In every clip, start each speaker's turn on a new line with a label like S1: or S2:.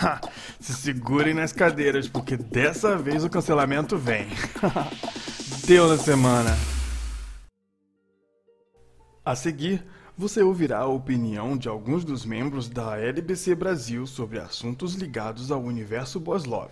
S1: Se segurem nas cadeiras, porque dessa vez o cancelamento vem. Deu na semana. A seguir, você ouvirá a opinião de alguns dos membros da LBC Brasil sobre assuntos ligados ao universo Boslov.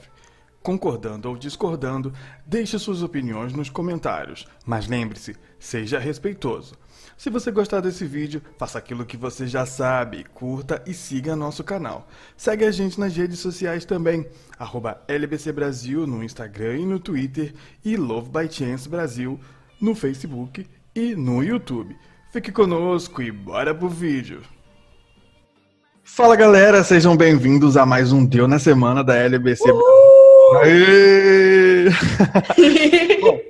S1: Concordando ou discordando, deixe suas opiniões nos comentários, mas lembre-se, seja respeitoso. Se você gostar desse vídeo, faça aquilo que você já sabe, curta e siga nosso canal. Segue a gente nas redes sociais também, arroba LBC Brasil no Instagram e no Twitter e Love by Chance Brasil no Facebook e no YouTube. Fique conosco e bora pro vídeo. Fala galera, sejam bem-vindos a mais um Deu na Semana da LBC! Bom,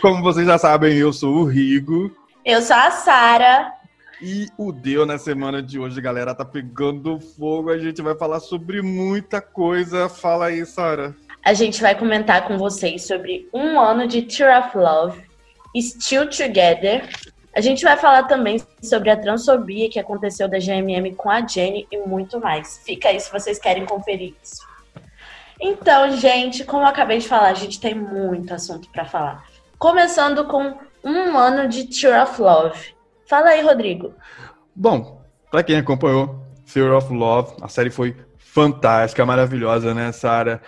S1: como vocês já sabem, eu sou o Rigo.
S2: Eu sou a Sara.
S1: E o Deu na semana de hoje, galera, tá pegando fogo. A gente vai falar sobre muita coisa. Fala aí, Sara.
S2: A gente vai comentar com vocês sobre um ano de Tear of Love, Still Together, a gente vai falar também sobre a transfobia que aconteceu da GMM com a Jenny e muito mais. Fica aí se vocês querem conferir isso. Então, gente, como eu acabei de falar, a gente tem muito assunto para falar. Começando com um ano de Tear of Love. Fala aí, Rodrigo.
S1: Bom, para quem acompanhou Tear of Love, a série foi fantástica, maravilhosa, né, Sara?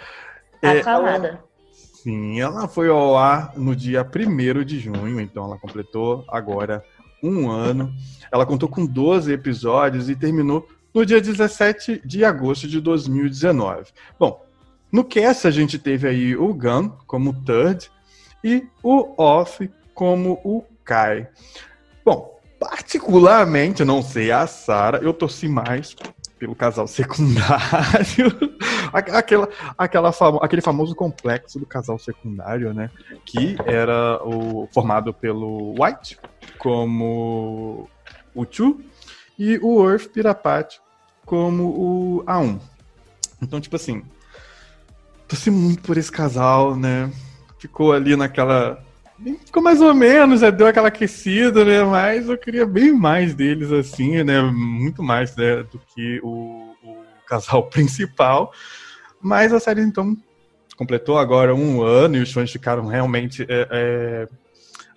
S2: Acalmada. É,
S1: Sim, ela foi ao ar no dia 1 de junho, então ela completou agora um ano. Ela contou com 12 episódios e terminou no dia 17 de agosto de 2019. Bom, no cast a gente teve aí o Gun como Third e o Off como o Kai. Bom, particularmente, não sei a Sarah, eu torci mais pelo casal secundário. aquela, aquela famo, aquele famoso complexo do casal secundário, né? Que era o, formado pelo White, como o Chu, e o Earth Pirapati, como o A1. Então, tipo assim, torci muito por esse casal, né? Ficou ali naquela Ficou mais ou menos, deu aquela aquecida, né? Mas eu queria bem mais deles, assim, né? Muito mais né? do que o, o casal principal. Mas a série, então, completou agora um ano e os fãs ficaram realmente é, é,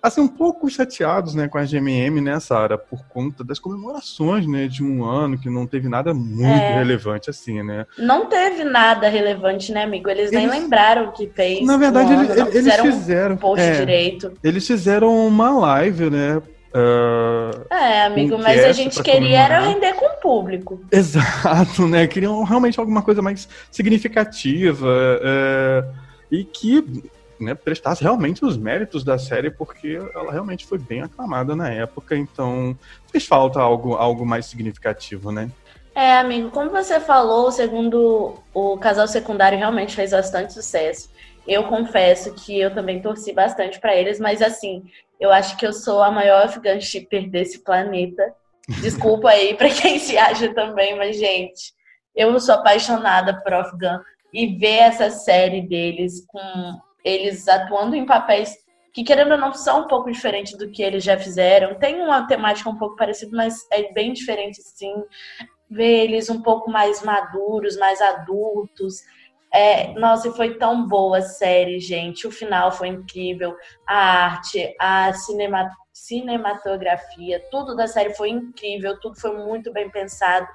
S1: assim, um pouco chateados, né, com a GMM, né, Sara, por conta das comemorações, né, de um ano que não teve nada muito é. relevante assim, né?
S2: Não teve nada relevante, né, amigo? Eles, eles... nem lembraram que fez.
S1: Na verdade, um eles, eles fizeram um
S2: post é, direito.
S1: Eles fizeram uma live, né,
S2: Uh, é, amigo, mas a gente queria era render com o público.
S1: Exato, né? Queriam realmente alguma coisa mais significativa uh, e que né, prestasse realmente os méritos da série, porque ela realmente foi bem aclamada na época, então fez falta algo, algo mais significativo, né?
S2: É, amigo, como você falou, segundo o casal secundário realmente fez bastante sucesso. Eu confesso que eu também torci bastante para eles, mas assim, eu acho que eu sou a maior afghan shipper desse planeta. Desculpa aí para quem se acha também, mas gente, eu sou apaixonada por Afghan e ver essa série deles com eles atuando em papéis que, querendo ou não, são um pouco diferentes do que eles já fizeram. Tem uma temática um pouco parecida, mas é bem diferente, sim. Ver eles um pouco mais maduros, mais adultos. É, nossa, foi tão boa a série, gente. O final foi incrível. A arte, a cinema, cinematografia, tudo da série foi incrível, tudo foi muito bem pensado.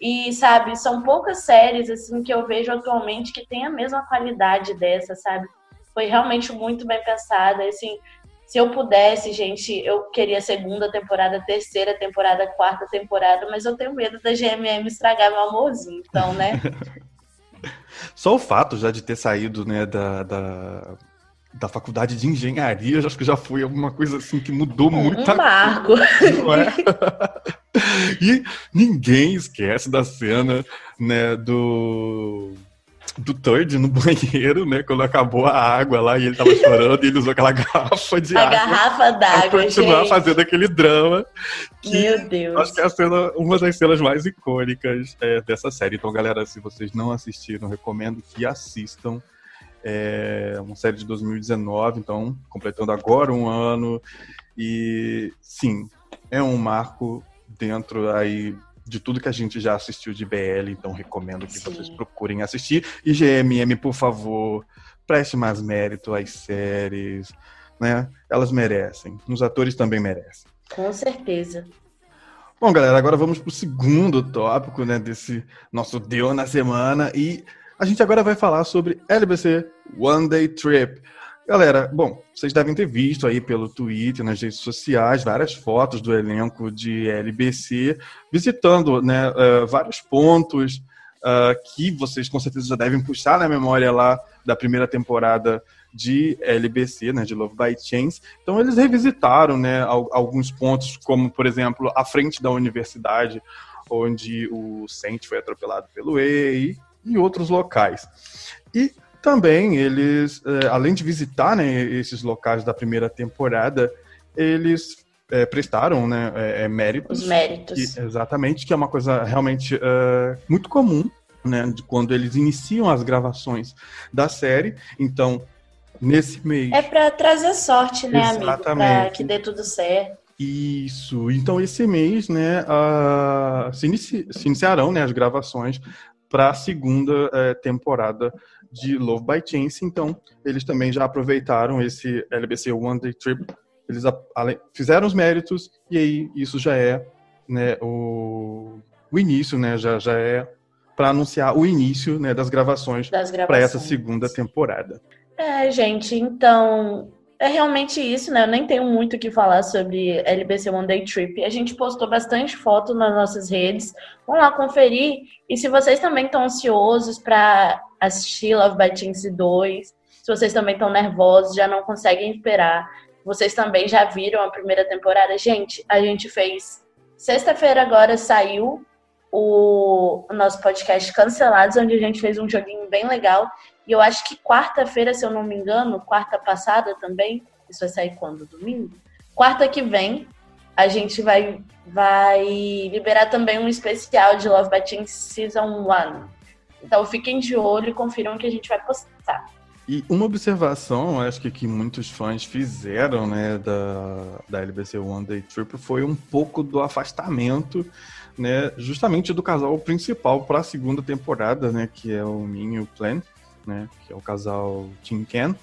S2: E, sabe, são poucas séries, assim, que eu vejo atualmente que tem a mesma qualidade dessa, sabe? Foi realmente muito bem pensada. Assim, se eu pudesse, gente, eu queria segunda temporada, terceira temporada, quarta temporada, mas eu tenho medo da GMM estragar meu amorzinho, então, né?
S1: Só o fato já de ter saído, né, da, da, da faculdade de engenharia, acho que já foi alguma coisa assim que mudou muito.
S2: Um marco. Não é?
S1: e ninguém esquece da cena, né, do do Third no banheiro, né? Quando acabou a água lá e ele tava chorando e ele usou aquela garrafa de
S2: a
S1: água.
S2: A garrafa d'água,
S1: continuar fazendo aquele drama.
S2: Que Meu Deus.
S1: Acho que é a cena, uma das cenas mais icônicas é, dessa série. Então, galera, se vocês não assistiram, recomendo que assistam. É uma série de 2019, então, completando agora um ano. E, sim, é um marco dentro aí de tudo que a gente já assistiu de BL, então recomendo que Sim. vocês procurem assistir. E GMM, por favor, preste mais mérito às séries, né? Elas merecem. Os atores também merecem.
S2: Com certeza.
S1: Bom, galera, agora vamos para o segundo tópico, né, desse nosso Deu na Semana. E a gente agora vai falar sobre LBC One Day Trip. Galera, bom, vocês devem ter visto aí pelo Twitter, nas redes sociais, várias fotos do elenco de LBC visitando né, uh, vários pontos uh, que vocês com certeza já devem puxar na memória lá da primeira temporada de LBC, né, de Love by Chance. Então eles revisitaram né, alguns pontos, como por exemplo a frente da universidade, onde o Saint foi atropelado pelo E e outros locais. E também eles, é, além de visitar né, esses locais da primeira temporada, eles é, prestaram né, é, é méritos.
S2: Os méritos.
S1: Que, exatamente, que é uma coisa realmente é, muito comum, né, de quando eles iniciam as gravações da série. Então, nesse mês.
S2: É para trazer sorte, né, exatamente. amigo? Para que dê tudo certo.
S1: Isso. Então, esse mês, né, uh, se, inici se, iniciarão né, as gravações para a segunda uh, temporada de Love by Chance, então eles também já aproveitaram esse LBC One Day Trip, eles fizeram os méritos e aí isso já é né, o, o início, né, já, já é para anunciar o início né, das gravações, gravações. para essa segunda temporada.
S2: É, gente, então é realmente isso, né? Eu nem tenho muito o que falar sobre LBC One Day Trip. A gente postou bastante foto nas nossas redes. Vão lá conferir. E se vocês também estão ansiosos para assistir Love by Chance 2, se vocês também estão nervosos, já não conseguem esperar, vocês também já viram a primeira temporada. Gente, a gente fez. Sexta-feira agora saiu o, nosso podcast Cancelados, onde a gente fez um joguinho bem legal. E eu acho que quarta-feira, se eu não me engano, quarta passada também, isso vai sair quando? Domingo? Quarta que vem, a gente vai, vai liberar também um especial de Love Batting Season 1. Então fiquem de olho e confiram que a gente vai postar.
S1: E uma observação, acho que, que muitos fãs fizeram né, da, da LBC One Day Trip foi um pouco do afastamento né, justamente do casal principal para a segunda temporada, né, que é o Min e o Plan né? Que é o casal Tim Ken.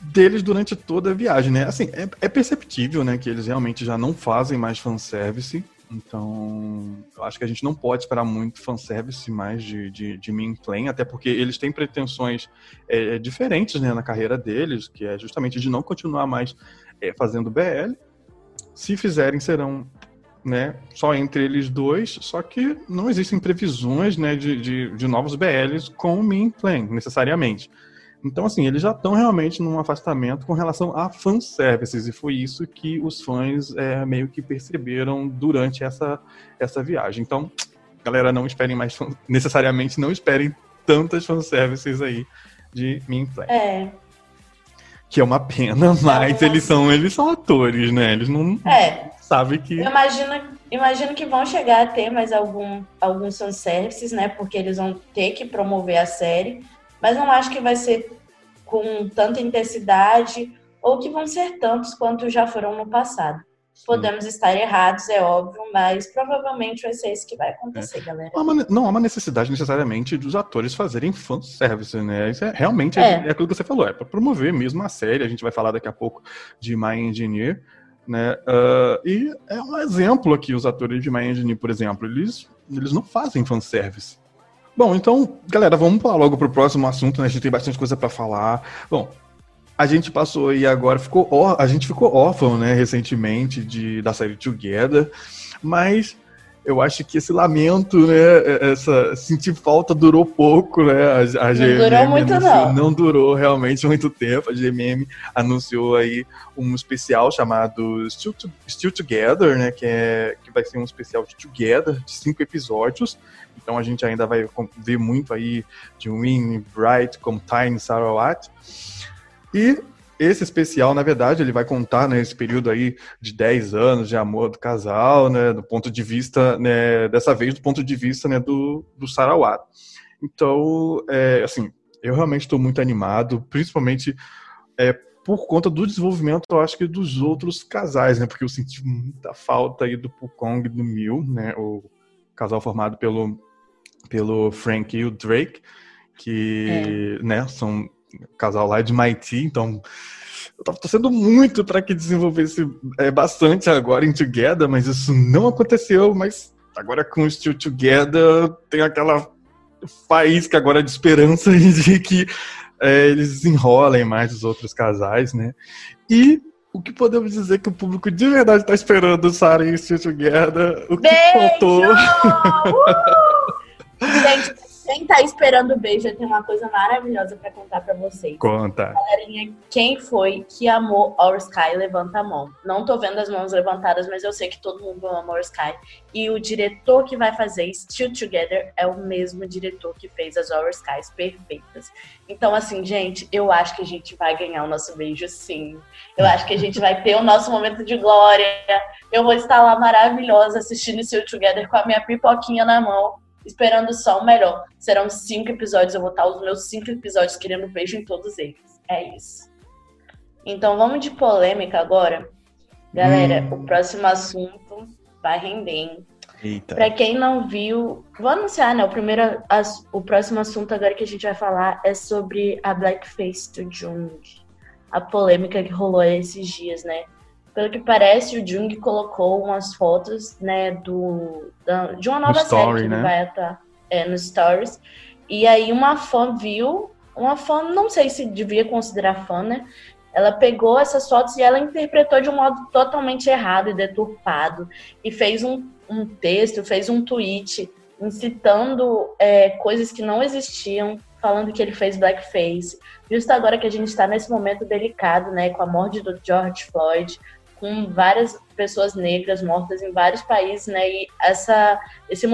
S1: Deles durante toda a viagem, né? Assim, é, é perceptível, né? Que eles realmente já não fazem mais fanservice. Então, eu acho que a gente não pode esperar muito fanservice mais de, de, de Min Plain, até porque eles têm pretensões é, diferentes né, na carreira deles, que é justamente de não continuar mais é, fazendo BL. Se fizerem, serão né, só entre eles dois, só que não existem previsões né, de, de, de novos BLs com Min Plan, necessariamente. Então, assim, eles já estão realmente num afastamento com relação a fanservices, e foi isso que os fãs é, meio que perceberam durante essa, essa viagem. Então, galera, não esperem mais, necessariamente não esperem tantas fanservices aí de Min Plan.
S2: É.
S1: Que é uma pena, mas é eles são eles são atores, né? Eles não.
S2: É,
S1: sabe que.
S2: Eu imagino, imagino que vão chegar a ter mais algum, alguns fanservices, né? Porque eles vão ter que promover a série. Mas não acho que vai ser com tanta intensidade ou que vão ser tantos quanto já foram no passado. Podemos estar errados, é óbvio, mas provavelmente vai ser isso que vai acontecer, é. galera.
S1: Não há uma necessidade necessariamente dos atores fazerem fanservice, né? Isso é realmente é. é aquilo que você falou, é para promover mesmo a série. A gente vai falar daqui a pouco de My Engineer. Né? Uh, e é um exemplo aqui, os atores de My Engine, por exemplo, eles, eles não fazem fanservice. Bom, então, galera, vamos pular logo pro próximo assunto, né? A gente tem bastante coisa para falar. Bom, a gente passou e agora ficou a gente ficou órfão, né, recentemente de da série Together, mas eu acho que esse lamento, né, essa sentir falta durou pouco, né? A, a
S2: não GMM durou muito
S1: anunciou,
S2: não.
S1: Não durou realmente muito tempo. A GMM anunciou aí um especial chamado Still, to, Still Together, né, que é que vai ser um especial de Together de cinco episódios. Então a gente ainda vai ver muito aí de Winnie Bright como Tiny Sarawat. E esse especial, na verdade, ele vai contar nesse né, período aí de 10 anos de amor do casal, né, do ponto de vista, né, dessa vez do ponto de vista, né, do, do Sarawat. Então, é, assim, eu realmente estou muito animado, principalmente é, por conta do desenvolvimento, eu acho que dos outros casais, né? Porque eu senti muita falta aí do Pukong e do Mil, né? O casal formado pelo, pelo Frank e o Drake, que, é. né, são casal lá de MIT, então eu tava torcendo muito para que desenvolvesse é, bastante agora em Together, mas isso não aconteceu, mas agora com o Still Together tem aquela faísca agora de esperança de que é, eles desenrolem mais os outros casais, né? E o que podemos dizer que o público de verdade está esperando Sarah e Still Together? O que
S2: Beijo!
S1: faltou?
S2: Uh! Gente, quem tá esperando o beijo, eu tenho uma coisa maravilhosa para contar para vocês.
S1: Conta.
S2: Galerinha, quem foi que amou Our Sky? Levanta a mão. Não tô vendo as mãos levantadas, mas eu sei que todo mundo ama Our Sky. E o diretor que vai fazer Still Together é o mesmo diretor que fez as Our Skies perfeitas. Então, assim, gente, eu acho que a gente vai ganhar o nosso beijo, sim. Eu acho que a gente vai ter o nosso momento de glória. Eu vou estar lá maravilhosa assistindo Still Together com a minha pipoquinha na mão esperando só o melhor. Serão cinco episódios, eu vou estar os meus cinco episódios querendo beijo em todos eles. É isso. Então vamos de polêmica agora. Galera, hum. o próximo assunto vai render, hein? Eita. Pra quem não viu, vou anunciar, né? O primeiro, as, o próximo assunto agora que a gente vai falar é sobre a blackface do Jung. A polêmica que rolou esses dias, né? Pelo que parece, o Jung colocou umas fotos, né, do, da, de uma nova story, série que né? vai estar é, nos stories. E aí uma fã viu, uma fã, não sei se devia considerar fã, né? Ela pegou essas fotos e ela interpretou de um modo totalmente errado e deturpado. E fez um, um texto, fez um tweet incitando é, coisas que não existiam, falando que ele fez blackface. Justo agora que a gente está nesse momento delicado, né, com a morte do George Floyd, com várias pessoas negras mortas em vários países, né? E essa, esse,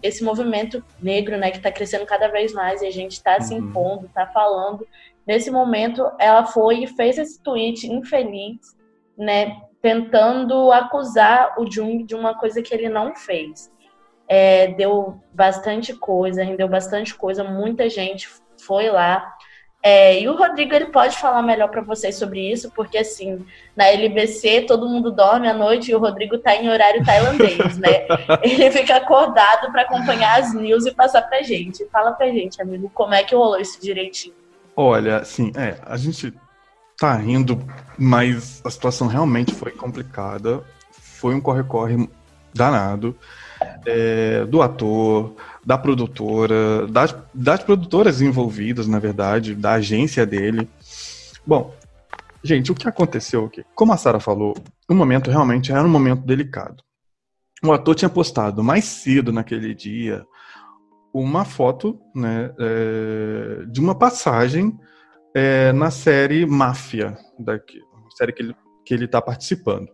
S2: esse movimento negro, né, que está crescendo cada vez mais e a gente está uhum. se impondo, está falando. Nesse momento, ela foi e fez esse tweet infeliz, né? Tentando acusar o Jung de uma coisa que ele não fez. É, deu bastante coisa, rendeu bastante coisa, muita gente foi lá é, e o Rodrigo ele pode falar melhor para vocês sobre isso, porque assim, na LBC todo mundo dorme à noite e o Rodrigo tá em horário tailandês, né? Ele fica acordado para acompanhar as news e passar pra gente. Fala pra gente, amigo, como é que rolou isso direitinho?
S1: Olha, assim, é, a gente tá rindo, mas a situação realmente foi complicada. Foi um corre-corre danado é, do ator, da produtora, das, das produtoras envolvidas, na verdade, da agência dele. Bom, gente, o que aconteceu aqui? Como a Sara falou, o momento realmente era um momento delicado. O ator tinha postado mais cedo naquele dia uma foto né, é, de uma passagem é, na série Máfia, daqui, série que ele está que ele tá participando.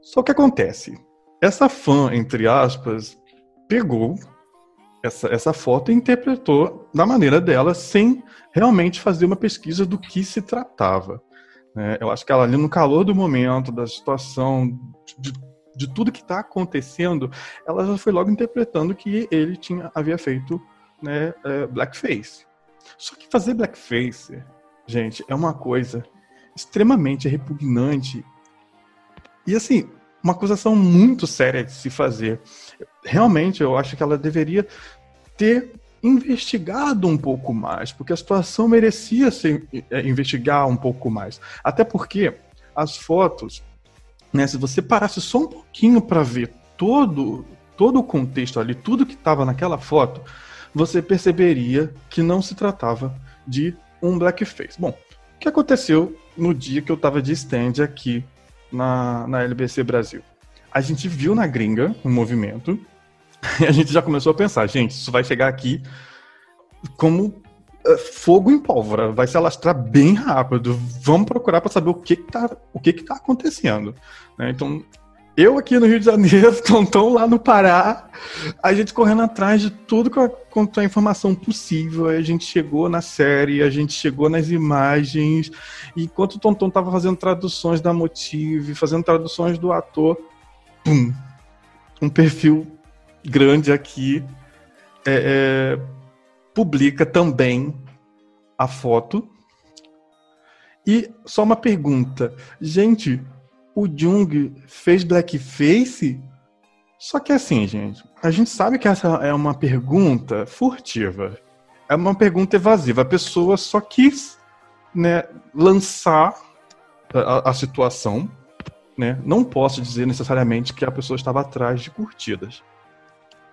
S1: Só que acontece, essa fã, entre aspas, pegou essa, essa foto e interpretou da maneira dela, sem realmente fazer uma pesquisa do que se tratava. É, eu acho que ela ali no calor do momento, da situação, de, de tudo que está acontecendo, ela já foi logo interpretando que ele tinha havia feito né, é, blackface. Só que fazer blackface, gente, é uma coisa extremamente repugnante. E assim, uma acusação muito séria de se fazer. Realmente, eu acho que ela deveria ter investigado um pouco mais, porque a situação merecia se é, investigar um pouco mais. Até porque as fotos, né, se você parasse só um pouquinho para ver todo todo o contexto ali, tudo que estava naquela foto, você perceberia que não se tratava de um blackface. Bom, o que aconteceu no dia que eu estava de stand aqui na, na LBC Brasil. A gente viu na gringa um movimento e a gente já começou a pensar, gente, isso vai chegar aqui como uh, fogo em pólvora, vai se alastrar bem rápido. Vamos procurar para saber o que está o que que tá acontecendo. Né? Então, eu aqui no Rio de Janeiro, Tontão lá no Pará, a gente correndo atrás de tudo quanto a informação possível. A gente chegou na série, a gente chegou nas imagens. E enquanto o Tonton estava fazendo traduções da Motive, fazendo traduções do ator, pum, um perfil grande aqui é, é, publica também a foto E só uma pergunta. Gente, o Jung fez blackface? Só que assim, gente, a gente sabe que essa é uma pergunta furtiva. É uma pergunta evasiva. A pessoa só quis né, lançar a, a situação. Né? Não posso dizer necessariamente que a pessoa estava atrás de curtidas.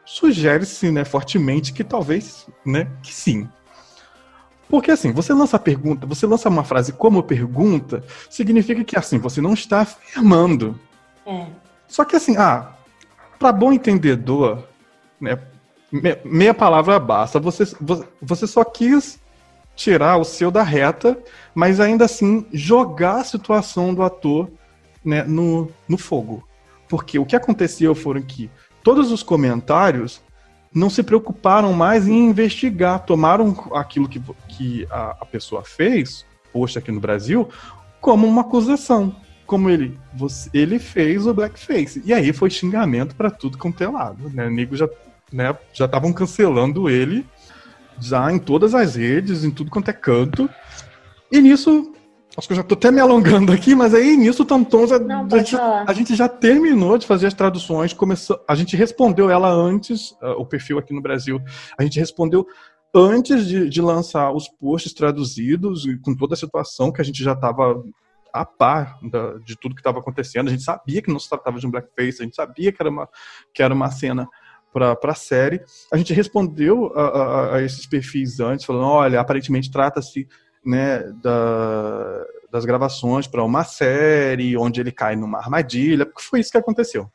S1: Sugere-se né, fortemente que talvez né, que sim. Porque assim, você lança pergunta, você lança uma frase como pergunta, significa que assim, você não está afirmando. É. Só que assim, ah, para bom entendedor, né, meia palavra basta. Você, você só quis tirar o seu da reta, mas ainda assim jogar a situação do ator né, no, no fogo. Porque o que aconteceu foram que todos os comentários não se preocuparam mais em investigar, tomaram aquilo que, que a, a pessoa fez, posto aqui no Brasil, como uma acusação. Como ele, você, ele fez o blackface. E aí foi xingamento para tudo quanto é lado. Né? Nego já né, já estavam cancelando ele já em todas as redes, em tudo quanto é canto. E nisso, acho que eu já tô até me alongando aqui, mas aí nisso o Tanton já, Não, a, gente, a, gente, já terminou de fazer as traduções, começou, a gente respondeu ela antes, uh, o perfil aqui no Brasil, a gente respondeu antes de, de lançar os posts traduzidos, com toda a situação que a gente já estava a par da, de tudo que estava acontecendo, a gente sabia que não se tratava de um blackface, a gente sabia que era uma, que era uma cena para a série. A gente respondeu a, a, a, esses perfis antes, falando: olha, aparentemente trata-se né, da, das gravações para uma série onde ele cai numa armadilha, porque foi isso que aconteceu.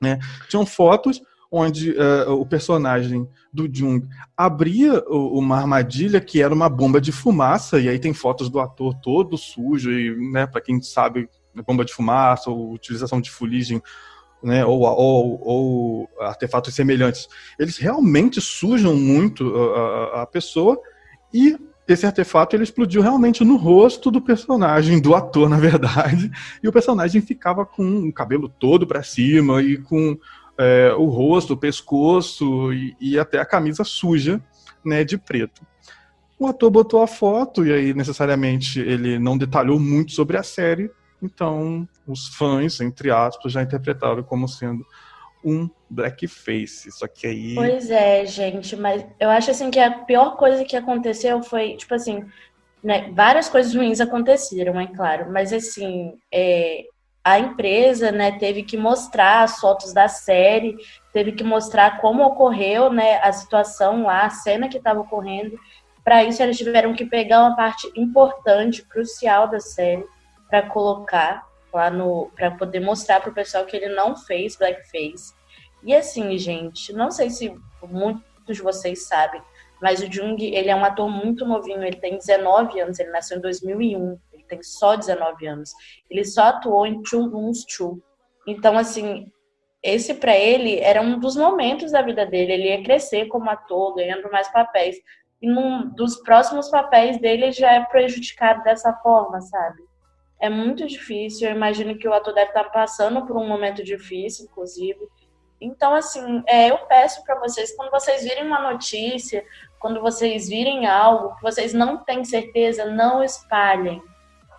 S1: Né? Tinham fotos onde uh, o personagem do Jung abria uma armadilha que era uma bomba de fumaça, e aí tem fotos do ator todo sujo, e né, para quem sabe, bomba de fumaça ou utilização de fuligem né, ou, ou, ou, artefatos semelhantes, eles realmente sujam muito a, a, pessoa e esse artefato ele explodiu realmente no rosto do personagem, do ator, na verdade, e o personagem ficava com o cabelo todo para cima e com é, o rosto, o pescoço e, e até a camisa suja, né, de preto. O ator botou a foto e aí necessariamente ele não detalhou muito sobre a série, então, os fãs, entre aspas, já interpretaram como sendo um blackface. Só que aí.
S2: Pois é, gente, mas eu acho assim que a pior coisa que aconteceu foi, tipo assim, né, várias coisas ruins aconteceram, é claro, mas assim, é, a empresa, né, teve que mostrar as fotos da série, teve que mostrar como ocorreu, né, a situação lá, a cena que estava ocorrendo. Para isso, eles tiveram que pegar uma parte importante, crucial da série, para colocar lá no para poder mostrar para o pessoal que ele não fez blackface. E assim, gente, não sei se muitos de vocês sabem, mas o Jung, ele é um ator muito novinho, ele tem 19 anos, ele nasceu em 2001, ele tem só 19 anos. Ele só atuou em Two Rooms Two. Então, assim, esse para ele era um dos momentos da vida dele, ele ia crescer como ator, ganhando mais papéis. E num dos próximos papéis dele já é prejudicado dessa forma, sabe? É muito difícil. Eu imagino que o ator deve estar passando por um momento difícil, inclusive. Então, assim, é, eu peço para vocês, quando vocês virem uma notícia, quando vocês virem algo que vocês não têm certeza, não espalhem.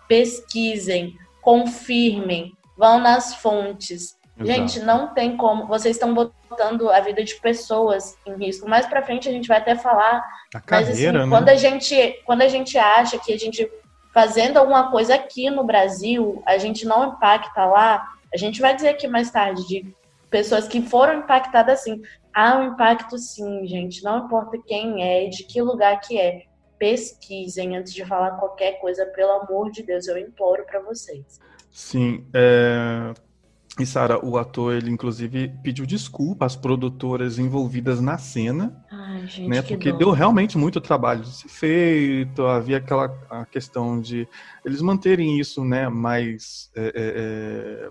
S2: Pesquisem, confirmem, vão nas fontes. Exato. Gente, não tem como. Vocês estão botando a vida de pessoas em risco. Mais para frente a gente vai até falar.
S1: A carreira,
S2: mas, assim,
S1: né?
S2: quando a gente, quando a gente acha que a gente fazendo alguma coisa aqui no Brasil, a gente não impacta lá, a gente vai dizer aqui mais tarde de pessoas que foram impactadas assim. Há um impacto sim, gente. Não importa quem é, de que lugar que é. Pesquisem antes de falar qualquer coisa, pelo amor de Deus, eu imploro para vocês.
S1: Sim, é... E Sara, o ator, ele inclusive pediu desculpa às produtoras envolvidas na cena,
S2: Ai, gente,
S1: né? Porque deu realmente muito trabalho de ser feito, havia aquela a questão de eles manterem isso, né, mais é, é, é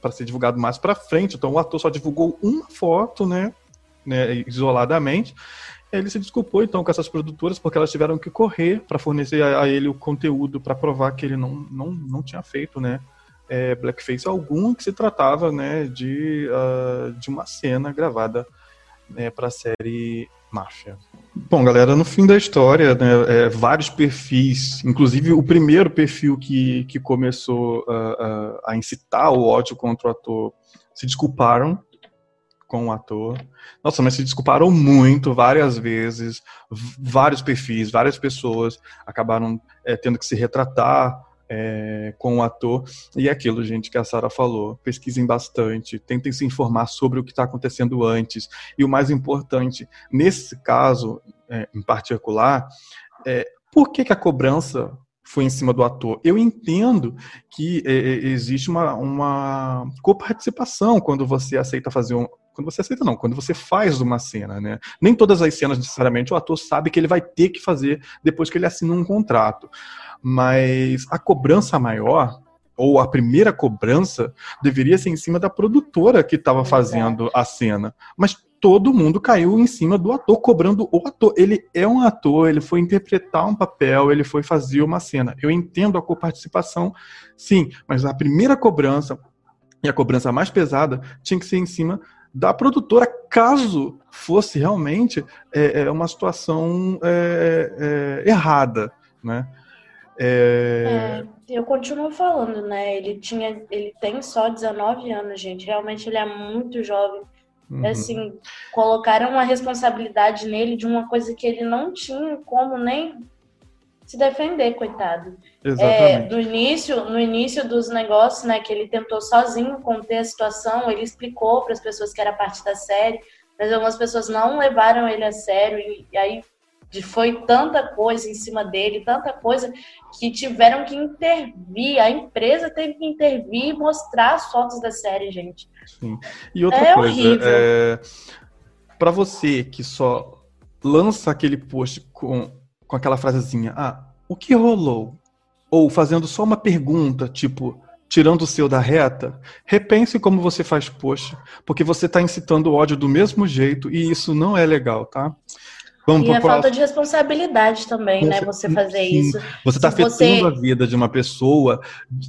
S1: para ser divulgado mais para frente. Então o ator só divulgou uma foto, né, né, isoladamente. Ele se desculpou então com essas produtoras porque elas tiveram que correr para fornecer a, a ele o conteúdo para provar que ele não, não, não tinha feito, né? É, blackface algum, que se tratava né, de, uh, de uma cena gravada né, para a série máfia. Bom, galera, no fim da história, né, é, vários perfis, inclusive o primeiro perfil que, que começou uh, a incitar o ódio contra o ator, se desculparam com o ator. Nossa, mas se desculparam muito, várias vezes, vários perfis, várias pessoas acabaram é, tendo que se retratar é, com o ator. E aquilo, gente, que a Sara falou. Pesquisem bastante, tentem se informar sobre o que está acontecendo antes. E o mais importante, nesse caso é, em particular, é, por que, que a cobrança foi em cima do ator. Eu entendo que é, é existe uma, uma coparticipação quando você aceita fazer um, quando você aceita, não, quando você faz uma cena, né? Nem todas as cenas, necessariamente, o ator sabe que ele vai ter que fazer depois que ele assina um contrato. Mas a cobrança maior, ou a primeira cobrança, deveria ser em cima da produtora que estava fazendo a cena. Mas todo mundo caiu em cima do ator, cobrando o ator. Ele é um ator, ele foi interpretar um papel, ele foi fazer uma cena. Eu entendo a coparticipação, sim, mas a primeira cobrança, e a cobrança mais pesada, tinha que ser em cima da produtora, caso fosse realmente é, é uma situação é, é, errada, né?
S2: É, eu continuo falando, né? Ele tinha, ele tem só 19 anos, gente. Realmente ele é muito jovem. Uhum. Assim, colocaram uma responsabilidade nele de uma coisa que ele não tinha como nem se defender, coitado. É, no início, no início dos negócios, né, que ele tentou sozinho conter a situação, ele explicou para as pessoas que era parte da série, mas algumas pessoas não levaram ele a sério e, e aí foi tanta coisa em cima dele, tanta coisa que tiveram que intervir, a empresa teve que intervir e mostrar as fotos da série, gente.
S1: Sim. E outra é coisa, é, para você que só lança aquele post com com aquela frasezinha, ah, o que rolou? Ou fazendo só uma pergunta, tipo, tirando o seu da reta, repense como você faz post, porque você está incitando o ódio do mesmo jeito e isso não é legal, tá?
S2: Vamos e a falta de responsabilidade também, né? Você fazer sim. isso.
S1: Você está afetando você... a vida de uma pessoa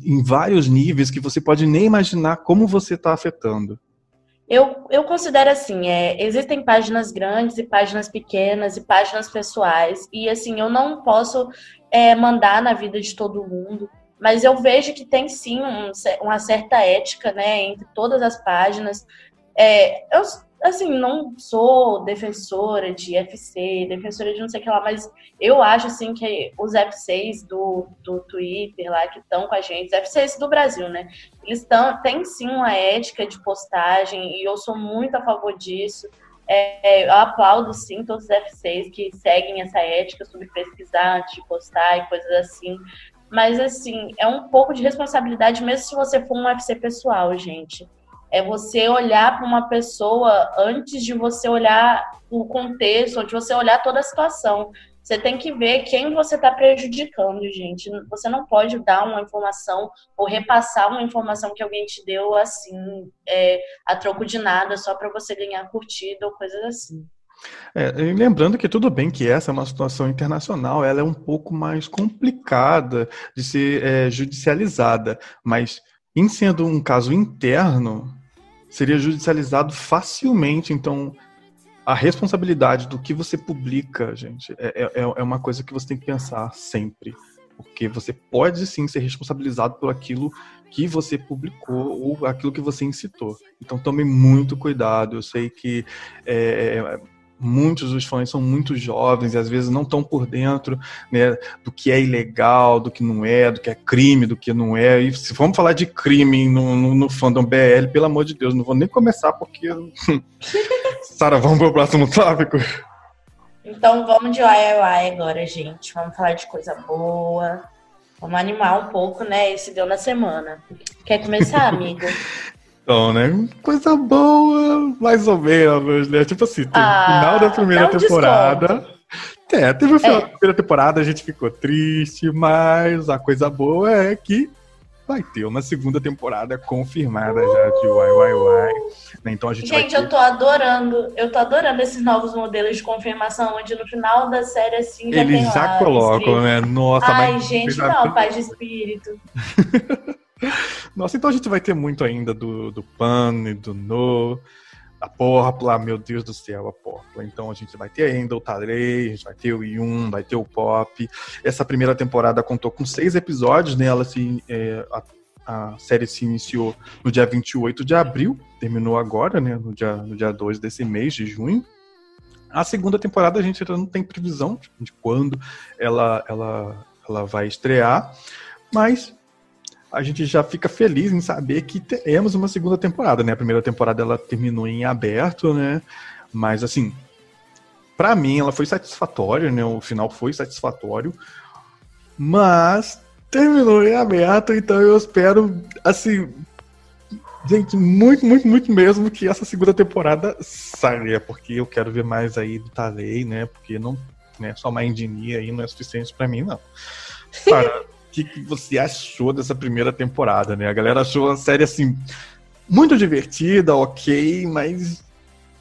S1: em vários níveis que você pode nem imaginar como você está afetando.
S2: Eu, eu considero assim, é, existem páginas grandes e páginas pequenas e páginas pessoais, e assim, eu não posso é, mandar na vida de todo mundo, mas eu vejo que tem sim um, uma certa ética, né, entre todas as páginas. É, eu, assim, não sou defensora de FC, defensora de não sei o que lá, mas eu acho, assim, que os F6 do, do Twitter lá, que estão com a gente, os F6 do Brasil, né, eles tão, têm sim uma ética de postagem e eu sou muito a favor disso. É, eu aplaudo sim todos os F6 que seguem essa ética sobre pesquisar antes de postar e coisas assim. Mas, assim, é um pouco de responsabilidade, mesmo se você for um FC pessoal, gente é você olhar para uma pessoa antes de você olhar o contexto, antes de você olhar toda a situação. Você tem que ver quem você está prejudicando, gente. Você não pode dar uma informação ou repassar uma informação que alguém te deu assim, é, a troco de nada, só para você ganhar curtida ou coisas assim.
S1: É, lembrando que tudo bem que essa é uma situação internacional, ela é um pouco mais complicada de ser é, judicializada, mas em sendo um caso interno, seria judicializado facilmente. Então, a responsabilidade do que você publica, gente, é, é, é uma coisa que você tem que pensar sempre. Porque você pode sim ser responsabilizado por aquilo que você publicou ou aquilo que você incitou. Então tome muito cuidado. Eu sei que é, muitos dos fãs são muito jovens e às vezes não estão por dentro né, do que é ilegal, do que não é, do que é crime, do que não é. E se vamos falar de crime no, no, no fandom BL, pelo amor de Deus, não vou nem começar porque. Sara, vamos para o próximo tópico?
S2: Então vamos de YY agora, gente. Vamos falar de coisa boa. Vamos animar um pouco, né? Esse deu na semana. Quer começar, amigo?
S1: Então, né? Coisa boa, mais ou menos, né? Tipo assim, teve ah, o final da primeira um temporada. Desconto. É, teve o final é. da primeira temporada, a gente ficou triste, mas a coisa boa é que vai ter uma segunda temporada confirmada uh! já de YYY. Né? Então a gente
S2: Gente, ter... eu tô adorando, eu tô adorando esses novos modelos de confirmação, onde no final da série, assim,
S1: já Eles já colocam, né? Nossa,
S2: Ai, mas... gente, não, paz de espírito.
S1: Nossa, então a gente vai ter muito ainda do, do Pan e do No. a Porpla, meu Deus do céu, a Porpla. Então a gente vai ter ainda o Tadrei, a gente vai ter o Yun, vai ter o Pop. Essa primeira temporada contou com seis episódios, né? Ela se, é, a, a, série se iniciou no dia 28 de abril, terminou agora, né? No dia, no dia 2 desse mês de junho. A segunda temporada a gente ainda não tem previsão de quando ela, ela, ela vai estrear, mas a gente já fica feliz em saber que temos uma segunda temporada, né? A primeira temporada ela terminou em aberto, né? Mas assim, para mim ela foi satisfatória, né? O final foi satisfatório, mas terminou em aberto, então eu espero assim, gente, muito, muito, muito mesmo que essa segunda temporada saia, porque eu quero ver mais aí do Talei, né? Porque não, né, só uma endinia aí não é suficiente para mim, não. Para que, que você achou dessa primeira temporada, né? A galera achou a série assim muito divertida, ok, mas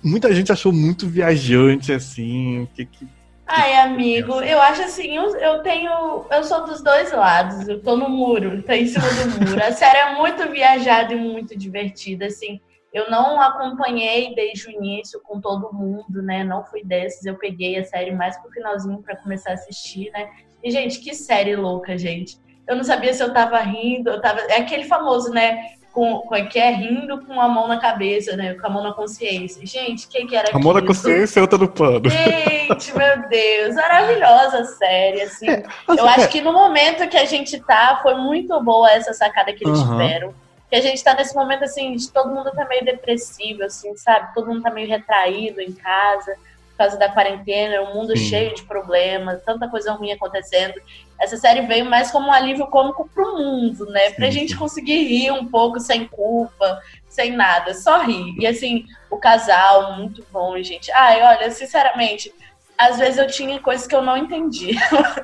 S1: muita gente achou muito viajante, assim. Que, que,
S2: Ai, amigo, eu acho assim, eu, eu tenho. Eu sou dos dois lados, eu tô no muro, tô em cima do muro. A série é muito viajada e muito divertida, assim. Eu não acompanhei desde o início com todo mundo, né? Não fui desses. Eu peguei a série mais pro finalzinho para começar a assistir, né? E, gente, que série louca, gente. Eu não sabia se eu tava rindo, eu tava. É aquele famoso, né? Com, com que é rindo com a mão na cabeça, né? Com a mão na consciência. Gente, quem que era
S1: A mão na consciência e outra no pano.
S2: Gente, meu Deus, maravilhosa a série, assim. É, eu acho é... que no momento que a gente tá, foi muito boa essa sacada que eles uhum. tiveram. Que a gente tá nesse momento, assim, de todo mundo tá meio depressivo, assim, sabe? Todo mundo tá meio retraído em casa causa da quarentena, um mundo Sim. cheio de problemas, tanta coisa ruim acontecendo. Essa série veio mais como um alívio cômico pro mundo, né? Sim. Pra gente conseguir rir um pouco sem culpa, sem nada, só rir. E assim, o casal, muito bom, gente. Ai, olha, sinceramente, às vezes eu tinha coisas que eu não entendi.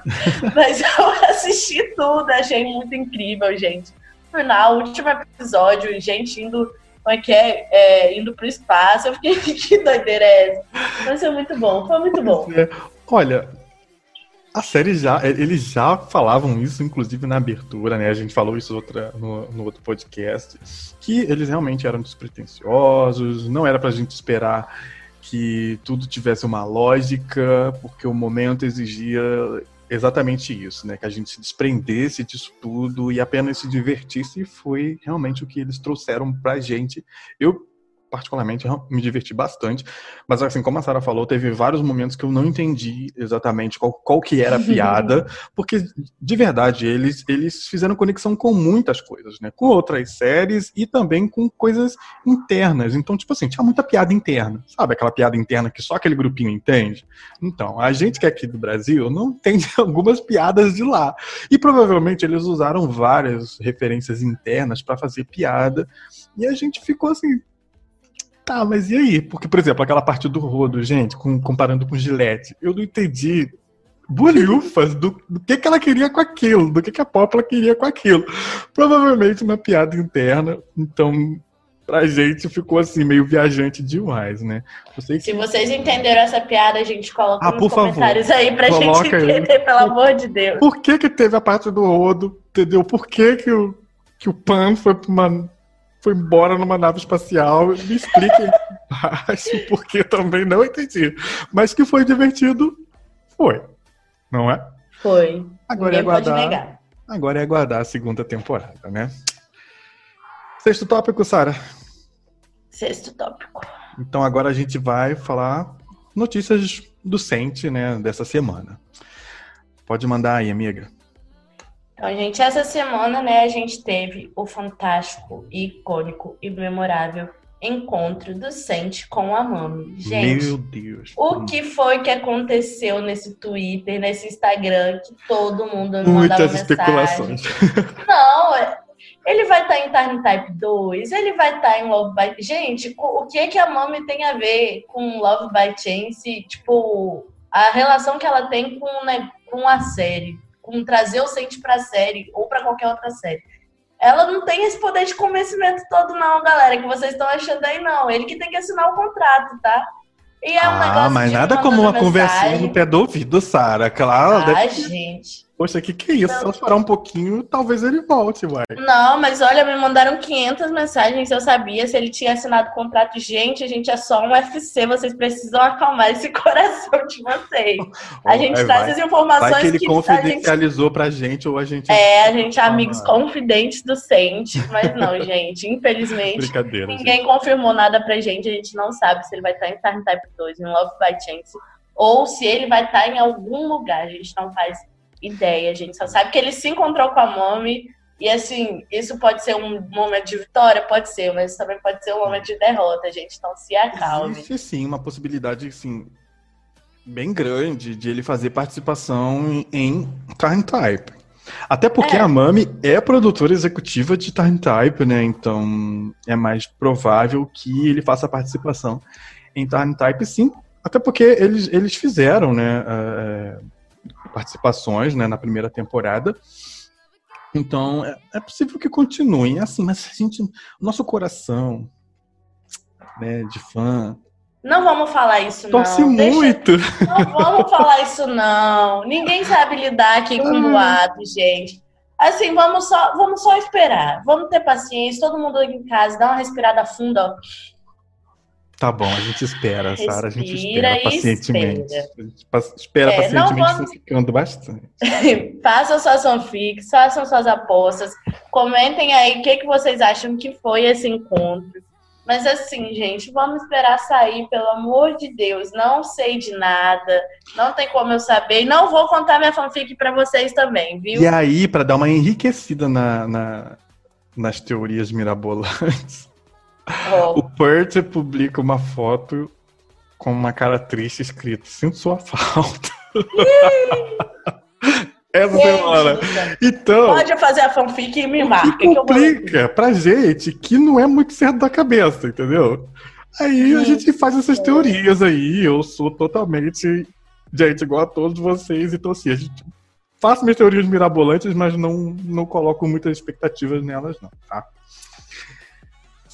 S2: Mas eu assisti tudo, achei muito incrível, gente. No final, último episódio, gente indo como é que é, é indo pro espaço. Eu fiquei, que doideira é essa? Mas foi muito bom, foi muito bom. É.
S1: Olha, a série já, eles já falavam isso, inclusive na abertura, né? A gente falou isso outra, no, no outro podcast, que eles realmente eram despretensiosos, não era pra gente esperar que tudo tivesse uma lógica, porque o momento exigia exatamente isso, né? Que a gente se desprendesse disso tudo e apenas se divertisse, e foi realmente o que eles trouxeram pra gente. Eu particularmente me diverti bastante, mas assim, como a Sara falou, teve vários momentos que eu não entendi exatamente qual, qual que era a piada, porque de verdade eles, eles fizeram conexão com muitas coisas, né? Com outras séries e também com coisas internas. Então, tipo assim, tinha muita piada interna, sabe? Aquela piada interna que só aquele grupinho entende. Então, a gente que é aqui do Brasil não entende algumas piadas de lá. E provavelmente eles usaram várias referências internas para fazer piada. E a gente ficou assim, Tá, mas e aí? Porque, por exemplo, aquela parte do rodo, gente, com, comparando com Gillette, eu não entendi bolhufas do, do, que, que ela queria com aquilo, do que, que a Popla queria com aquilo. Provavelmente uma piada interna, então pra gente ficou assim, meio viajante demais, né?
S2: Que... Se vocês entenderam essa piada, a gente coloca ah, nos comentários favor, aí pra gente entender, aí. pelo amor de Deus.
S1: Por que que teve a parte do rodo, entendeu? Por que que o, que o Pan foi pra uma foi embora numa nave espacial. Me expliquem baixo, porque também não entendi. Mas que foi divertido, foi. Não é?
S2: Foi.
S1: Agora Ninguém é aguardar. Agora é aguardar a segunda temporada, né? Sexto tópico, Sara.
S2: Sexto tópico.
S1: Então agora a gente vai falar notícias do Sente, né, dessa semana. Pode mandar aí, amiga.
S2: Então, gente, essa semana, né, a gente teve o fantástico, icônico e memorável encontro do Sente com a Mami. Gente,
S1: Meu Deus.
S2: O que foi que aconteceu nesse Twitter, nesse Instagram, que todo mundo
S1: me Muitas especulações.
S2: Não, é, ele vai estar tá em Time Type 2, ele vai estar tá em Love by... Gente, o que que a Mami tem a ver com Love by Chance? Tipo, a relação que ela tem com, né, com a série com trazer o Sente pra série ou para qualquer outra série. Ela não tem esse poder de convencimento todo, não, galera, que vocês estão achando aí, não. Ele que tem que assinar o contrato, tá?
S1: E é um ah, mas nada como uma conversinha no pé do ouvido, Sara. Claro.
S2: Ah, deve... gente.
S1: Poxa, que que é isso? Só esperar um pouquinho, talvez ele volte, uai.
S2: Não, mas olha, me mandaram 500 mensagens, eu sabia se ele tinha assinado o contrato. Gente, a gente é só um UFC, vocês precisam acalmar esse coração de vocês. A gente traz vai, as informações
S1: vai que ele que confidencializou gente... pra gente ou a gente...
S2: É, a gente é amigos confidentes do Sente, mas não, gente, infelizmente,
S1: Brincadeira,
S2: ninguém gente. confirmou nada pra gente, a gente não sabe se ele vai estar em Time Type 2, em Love by Chance, ou se ele vai estar em algum lugar, a gente não faz ideia. A gente só sabe que ele se encontrou com a Mommy. E assim, isso pode ser um momento de vitória? Pode ser, mas também pode ser um momento de derrota, gente. Então se acalme.
S1: Existe sim uma possibilidade, assim, bem grande de ele fazer participação em Time Type. Até porque é. a Mami é produtora executiva de Time Type, né? Então é mais provável que ele faça participação em Time Type, sim. Até porque eles, eles fizeram, né? Uh, participações né, na primeira temporada. Então, é, é possível que continuem assim, mas a gente, nosso coração né, de fã.
S2: Não vamos falar isso,
S1: Torce
S2: não.
S1: muito.
S2: Deixa... Não vamos falar isso, não. Ninguém sabe lidar aqui com ah. boato, gente. Assim, vamos só, vamos só esperar. Vamos ter paciência. Todo mundo aqui em casa, dá uma respirada funda, ó.
S1: Tá bom, a gente espera, Sara. A gente espera pacientemente. Espera, a gente espera é, pacientemente, vamos... ficando bastante.
S2: façam suas fanfics, façam suas apostas. Comentem aí o que, que vocês acham que foi esse encontro. Mas assim, gente, vamos esperar sair, pelo amor de Deus. Não sei de nada, não tem como eu saber. Não vou contar minha fanfic para vocês também, viu?
S1: E aí, para dar uma enriquecida na, na, nas teorias mirabolantes. Oh. O Pert publica uma foto com uma cara triste escrito: Sinto sua falta. Essa semana. Então.
S2: Pode fazer a fanfic e me marca.
S1: Que complica pra gente que não é muito certo da cabeça, entendeu? Aí a gente faz essas teorias aí. Eu sou totalmente gente igual a todos vocês. Então, assim, a gente faço minhas teorias mirabolantes, mas não, não coloco muitas expectativas nelas, não, tá?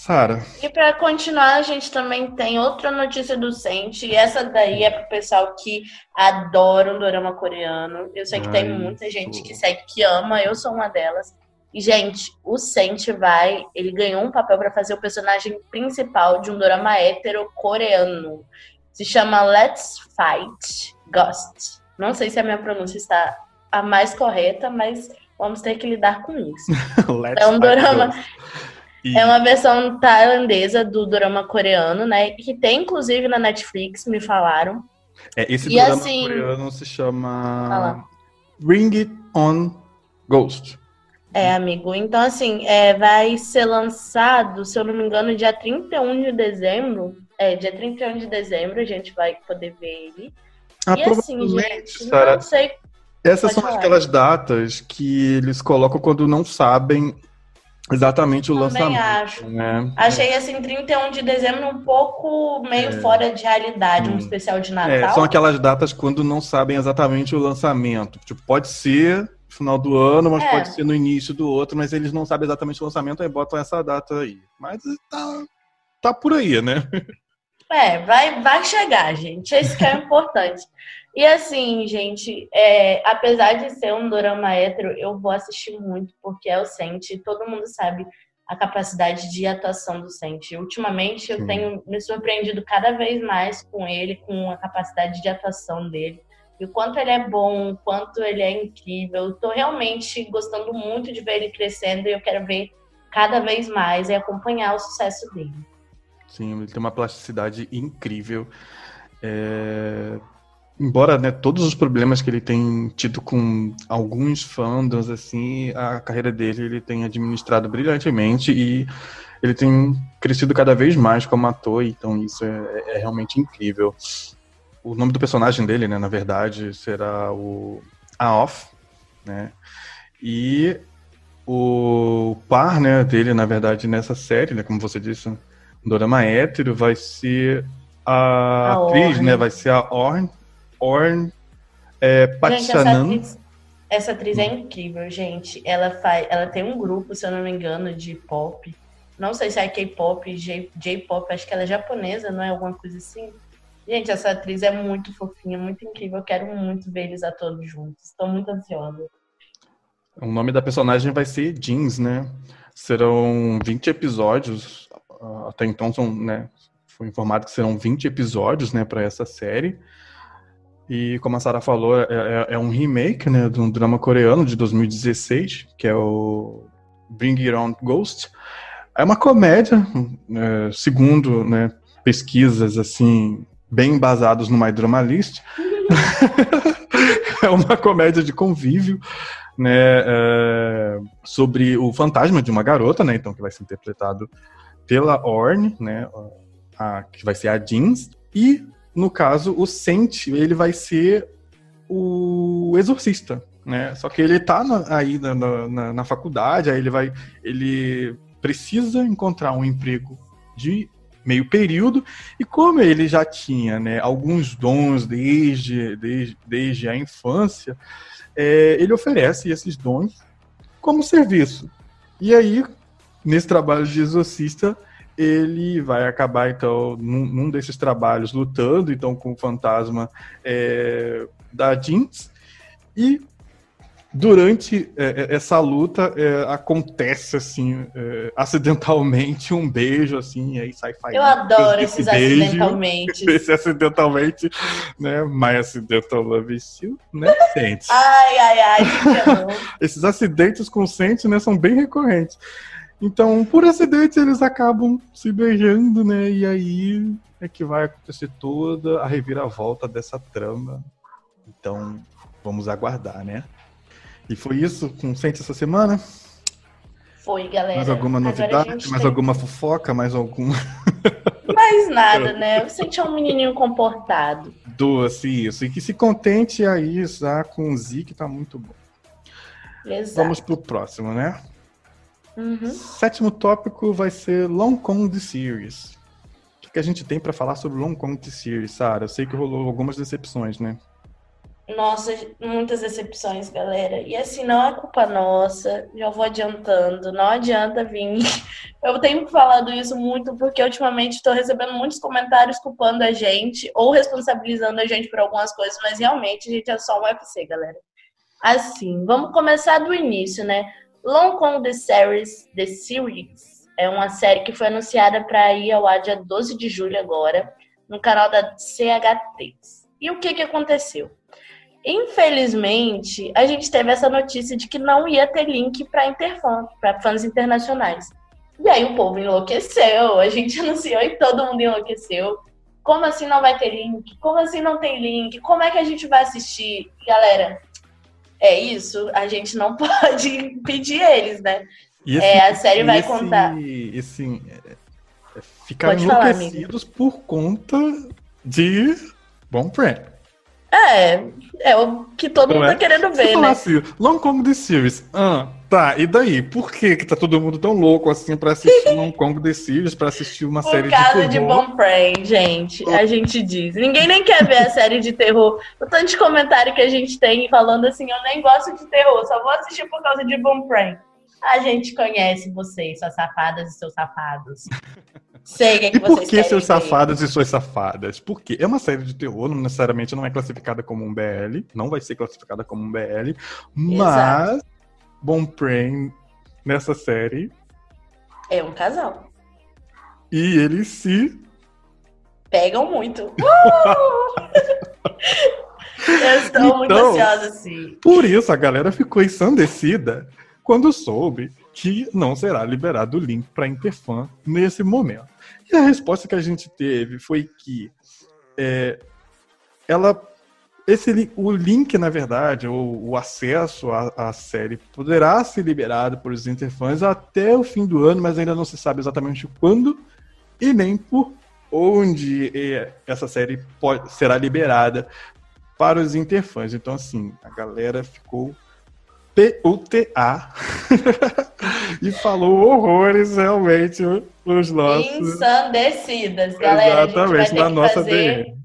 S1: Sara.
S2: E para continuar, a gente também tem outra notícia do Sente. E essa daí é pro pessoal que adora um dorama coreano. Eu sei que Ai, tem muita gente que segue que ama, eu sou uma delas. E, gente, o Sente vai. Ele ganhou um papel para fazer o personagem principal de um dorama hétero coreano. Se chama Let's Fight Ghost. Não sei se a minha pronúncia está a mais correta, mas vamos ter que lidar com isso. é um dorama. E... É uma versão tailandesa do drama coreano, né? Que tem inclusive na Netflix, me falaram.
S1: É, esse e drama assim... coreano se chama Ring It On Ghost.
S2: É, amigo. Então, assim, é, vai ser lançado, se eu não me engano, dia 31 de dezembro. É, dia 31 de dezembro a gente vai poder ver ele.
S1: Ah, e assim, gente, Sarah, não sei. Essas são falar. aquelas datas que eles colocam quando não sabem exatamente o Também lançamento.
S2: acho. Né? Achei assim, 31 de dezembro um pouco meio é. fora de realidade, um especial de Natal.
S1: É, são aquelas datas quando não sabem exatamente o lançamento. Tipo, pode ser no final do ano, mas é. pode ser no início do outro, mas eles não sabem exatamente o lançamento, aí botam essa data aí. Mas tá, tá por aí, né?
S2: É, vai, vai chegar, gente. Esse que é importante. E assim, gente, é, apesar de ser um drama hétero, eu vou assistir muito, porque é o Sente. Todo mundo sabe a capacidade de atuação do Sente. Ultimamente eu Sim. tenho me surpreendido cada vez mais com ele, com a capacidade de atuação dele. E o quanto ele é bom, o quanto ele é incrível. Estou realmente gostando muito de ver ele crescendo e eu quero ver cada vez mais e acompanhar o sucesso dele.
S1: Sim, ele tem uma plasticidade incrível. É embora né, todos os problemas que ele tem tido com alguns fandoms, assim, a carreira dele ele tem administrado brilhantemente e ele tem crescido cada vez mais como ator, então isso é, é realmente incrível. O nome do personagem dele, né, na verdade, será o Aof, né? E o par, né, dele, na verdade, nessa série, né, como você disse, drama hétero, vai ser a, a atriz, Orne. né, vai ser a Orne, É, Patisanan.
S2: Essa, essa atriz, é incrível, gente. Ela, faz, ela tem um grupo, se eu não me engano, de pop. Não sei se é K-pop, J-pop, acho que ela é japonesa, não é alguma coisa assim. Gente, essa atriz é muito fofinha, muito incrível. Eu quero muito ver eles a todos juntos. Estou muito ansiosa.
S1: O nome da personagem vai ser Jeans, né? Serão 20 episódios. Ah, até então são, né? Foi informado que serão 20 episódios, né, para essa série. E como a Sara falou, é, é, é, um remake, né, de um drama coreano de 2016, que é o Bring It On Ghost. É uma comédia, é, segundo né, pesquisas assim bem embasados no My Drama List. é uma comédia de convívio, né, é, sobre o fantasma de uma garota, né, então que vai ser interpretado pela Orne, né, a, que vai ser a Jeans, e no caso o Sent, ele vai ser o exorcista, né? Só que ele tá na, aí na, na, na faculdade, aí ele vai, ele precisa encontrar um emprego de meio período, e como ele já tinha né, alguns dons desde, desde, desde a infância, é, ele oferece esses dons como serviço. E aí, nesse trabalho de exorcista, ele vai acabar, então, num, num desses trabalhos, lutando, então, com o fantasma é, da Jinx, e durante é, é, essa luta é, acontece assim é, acidentalmente um beijo assim aí sai
S2: faísca. Eu adoro esses beijo, acidentalmente.
S1: Esse acidentalmente, né? My Accidental Love Still, né?
S2: Sente. ai, ai, ai,
S1: Esses acidentes com Sente, né, são bem recorrentes. Então, por acidente, eles acabam se beijando, né? E aí é que vai acontecer toda a reviravolta dessa trama. Então, vamos aguardar, né? E foi isso com Sente essa semana?
S2: Foi, galera.
S1: Mais alguma novidade? Mais tem... alguma fofoca? Mais alguma?
S2: Mais nada, né? Você é um menininho comportado.
S1: Doce, isso. E que se contente aí já com o Z, que tá muito bom.
S2: Exato.
S1: Vamos pro próximo, né?
S2: Uhum.
S1: Sétimo tópico vai ser Long Kong The Series. O que a gente tem para falar sobre Long Kong The Series, Sara? Eu sei que rolou algumas decepções, né?
S2: Nossa, muitas decepções, galera. E assim, não é culpa nossa, já vou adiantando, não adianta vir. Eu tenho falado isso muito porque ultimamente estou recebendo muitos comentários culpando a gente ou responsabilizando a gente por algumas coisas, mas realmente a gente é só um UFC, galera. Assim, vamos começar do início, né? Long Kong The Series, The Series é uma série que foi anunciada para ir ao ar dia 12 de julho agora, no canal da CHT. E o que, que aconteceu? Infelizmente, a gente teve essa notícia de que não ia ter link para Interfan, para fãs internacionais. E aí o povo enlouqueceu, a gente anunciou e todo mundo enlouqueceu. Como assim não vai ter link? Como assim não tem link? Como é que a gente vai assistir? Galera, é isso, a gente não pode impedir eles, né?
S1: Esse,
S2: é, a série vai
S1: esse,
S2: contar.
S1: Esse, é, é, ficar enlouquecidos falar, por conta de Bom Friend.
S2: É, é o que todo mundo tá é? tá querendo ver, né?
S1: Assim, Long Kong The Series. Ah, tá, e daí? Por que que tá todo mundo tão louco assim pra assistir Long Kong The Series, pra assistir uma
S2: Por
S1: série
S2: de terror? Por causa de Bom Prey, gente. A gente diz. Ninguém nem quer ver a série de terror. O tanto de comentário que a gente tem falando assim, eu nem gosto de terror, só vou assistir por causa de Bom Prey. A gente conhece vocês, suas safadas e seus safados. Sei que, é que
S1: e por que seus safados e suas safadas? Porque é uma série de terror, não necessariamente não é classificada como um BL, não vai ser classificada como um BL, mas Exato. Brain nessa série
S2: é um casal.
S1: E eles se
S2: pegam muito. Uh! Eu estou então, muito ansiosa, sim.
S1: Por isso a galera ficou ensandecida quando soube que não será liberado o link para Interfan nesse momento. E a resposta que a gente teve foi que é, ela esse o link na verdade ou o acesso à, à, série poderá ser liberado por os interfãs até o fim do ano mas ainda não se sabe exatamente quando e nem por onde essa série pode, será liberada para os interfãs então assim a galera ficou PUTA e falou horrores realmente os nossos.
S2: Ensandecidas, galera. Exatamente, na nossa fazer... DM.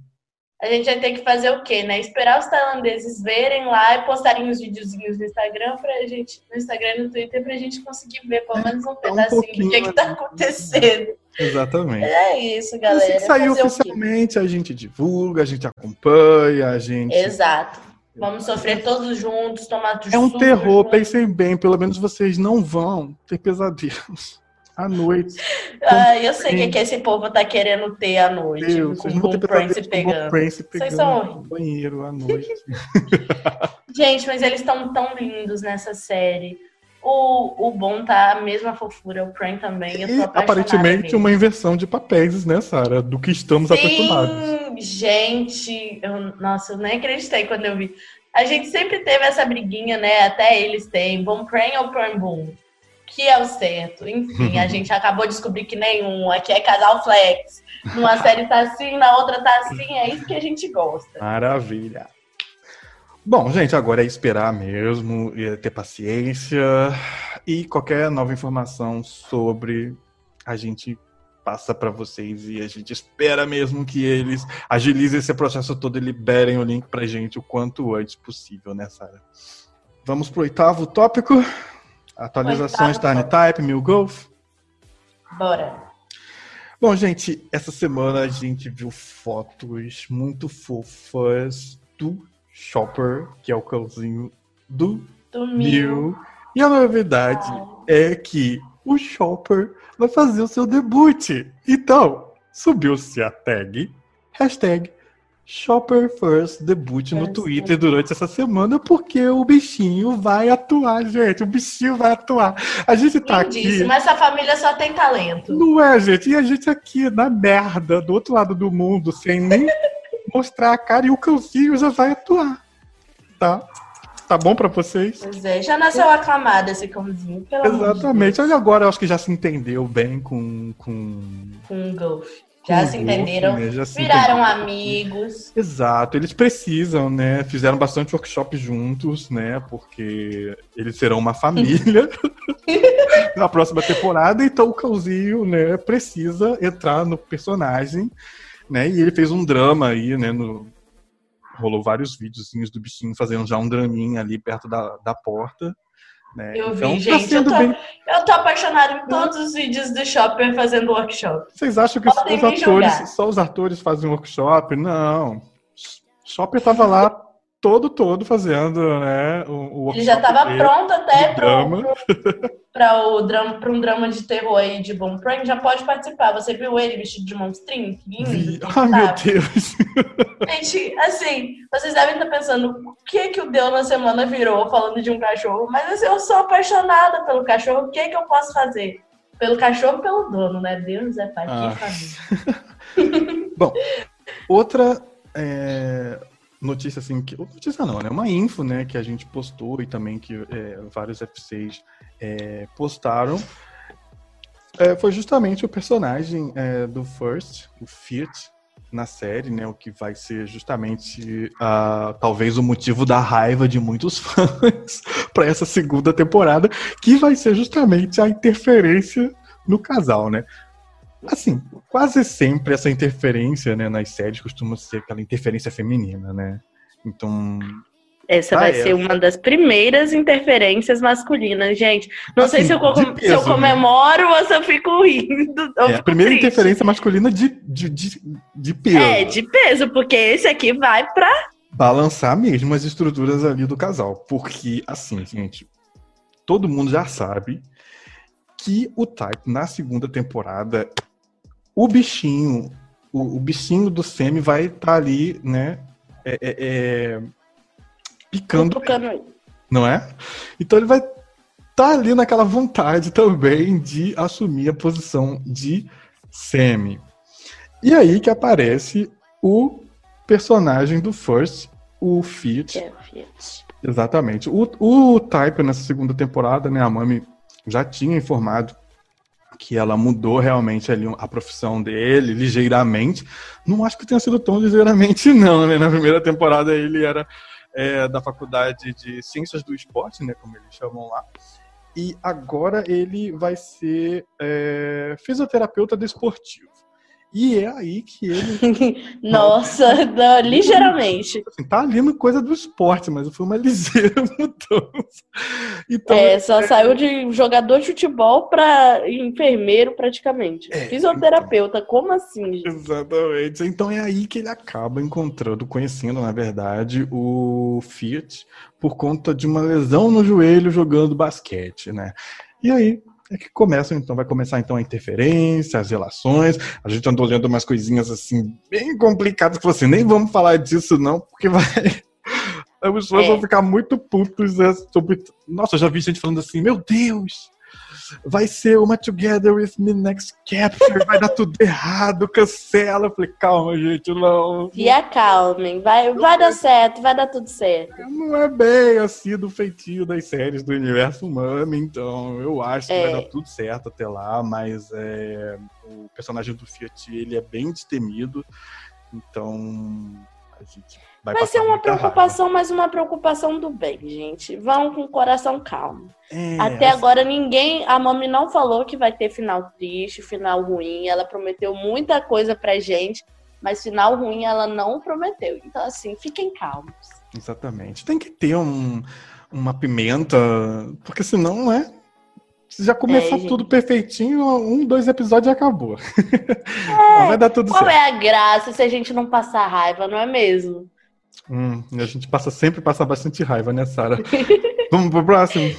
S2: A gente vai ter que fazer o quê, né? Esperar os tailandeses verem lá e postarem os videozinhos no Instagram pra gente, no Instagram e no Twitter pra gente conseguir ver pelo menos um pedacinho um do que, que tá acontecendo.
S1: Exatamente.
S2: É isso, galera.
S1: Assim que sair oficialmente, a gente divulga, a gente acompanha, a gente.
S2: Exato. Vamos sofrer todos juntos, tomar
S1: É um terror, juntos. pensem bem, pelo menos vocês não vão ter pesadelos à noite.
S2: Ah, eu sei o que, que esse povo tá querendo ter à noite. Deus, com o Prince pegando.
S1: Prince pegando vocês são banheiro à noite.
S2: Gente, mas eles estão tão lindos nessa série. O, o Bom tá a mesma fofura, o Pran também. Eu tô e,
S1: aparentemente mesmo. uma inversão de papéis, né, Sara? Do que estamos
S2: Sim,
S1: acostumados.
S2: Gente, eu, nossa, eu nem acreditei quando eu vi. A gente sempre teve essa briguinha, né? Até eles têm, Bom Pran ou Pran Boom. Que é o certo. Enfim, a gente acabou de descobrir que nenhum. Aqui é casal flex. Numa série tá assim, na outra tá assim. É isso que a gente gosta.
S1: Maravilha. Bom, gente, agora é esperar mesmo, e ter paciência e qualquer nova informação sobre a gente passa para vocês e a gente espera mesmo que eles agilizem esse processo todo e liberem o link pra gente o quanto antes possível, né, Sara? Vamos pro oitavo tópico. Atualizações da Type, Mil Golf.
S2: Bora.
S1: Bom, gente, essa semana a gente viu fotos muito fofas do Chopper, que é o cãozinho do,
S2: do Mil.
S1: E a novidade é que o Chopper vai fazer o seu debut. Então, subiu-se a tag, hashtag Shopper First debut no Twitter durante essa semana, porque o bichinho vai atuar, gente. O bichinho vai atuar. A gente tá aqui.
S2: Mas essa família só tem talento.
S1: Não é, gente? E a gente aqui na merda, do outro lado do mundo, sem nem mostrar a cara e o cãozinho já vai atuar. Tá? Tá bom para vocês?
S2: Pois é, já nasceu aclamado esse cãozinho, pelo
S1: Exatamente. Olha, agora eu acho que já se entendeu bem com. Com,
S2: com o Golf. Já se entenderam, né? já se viraram entenderam. amigos.
S1: Exato, eles precisam, né? Fizeram bastante workshop juntos, né? Porque eles serão uma família na próxima temporada, então o cãozinho, né, precisa entrar no personagem né? E ele fez um drama aí, né? No, rolou vários videozinhos do bichinho fazendo já um draminha ali perto da, da porta. Né?
S2: Eu então, vi, tá gente. Eu tô, bem... eu tô apaixonado em todos os vídeos do Shopper fazendo workshop.
S1: Vocês acham que Podem os atores, só os atores fazem workshop? Não. Shopper tava lá todo, todo fazendo, né? O,
S2: o Ele já estava pronto até para o drama, para um drama de terror aí de Bom Prank, já pode participar. Você viu ele vestido de monstrinho?
S1: Lindo. Ai, meu Deus.
S2: Gente, assim, vocês devem estar pensando, o que que o Deus na semana virou falando de um cachorro? Mas assim, eu sou apaixonada pelo cachorro, o que que eu posso fazer? Pelo cachorro, pelo dono, né? Deus é pai, ah. que família.
S1: Bom, outra... É notícia assim, que, notícia não, né? Uma info, né, que a gente postou e também que é, vários F6 é, postaram. É, foi justamente o personagem é, do First, o Fiat, na série, né? O que vai ser justamente uh, talvez o motivo da raiva de muitos fãs para essa segunda temporada, que vai ser justamente a interferência no casal, né? Assim, quase sempre essa interferência né, nas séries costuma ser aquela interferência feminina, né? Então.
S2: Essa vai essa... ser uma das primeiras interferências masculinas, gente. Não assim, sei se eu, peso, se eu né? comemoro né? ou se eu fico rindo.
S1: É a primeira triste. interferência masculina de, de, de, de peso.
S2: É, de peso, porque esse aqui vai pra.
S1: Balançar mesmo as estruturas ali do casal. Porque, assim, gente, todo mundo já sabe que o Type na segunda temporada o bichinho, o, o bichinho do Semi vai estar tá ali, né? É, é, é, picando. Não é? Então ele vai estar tá ali naquela vontade também de assumir a posição de Semi. E aí que aparece o personagem do First, o Fiat.
S2: É, Fiat.
S1: Exatamente. O, o Type nessa segunda temporada, né? A Mami já tinha informado que ela mudou realmente ali a profissão dele ligeiramente. Não acho que tenha sido tão ligeiramente, não, né? Na primeira temporada ele era é, da faculdade de Ciências do Esporte, né? Como eles chamam lá. E agora ele vai ser é, fisioterapeuta desportivo. E é aí que ele.
S2: Nossa, não, ligeiramente.
S1: Assim, tá ali no coisa do esporte, mas foi uma ligeira mudança.
S2: Então, é, só é... saiu de jogador de futebol para enfermeiro praticamente. É, Fisioterapeuta, então... como assim? Gente?
S1: Exatamente. Então é aí que ele acaba encontrando, conhecendo, na verdade, o Fiat por conta de uma lesão no joelho jogando basquete, né? E aí é que começam, então, vai começar então a interferência, as relações. A gente andou lendo umas coisinhas assim, bem complicadas, que assim, nem vamos falar disso, não, porque vai. As pessoas é. vão ficar muito putos né, sobre. Nossa, eu já vi gente falando assim, meu Deus! Vai ser uma Together With Me Next Capture, vai dar tudo errado, cancela. Eu falei, calma, gente, não.
S2: E acalmem, vai, vai dar certo, vai dar tudo certo.
S1: Não é bem assim do feitio das séries do universo humano, então eu acho que é. vai dar tudo certo até lá, mas é, o personagem do Fiat, ele é bem destemido, então a gente
S2: vai, vai ser uma preocupação, raiva. mas uma preocupação do bem, gente. Vão com o coração calmo. É, Até assim... agora ninguém, a Mami não falou que vai ter final triste, final ruim. Ela prometeu muita coisa pra gente, mas final ruim ela não prometeu. Então assim, fiquem calmos.
S1: Exatamente. Tem que ter um, uma pimenta, porque senão é se já começar é, tudo perfeitinho, um, dois episódios e acabou.
S2: É, vai dar tudo qual certo. Qual é a graça se a gente não passar raiva, não é mesmo?
S1: Hum, a gente passa sempre passa bastante raiva, né, Sara? Vamos pro próximo?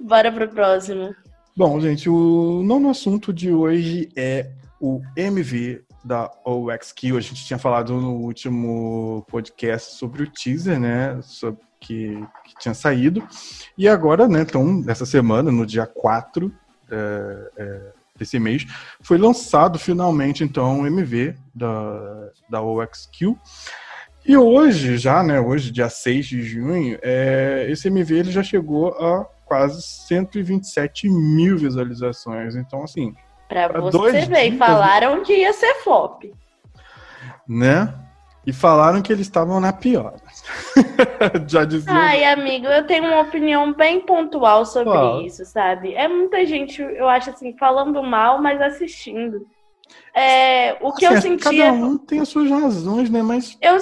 S2: Bora pro próximo.
S1: Bom, gente, o nono assunto de hoje é o MV da OXQ. A gente tinha falado no último podcast sobre o teaser, né? Sobre que, que tinha saído. E agora, né, então, essa semana, no dia 4 é, é, desse mês, foi lançado finalmente, então, o MV da, da OXQ. E hoje, já, né, hoje, dia 6 de junho, é, esse MV ele já chegou a quase 127 mil visualizações. Então, assim.
S2: Pra, pra você ver, dias, falaram que ia ser flop.
S1: Né? E falaram que eles estavam na pior.
S2: Já dizia. Ai, amigo, eu tenho uma opinião bem pontual sobre isso, sabe? É muita gente, eu acho assim, falando mal, mas assistindo. É, o que eu senti.
S1: Cada um tem as suas razões, né? Mas.
S2: Eu,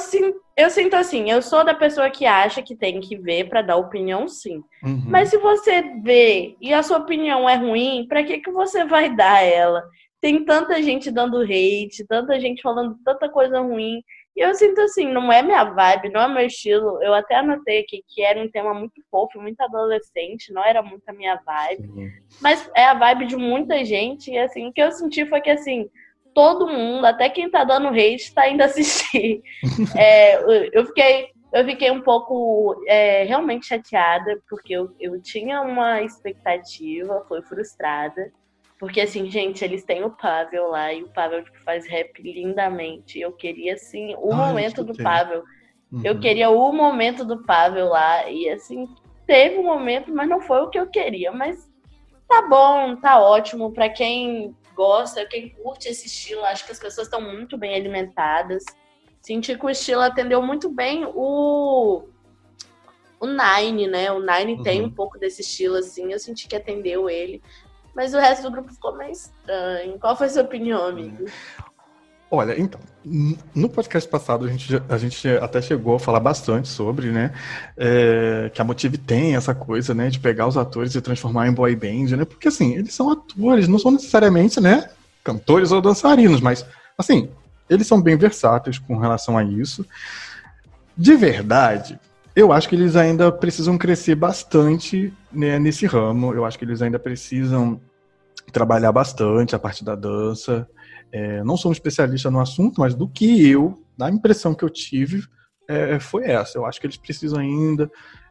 S2: eu sinto assim, eu sou da pessoa que acha que tem que ver para dar opinião, sim. Uhum. Mas se você vê e a sua opinião é ruim, para que, que você vai dar ela? Tem tanta gente dando hate, tanta gente falando tanta coisa ruim. E eu sinto assim, não é minha vibe, não é meu estilo. Eu até anotei aqui que era um tema muito fofo, muito adolescente, não era muito a minha vibe. Sim. Mas é a vibe de muita gente. E assim, o que eu senti foi que assim, todo mundo, até quem tá dando hate, tá indo assistir. é, eu fiquei. Eu fiquei um pouco é, realmente chateada, porque eu, eu tinha uma expectativa, foi frustrada. Porque, assim, gente, eles têm o Pavel lá e o Pavel tipo, faz rap lindamente. Eu queria, assim, o Ai, momento do Pavel. Uhum. Eu queria o momento do Pavel lá. E, assim, teve um momento, mas não foi o que eu queria. Mas tá bom, tá ótimo. Pra quem gosta, quem curte esse estilo, acho que as pessoas estão muito bem alimentadas. Senti que o estilo atendeu muito bem o o Nine, né? O Nine uhum. tem um pouco desse estilo, assim. Eu senti que atendeu ele. Mas o resto do grupo ficou mais estranho. Qual foi a sua opinião, amigo?
S1: Olha, então, no podcast passado a gente, a gente até chegou a falar bastante sobre, né, é, que a Motive tem essa coisa, né, de pegar os atores e transformar em boy band, né, porque assim, eles são atores, não são necessariamente, né, cantores ou dançarinos, mas, assim, eles são bem versáteis com relação a isso. De verdade, eu acho que eles ainda precisam crescer bastante né, nesse ramo. Eu acho que eles ainda precisam trabalhar bastante a parte da dança. É, não sou um especialista no assunto, mas do que eu, da impressão que eu tive, é, foi essa. Eu acho que eles precisam ainda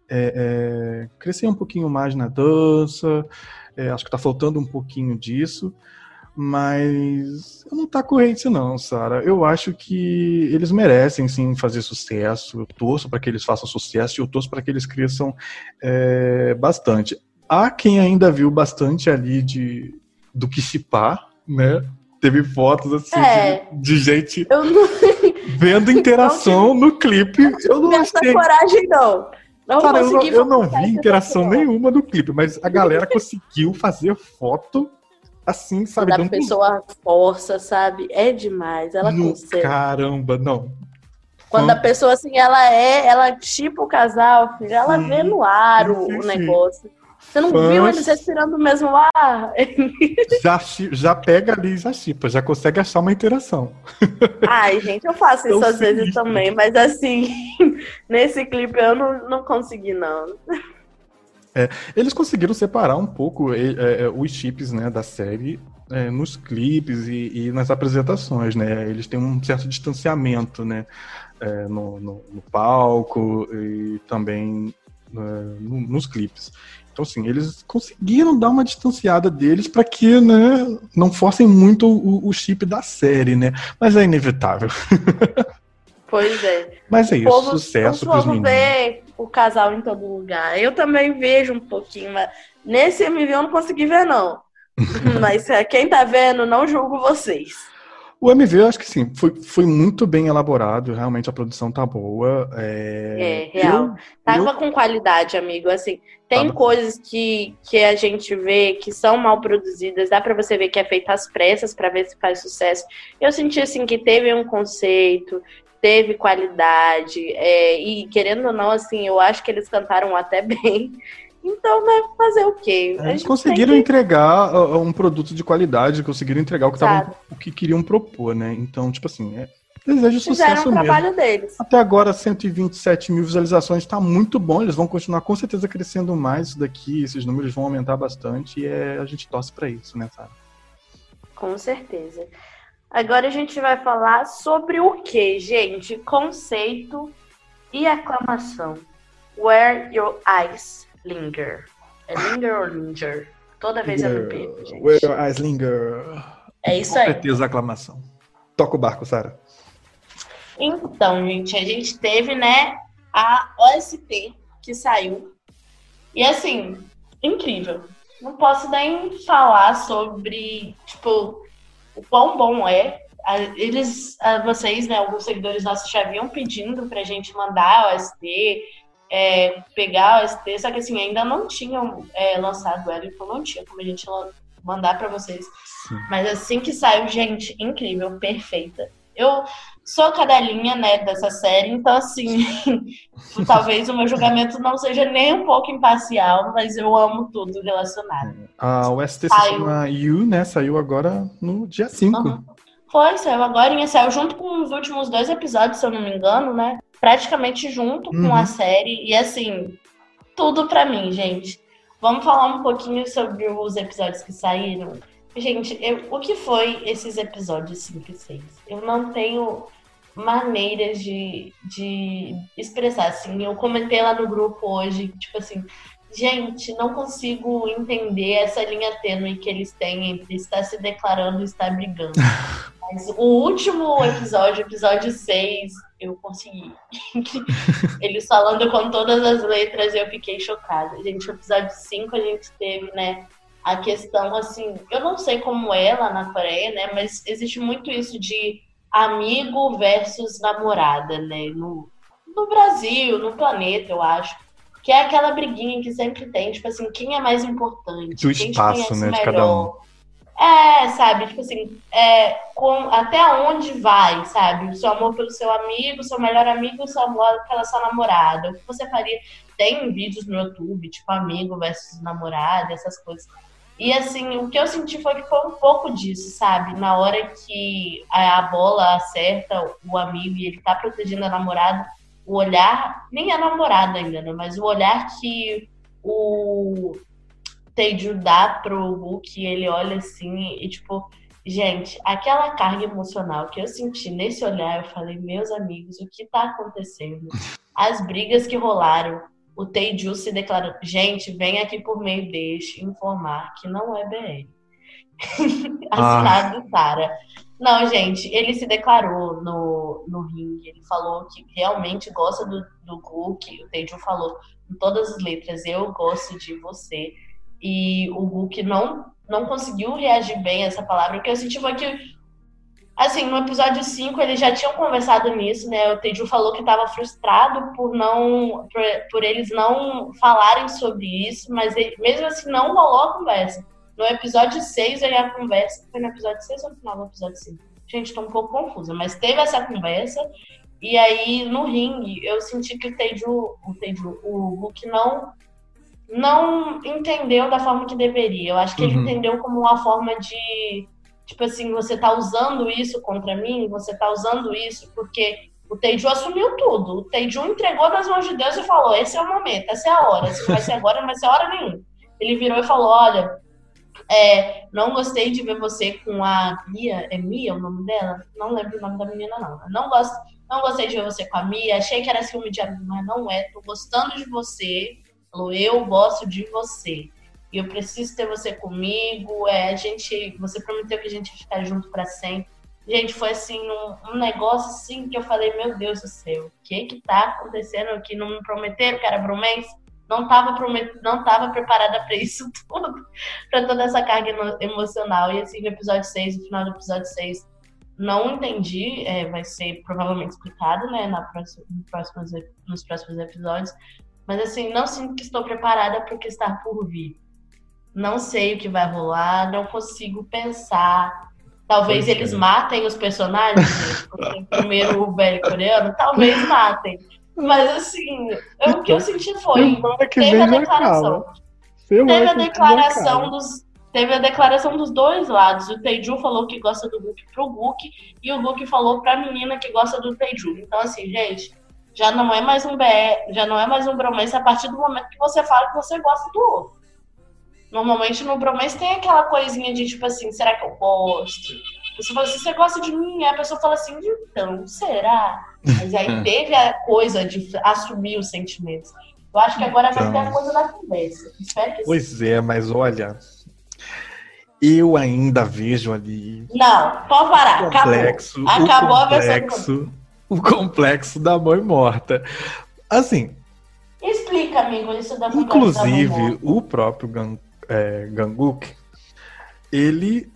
S1: é, é crescer um pouquinho mais na dança. É, acho que está faltando um pouquinho disso. Mas eu não tá corrente não, Sara. Eu acho que eles merecem sim fazer sucesso. Eu torço para que eles façam sucesso e eu torço para que eles cresçam é, bastante. Há quem ainda viu bastante ali de do que chipar, né? Teve fotos assim é, de, de, gente não... vendo interação no clipe. Eu não achei.
S2: coragem não.
S1: Não Cara, eu não, eu não vi interação nenhuma no clipe, mas a galera conseguiu fazer foto assim, sabe?
S2: Quando a pessoa força, sabe? É demais. Ela
S1: no,
S2: consegue.
S1: Caramba, não.
S2: Quando a pessoa, assim, ela é, ela tipo o casal, filho, ela sim, vê no ar o, sim, o negócio. Você não Fãs... viu eles respirando o mesmo ar?
S1: já, já pega ali e já chipa, já consegue achar uma interação.
S2: Ai, gente, eu faço isso às vezes também, mas assim, nesse clipe eu não, não consegui, não.
S1: É, eles conseguiram separar um pouco é, é, os chips né, da série é, nos clipes e, e, nas apresentações, né? Eles têm um certo distanciamento, né? É, no, no, no, palco e também é, no, nos clipes. Então, assim, eles conseguiram dar uma distanciada deles para que né, não forcem muito o, o, chip da série, né? Mas é inevitável.
S2: Pois é.
S1: Mas é isso, povo, sucesso para os meninos.
S2: ver o casal em todo lugar. Eu também vejo um pouquinho, mas nesse MV eu não consegui ver, não. mas é, quem tá vendo, não julgo vocês.
S1: O MV, eu acho que sim, foi, foi muito bem elaborado, realmente a produção tá boa.
S2: É, é real. Eu, Tava eu... com qualidade, amigo. Assim, tem Tava. coisas que, que a gente vê que são mal produzidas, dá para você ver que é feita às pressas para ver se faz sucesso. Eu senti assim que teve um conceito, teve qualidade, é, e querendo ou não, assim, eu acho que eles cantaram até bem. Então, né, fazer o quê?
S1: É, eles conseguiram que... entregar um produto de qualidade, conseguiram entregar o que, tavam, o que queriam propor, né? Então, tipo assim, é, desejo Fizeram sucesso o
S2: trabalho
S1: mesmo.
S2: deles.
S1: Até agora, 127 mil visualizações está muito bom. Eles vão continuar com certeza crescendo mais isso daqui. Esses números vão aumentar bastante e é, a gente torce para isso, né, Sara?
S2: Com certeza. Agora a gente vai falar sobre o que, gente? Conceito e aclamação. Where Your Eyes Linger. É linger ou linger? Toda vez linger. é no peito, gente.
S1: Where Your Eyes Linger.
S2: É isso aí.
S1: Com certeza aclamação. Toca o barco, Sara.
S2: Então, gente, a gente teve, né, a OST que saiu. E assim, incrível. Não posso nem falar sobre, tipo, o quão bom é. Eles, vocês, né, alguns seguidores nossos já haviam pedindo pra gente mandar a OST, é, pegar a OST, só que assim, ainda não tinham é, lançado ela, então não tinha como a gente mandar para vocês. Sim. Mas assim que saiu, gente, incrível, perfeita. Eu sou cadelinha, né, dessa série, então assim, talvez o meu julgamento não seja nem um pouco imparcial, mas eu amo tudo relacionado.
S1: A OST saiu. se chama You, né, saiu agora no dia 5. Uhum.
S2: Foi, saiu agora, saiu junto com os últimos dois episódios, se eu não me engano, né, praticamente junto uhum. com a série, e assim, tudo pra mim, gente. Vamos falar um pouquinho sobre os episódios que saíram. Gente, eu, o que foi esses episódios 5 e 6? Eu não tenho maneiras de, de expressar, assim. Eu comentei lá no grupo hoje, tipo assim, gente, não consigo entender essa linha tênue que eles têm entre estar se declarando e estar brigando. Mas o último episódio, episódio 6, eu consegui. Eles falando com todas as letras, eu fiquei chocada. Gente, o episódio 5 a gente teve, né? A questão, assim, eu não sei como é lá na Coreia, né? Mas existe muito isso de amigo versus namorada, né? No, no Brasil, no planeta, eu acho. Que é aquela briguinha que sempre tem, tipo assim, quem é mais importante?
S1: Do espaço, né? Melhor. De cada um.
S2: É, sabe? Tipo assim, é, com, até onde vai, sabe? O seu amor pelo seu amigo, seu melhor amigo, o seu amor pela sua namorada. O que você faria? Tem vídeos no YouTube, tipo, amigo versus namorada, essas coisas. E assim, o que eu senti foi que foi um pouco disso, sabe? Na hora que a bola acerta o amigo e ele tá protegendo a namorada, o olhar, nem a namorada ainda, né? Mas o olhar que o Teiju dá pro Hulk, ele olha assim e tipo, gente, aquela carga emocional que eu senti nesse olhar, eu falei, meus amigos, o que tá acontecendo? As brigas que rolaram, o Teiju se declarou: gente, vem aqui por meio deste informar que não é BR. Assinado ah. Sara. Não, gente, ele se declarou no, no ringue, ele falou que realmente gosta do, do o Teiju falou em todas as letras, eu gosto de você. E o Hulk não, não conseguiu reagir bem a essa palavra, o que eu senti que Assim, no episódio 5 eles já tinham conversado nisso, né? O Teju falou que estava frustrado por não por, por, eles não falarem sobre isso, mas ele, mesmo assim não rolou a conversa. No episódio 6 aí a conversa. Foi no episódio 6 ou no final do episódio 5? Gente, tô um pouco confusa, mas teve essa conversa. E aí, no ringue, eu senti que o Teiju, o Teiju, o Hulk não não entendeu da forma que deveria. Eu acho que uhum. ele entendeu como uma forma de, tipo assim, você tá usando isso contra mim, você tá usando isso porque o Teiju assumiu tudo. O Teiju entregou nas mãos de Deus e falou: esse é o momento, essa é a hora. Se não vai ser agora, não vai ser hora nenhuma. Ele virou e falou: olha, é, não gostei de ver você com a Mia. É Mia o nome dela? Não lembro o nome da menina, não. Não, gosto, não gostei de ver você com a Mia. Achei que era filme de amigo, mas não é. Tô gostando de você falou, eu gosto de você. E eu preciso ter você comigo. É, a gente, você prometeu que a gente ia ficar junto para sempre. Gente, foi assim, um, um, negócio assim que eu falei, meu Deus do céu, o que que tá acontecendo aqui? Não me prometeram que era bromance? Não tava, promet... não tava preparada para isso tudo, para toda essa carga emocional. E assim, no episódio 6, no final do episódio 6, não entendi, é, vai ser provavelmente explicado, né, na próxima, nos, próximos, nos próximos episódios, mas assim, não sinto que estou preparada para o que está por vir. Não sei o que vai rolar, não consigo pensar. Talvez eles é. matem os personagens, porque primeiro o velho coreano, talvez matem. Mas assim, eu, o que eu senti foi. Teve a declaração. Teve a declaração dos. Teve a declaração dos dois lados. O Teiju falou que gosta do Guk pro Guk e o Guk falou pra menina que gosta do Teiju. Então, assim, gente, já não é mais um BR, já não é mais um bromance a partir do momento que você fala que você gosta do outro. Normalmente no bromance tem aquela coisinha de tipo assim, será que eu gosto? Você fala assim, você gosta de mim? Aí a pessoa fala assim, então, será? Mas aí teve a coisa de assumir os sentimentos. Eu acho que agora então... vai ter a coisa da conversa. Espero que
S1: Pois sim. é, mas olha, eu ainda vejo ali.
S2: Não, pode parar. Complexo, acabou. Acabou
S1: a versão o complexo da mãe morta. Assim.
S2: Explica, amigo, isso da
S1: Inclusive, o próprio é, Ganguk, ele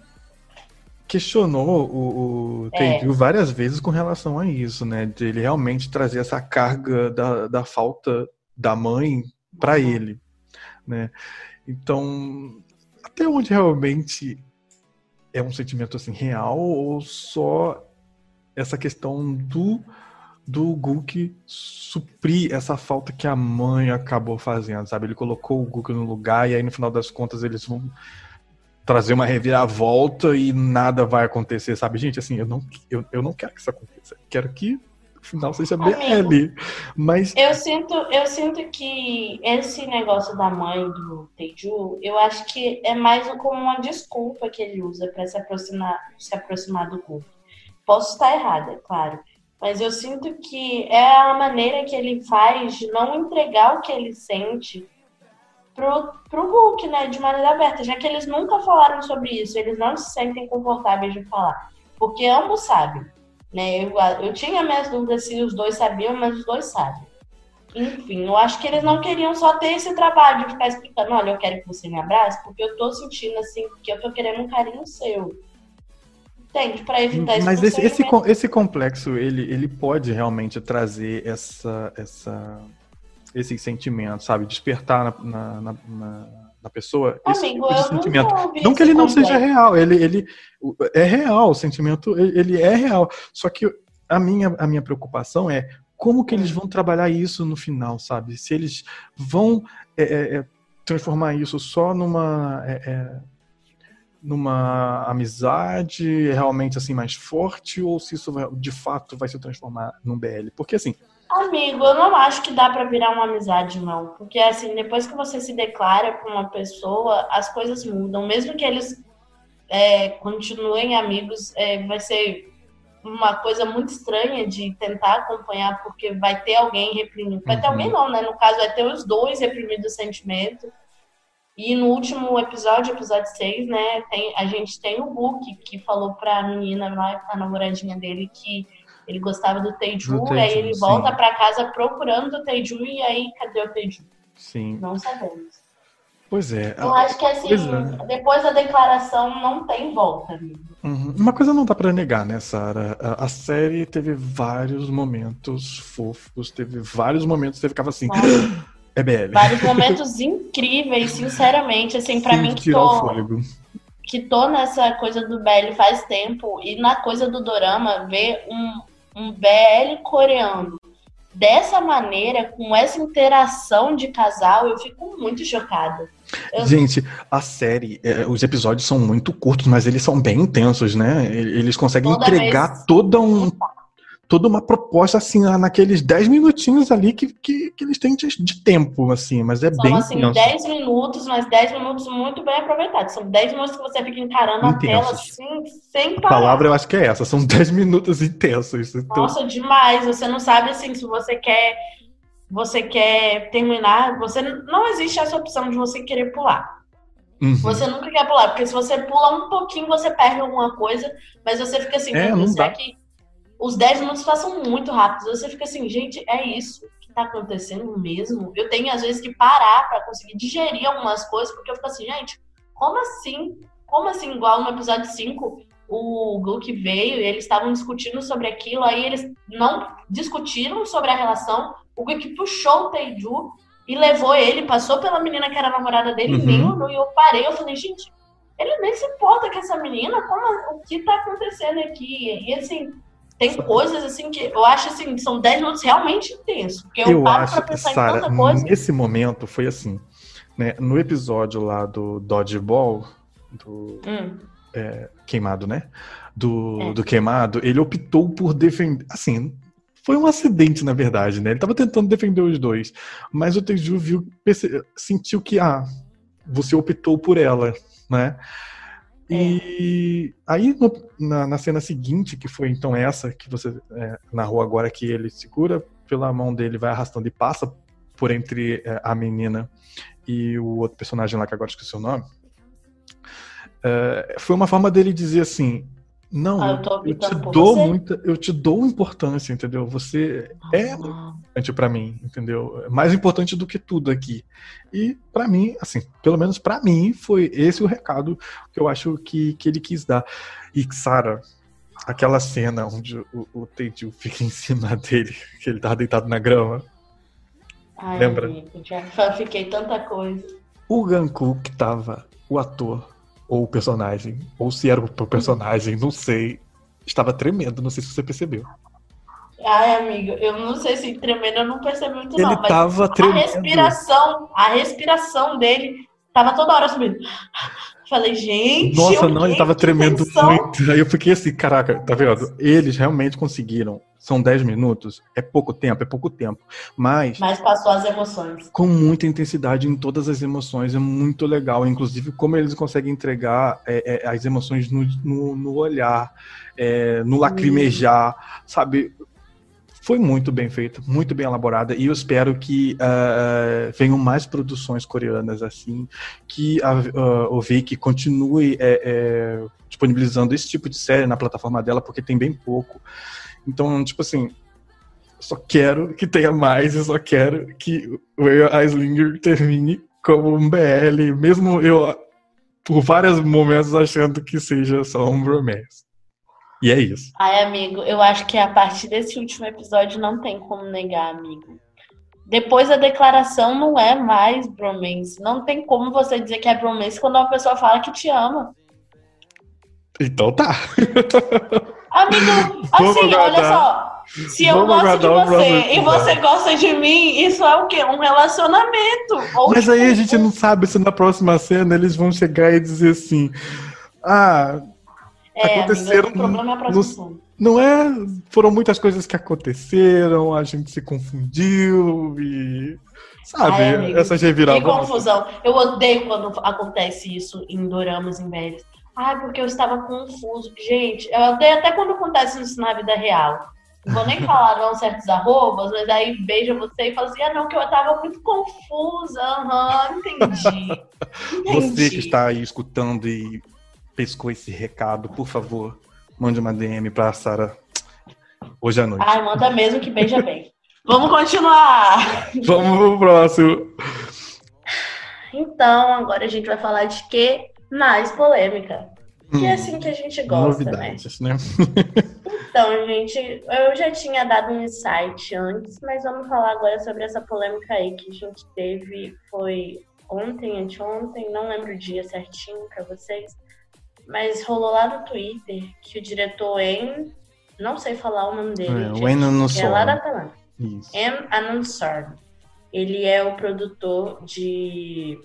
S1: questionou o, o é. várias vezes com relação a isso, né? De ele realmente trazer essa carga da, da falta da mãe para uhum. ele, né? Então, até onde realmente é um sentimento assim real ou só essa questão do do Guk suprir essa falta que a mãe acabou fazendo, sabe? Ele colocou o Guk no lugar e aí no final das contas eles vão trazer uma reviravolta e nada vai acontecer, sabe? Gente, assim, eu não, eu, eu não quero que isso aconteça. Quero que o final seja BL. Mas.
S2: Eu sinto, eu sinto que esse negócio da mãe do Teju, eu acho que é mais como uma desculpa que ele usa para se aproximar, se aproximar do Guk. Posso estar errada, claro. Mas eu sinto que é a maneira que ele faz de não entregar o que ele sente pro, pro Hulk, né? De maneira aberta, já que eles nunca falaram sobre isso, eles não se sentem confortáveis de falar. Porque ambos sabem. Né? Eu, eu tinha minhas dúvidas se os dois sabiam, mas os dois sabem. Enfim, eu acho que eles não queriam só ter esse trabalho de ficar explicando, olha, eu quero que você me abrace, porque eu tô sentindo assim, que eu tô querendo um carinho seu. Entende? Para evitar
S1: Mas esse, esse, esse complexo, ele, ele pode realmente trazer essa, essa, esse sentimento, sabe? Despertar na, na, na, na pessoa esse
S2: Amigo, tipo sentimento. Não,
S1: que ele não seja real, ele, ele é real, o sentimento ele é real. Só que a minha, a minha preocupação é como que eles vão trabalhar isso no final, sabe? Se eles vão é, é, é transformar isso só numa é, é numa amizade realmente assim mais forte ou se isso de fato vai se transformar num BL? Porque assim,
S2: Amigo, eu não acho que dá para virar uma amizade, não. Porque, assim, depois que você se declara com uma pessoa, as coisas mudam. Mesmo que eles é, continuem amigos, é, vai ser uma coisa muito estranha de tentar acompanhar, porque vai ter alguém reprimindo. Vai ter uhum. alguém, não, né? No caso, vai ter os dois reprimindo o sentimento. E no último episódio, episódio 6, né, tem, a gente tem o Hulk que falou pra menina, a namoradinha dele, que ele gostava do Teiju, do aí ele sim. volta para casa procurando o Teiju, e aí cadê o Teiju?
S1: Sim.
S2: Não sabemos.
S1: Pois é.
S2: Eu acho que assim, é. depois da declaração não tem volta, amigo.
S1: Uhum. Uma coisa não dá para negar, né, Sara? A, a, série teve vários momentos fofos, teve vários momentos que você ficava assim. É BL.
S2: Vários momentos incríveis, sinceramente, assim, pra
S1: Sem
S2: mim que tô, que tô nessa coisa do BL faz tempo e na coisa do dorama, ver um, um BL coreano dessa maneira, com essa interação de casal, eu fico muito chocada. Eu-
S1: Gente, a série, é, os episódios são muito curtos, mas eles são bem intensos, né? Eles conseguem
S2: Toda
S1: entregar
S2: vez-
S1: toda, um, toda uma proposta, assim, naqueles 10 minutinhos ali que, que, que eles têm de, de tempo, assim, mas é
S2: São
S1: bem
S2: assim,
S1: intenso.
S2: 10 minutos, mas 10 minutos muito bem aproveitados. São 10 minutos que você fica encarando a tela
S1: Intensos.
S2: assim, sem
S1: A
S2: parar.
S1: palavra eu acho que é essa, são 10 minutos intensos. Então,
S2: Nossa, demais. Você não sabe assim se você quer você quer terminar, você não existe essa opção de você querer pular.
S1: uhum.
S2: Você nunca quer pular, porque se você pula um pouquinho, você perde alguma coisa, mas você fica assim,
S1: É, não dá.
S2: que os 10 minutos passam muito rápido. Você fica assim, gente, é isso que tá acontecendo mesmo? Eu tenho às vezes que parar pra conseguir digerir algumas coisas, porque eu fico assim, gente, como assim? Como assim? Igual no episódio 5, o Gluck veio e eles estavam discutindo sobre aquilo, aí eles não discutiram sobre a relação, o Gluck puxou o Teiju e levou ele, passou pela menina que era namorada dele,
S1: Uhum.
S2: nem olhou, e eu parei, eu falei, gente, ele nem se importa com essa menina, como, o que tá acontecendo aqui? E assim, tem coisas assim que eu acho assim, são 10 minutos realmente intensos. Porque eu,
S1: Eu
S2: paro
S1: acho
S2: pra
S1: que,
S2: pensar em
S1: Sara,
S2: tanta coisa.
S1: nesse momento foi assim, né? No episódio lá do Dodgeball, do
S2: Hum,
S1: queimado, né? Do,
S2: É.
S1: do queimado, ele optou por defender. Assim, foi um acidente, na verdade, né? Ele tava tentando defender os dois. Mas o Teju viu, perce- sentiu que, ah, você optou por ela, né? E aí, no- na, na cena seguinte, que foi então essa que você é, narrou agora, que ele segura pela mão dele, vai arrastando e passa por entre é, a menina e o outro personagem lá, que agora esqueci o nome. É, foi uma forma dele dizer assim: Não,
S2: Ah, eu
S1: eu te dou
S2: você.
S1: muita, eu te dou importância, entendeu? Você é
S2: ah,
S1: importante pra mim, entendeu? É Mais importante do que tudo aqui. E pra mim, assim, pelo menos pra mim, foi esse o recado que eu acho que, que ele quis dar. E Sara, aquela cena onde o, o fica em cima dele, que ele tava deitado na grama.
S2: ai,
S1: Lembra?
S2: já fanfiquei tanta coisa.
S1: O Ganku que tava, o ator, ou o personagem, ou se era o personagem, não sei, estava tremendo, não sei se você percebeu.
S2: Ai, amigo, eu não sei se tremendo, eu não percebi muito, não.
S1: Ele
S2: Mas
S1: tava
S2: a
S1: tremendo.
S2: respiração, a respiração dele tava toda hora subindo. Falei, gente.
S1: Nossa, não, ele tava tremendo muito. Aí eu fiquei assim, caraca, tá vendo? Eles realmente conseguiram. São 10 minutos, é pouco tempo, é pouco tempo. Mas
S2: Mas passou as emoções.
S1: com muita intensidade em todas as emoções, é muito legal. Inclusive, como eles conseguem entregar é, é, as emoções no, no, no olhar, é, no lacrimejar, sabe? Foi muito bem feito, muito bem elaborada, e eu espero que ah, venham mais produções coreanas assim, que a, ah, o continue é, é, disponibilizando esse tipo de série na plataforma dela, porque tem bem pouco. Então, tipo assim, só quero que tenha mais, eu só quero que o Eislinger termine como um BL, mesmo eu por vários momentos achando que seja só um bromance. E é isso.
S2: Ai, amigo, eu acho que a partir desse último episódio não tem como negar, amigo. Depois da declaração não é mais bromance. Não tem como você dizer que é bromance quando uma pessoa fala que te ama.
S1: Então tá.
S2: Amigo,
S1: Vamos
S2: assim, olha só. Se eu
S1: Vamos
S2: gosto de você e você
S1: episódio.
S2: gosta de mim, isso é o quê? Um relacionamento.
S1: Mas aí a
S2: tipo,
S1: gente não sabe se na próxima cena eles vão chegar e dizer assim: Ah,
S2: é,
S1: aconteceram
S2: amigo, o problema é a produção.
S1: não é. Foram muitas coisas que aconteceram, a gente se confundiu e. Sabe,
S2: Ai, amigo,
S1: essas
S2: Que confusão. Eu odeio quando acontece isso em doramas em velhos. Ai, porque eu estava confuso. Gente, eu odeio até quando acontece isso na vida real. Não vou nem falar não certos arrobas, mas aí beija você e fala assim, ah não, que eu estava muito confusa. Aham, entendi.
S1: Você
S2: Entendi.
S1: que está aí escutando e pescou esse recado, por favor, mande uma DM pra Sara hoje à noite.
S2: Ai, manda mesmo que beija bem. Vamos continuar.
S1: Vamos pro próximo.
S2: Então, agora a gente vai falar de que mais polêmica. Que é assim que a gente gosta, né?
S1: Novidades, né?
S2: Então, gente, eu já tinha dado um insight antes, mas vamos falar agora sobre essa polêmica aí que a gente teve. Foi ontem, anteontem, não lembro o dia certinho para vocês, mas rolou lá no Twitter que o diretor em. Não sei falar o nome dele.
S1: É,
S2: gente,
S1: o
S2: que é lá da Tailândia. M. Anand Ele é o produtor de.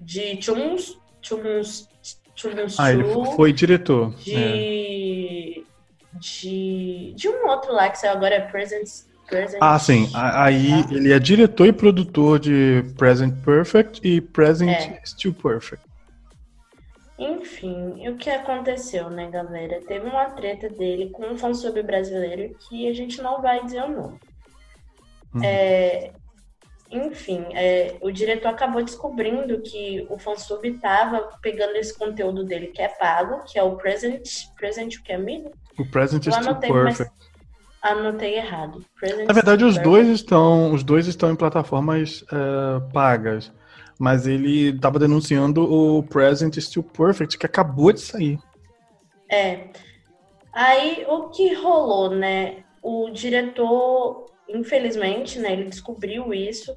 S2: de Chums. Chums. Chums.
S1: Ah, ele foi diretor. É.
S2: De. De. De um outro lá que saiu agora é Present. Present
S1: Ah, sim. Aí
S2: Tá.
S1: ele é diretor e produtor de Present Perfect e Present
S2: É.
S1: Still Perfect.
S2: Enfim, o que aconteceu, né, galera? Teve uma treta dele com um fansub brasileiro que a gente não vai dizer o nome.
S1: Uhum.
S2: É, enfim, é, o diretor acabou descobrindo que o fansub estava pegando esse conteúdo dele que é pago, que é o Present, Present o que é amigo?
S1: O Present
S2: Eu
S1: Still
S2: anotei,
S1: Perfect.
S2: anotei errado. Present
S1: Na verdade, os
S2: Perfect.
S1: dois estão, os dois estão em plataformas eh, pagas. Mas ele estava denunciando o Present Still Perfect, que acabou de sair.
S2: É. Aí o que rolou, né? O diretor, infelizmente, né, ele descobriu isso.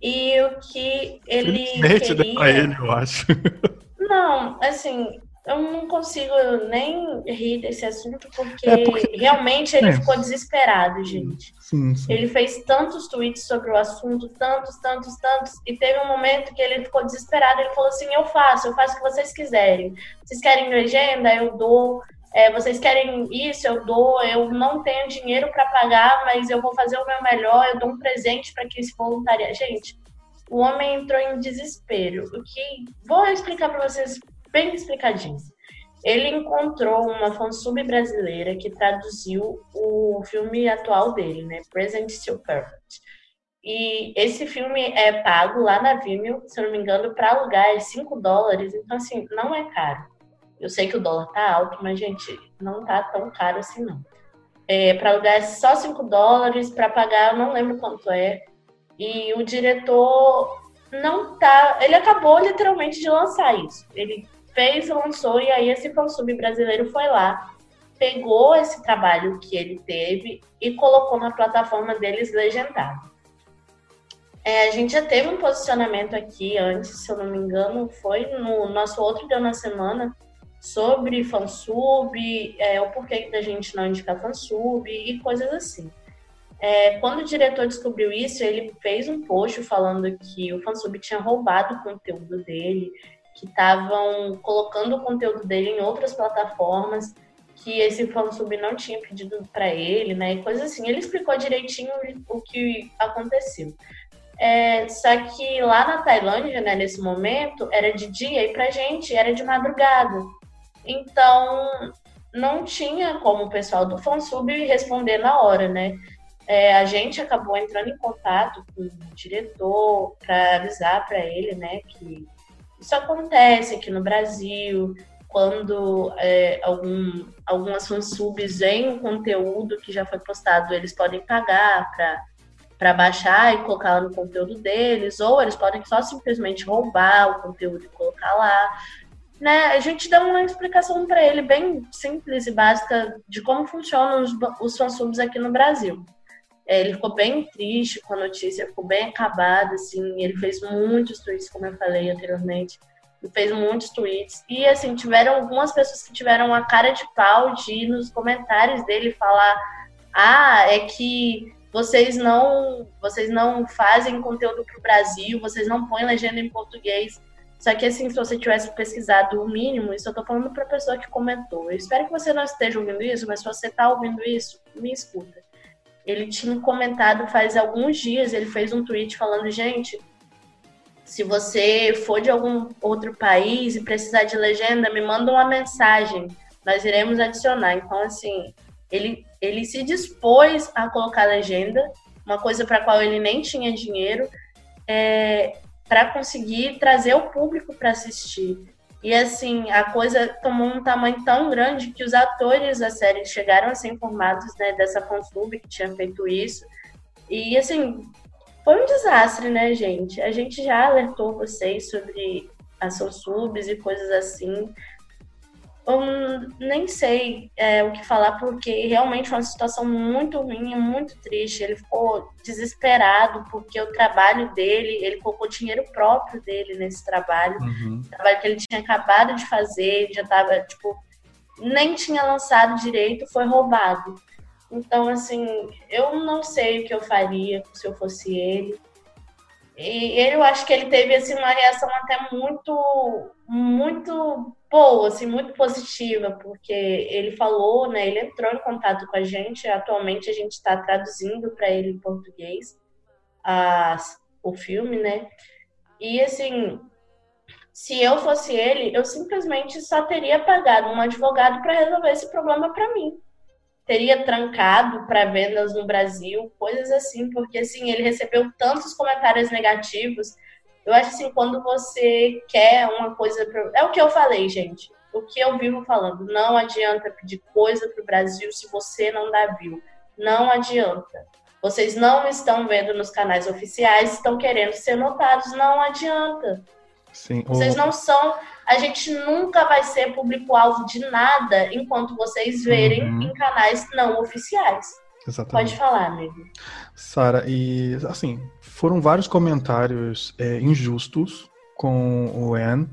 S2: E o que ele
S1: Felizmente, né,
S2: queria...
S1: pra ele, eu acho.
S2: Não, assim, eu não consigo nem rir desse assunto porque,
S1: É, porque-
S2: realmente ele
S1: é.
S2: ficou desesperado, gente.
S1: Sim, sim.
S2: Ele fez tantos tweets sobre o assunto, tantos, tantos, tantos, e teve um momento que ele ficou desesperado. Ele falou assim: Eu faço, eu faço o que vocês quiserem. Vocês querem legenda? Eu dou. É, vocês querem isso? Eu dou. Eu não tenho dinheiro para pagar, mas eu vou fazer o meu melhor. Eu dou um presente para quem se voluntaria. Gente, o homem entrou em desespero. O que. Vou explicar para vocês bem explicadinho. Ele encontrou uma fansub brasileira que traduziu o filme atual dele, né? Present Still Perfect. E esse filme é pago lá na Vimeo, se eu não me engano, para alugar é 5 dólares. Então, assim, não é caro. Eu sei que o dólar tá alto, mas, gente, não tá tão caro assim, não. É, para alugar é só 5 dólares, para pagar eu não lembro quanto é. E o diretor não tá. Ele acabou literalmente de lançar isso. Ele fez, lançou, e aí esse fansub brasileiro foi lá, pegou esse trabalho que ele teve e colocou na plataforma deles legendado. É, a gente já teve um posicionamento aqui antes, se eu não me engano, foi no nosso outro Deu na Semana, sobre fansub, é, o porquê da gente não indicar fansub e coisas assim. É, quando o diretor descobriu isso, ele fez um post falando que o fansub tinha roubado o conteúdo dele, que estavam colocando o conteúdo dele em outras plataformas, que esse fansub não tinha pedido para ele, né? E coisas assim. Ele explicou direitinho o que aconteceu. É, só que lá na Tailândia, né, nesse momento, era de dia e pra gente era de madrugada. Então, não tinha como o pessoal do fansub responder na hora, né? É, a gente acabou entrando em contato com o diretor para avisar para ele, né, que isso acontece aqui no Brasil, quando é, algum, algumas fansubs veem um conteúdo que já foi postado, eles podem pagar para baixar e colocar lá no conteúdo deles, ou eles podem só simplesmente roubar o conteúdo e colocar lá. Né? A gente dá uma explicação para ele bem simples e básica de como funcionam os, os fansubs aqui no Brasil. É, ele ficou bem triste com a notícia, ficou bem acabado, assim, ele fez muitos tweets, como eu falei anteriormente, ele fez muitos tweets, e assim, tiveram algumas pessoas que tiveram a cara de pau de ir nos comentários dele falar, ah, é que vocês não, vocês não fazem conteúdo pro Brasil, vocês não põem legenda em português, só que assim, se você tivesse pesquisado o mínimo, isso eu tô falando pra pessoa que comentou, eu espero que você não esteja ouvindo isso, mas se você tá ouvindo isso, me escuta ele tinha comentado faz alguns dias, ele fez um tweet falando, gente, se você for de algum outro país e precisar de legenda, me manda uma mensagem, nós iremos adicionar. Então, assim, ele, ele se dispôs a colocar legenda, uma coisa para a qual ele nem tinha dinheiro, é, para conseguir trazer o público para assistir. E assim, a coisa tomou um tamanho tão grande que os atores da série chegaram a ser informados né, dessa fansub que tinha feito isso. E assim, foi um desastre, né, gente? A gente já alertou vocês sobre as fansubs e coisas assim. Eu nem sei é, o que falar, porque realmente foi uma situação muito ruim, muito triste. Ele ficou desesperado, porque o trabalho dele, ele colocou dinheiro próprio dele nesse trabalho. Uhum. Trabalho que ele tinha acabado de fazer, já estava, tipo, nem tinha lançado direito, foi roubado. Então, assim, eu não sei o que eu faria se eu fosse ele. E ele, eu acho que ele teve assim, uma reação até muito, muito boa, assim, muito positiva, porque ele falou, né? Ele entrou em contato com a gente. Atualmente a gente está traduzindo para ele em português o filme, né? E assim, se eu fosse ele, eu simplesmente só teria pagado um advogado para resolver esse problema para mim teria trancado para vendas no Brasil, coisas assim, porque assim, ele recebeu tantos comentários negativos. Eu acho assim, quando você quer uma coisa. Pro... É o que eu falei, gente. O que eu vivo falando. Não adianta pedir coisa para o Brasil se você não dá view. Não adianta. Vocês não estão vendo nos canais oficiais, estão querendo ser notados. Não adianta. Sim. Vocês não são a gente nunca vai ser público-alvo de nada enquanto vocês verem uhum. em canais não oficiais. Exatamente. Pode falar, amigo.
S1: Sara, e assim, foram vários comentários é, injustos com o Anne,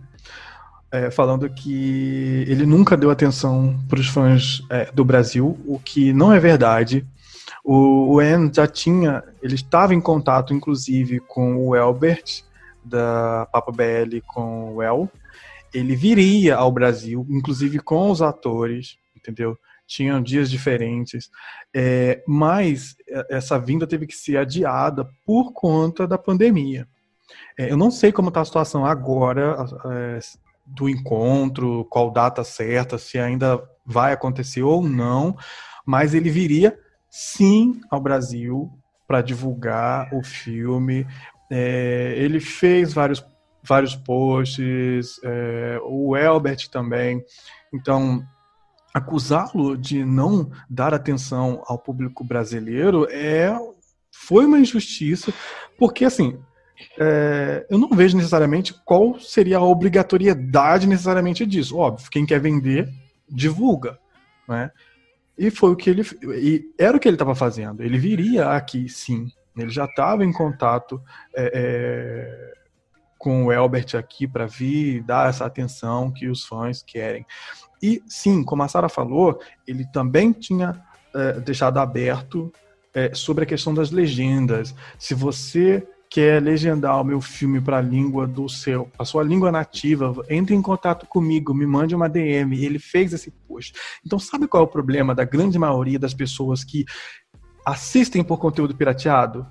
S1: é, falando que ele nunca deu atenção para os fãs é, do Brasil, o que não é verdade. O, o Anne já tinha, ele estava em contato, inclusive, com o Elbert, da Papa BL com o El, ele viria ao Brasil, inclusive com os atores, entendeu? Tinham dias diferentes, é, mas essa vinda teve que ser adiada por conta da pandemia. É, eu não sei como está a situação agora é, do encontro, qual data certa, se ainda vai acontecer ou não, mas ele viria sim ao Brasil para divulgar o filme. É, ele fez vários vários posts, é, o Elbert também. Então, acusá-lo de não dar atenção ao público brasileiro é foi uma injustiça, porque assim é, eu não vejo necessariamente qual seria a obrigatoriedade necessariamente disso. Óbvio, quem quer vender divulga, né? E foi o que ele e era o que ele estava fazendo. Ele viria aqui, sim. Ele já estava em contato. É, é, com o Elbert aqui para vir dar essa atenção que os fãs querem. E sim, como a Sara falou, ele também tinha é, deixado aberto é, sobre a questão das legendas. Se você quer legendar o meu filme para a língua do seu, a sua língua nativa, entre em contato comigo, me mande uma DM. Ele fez esse post. Então, sabe qual é o problema da grande maioria das pessoas que assistem por conteúdo pirateado?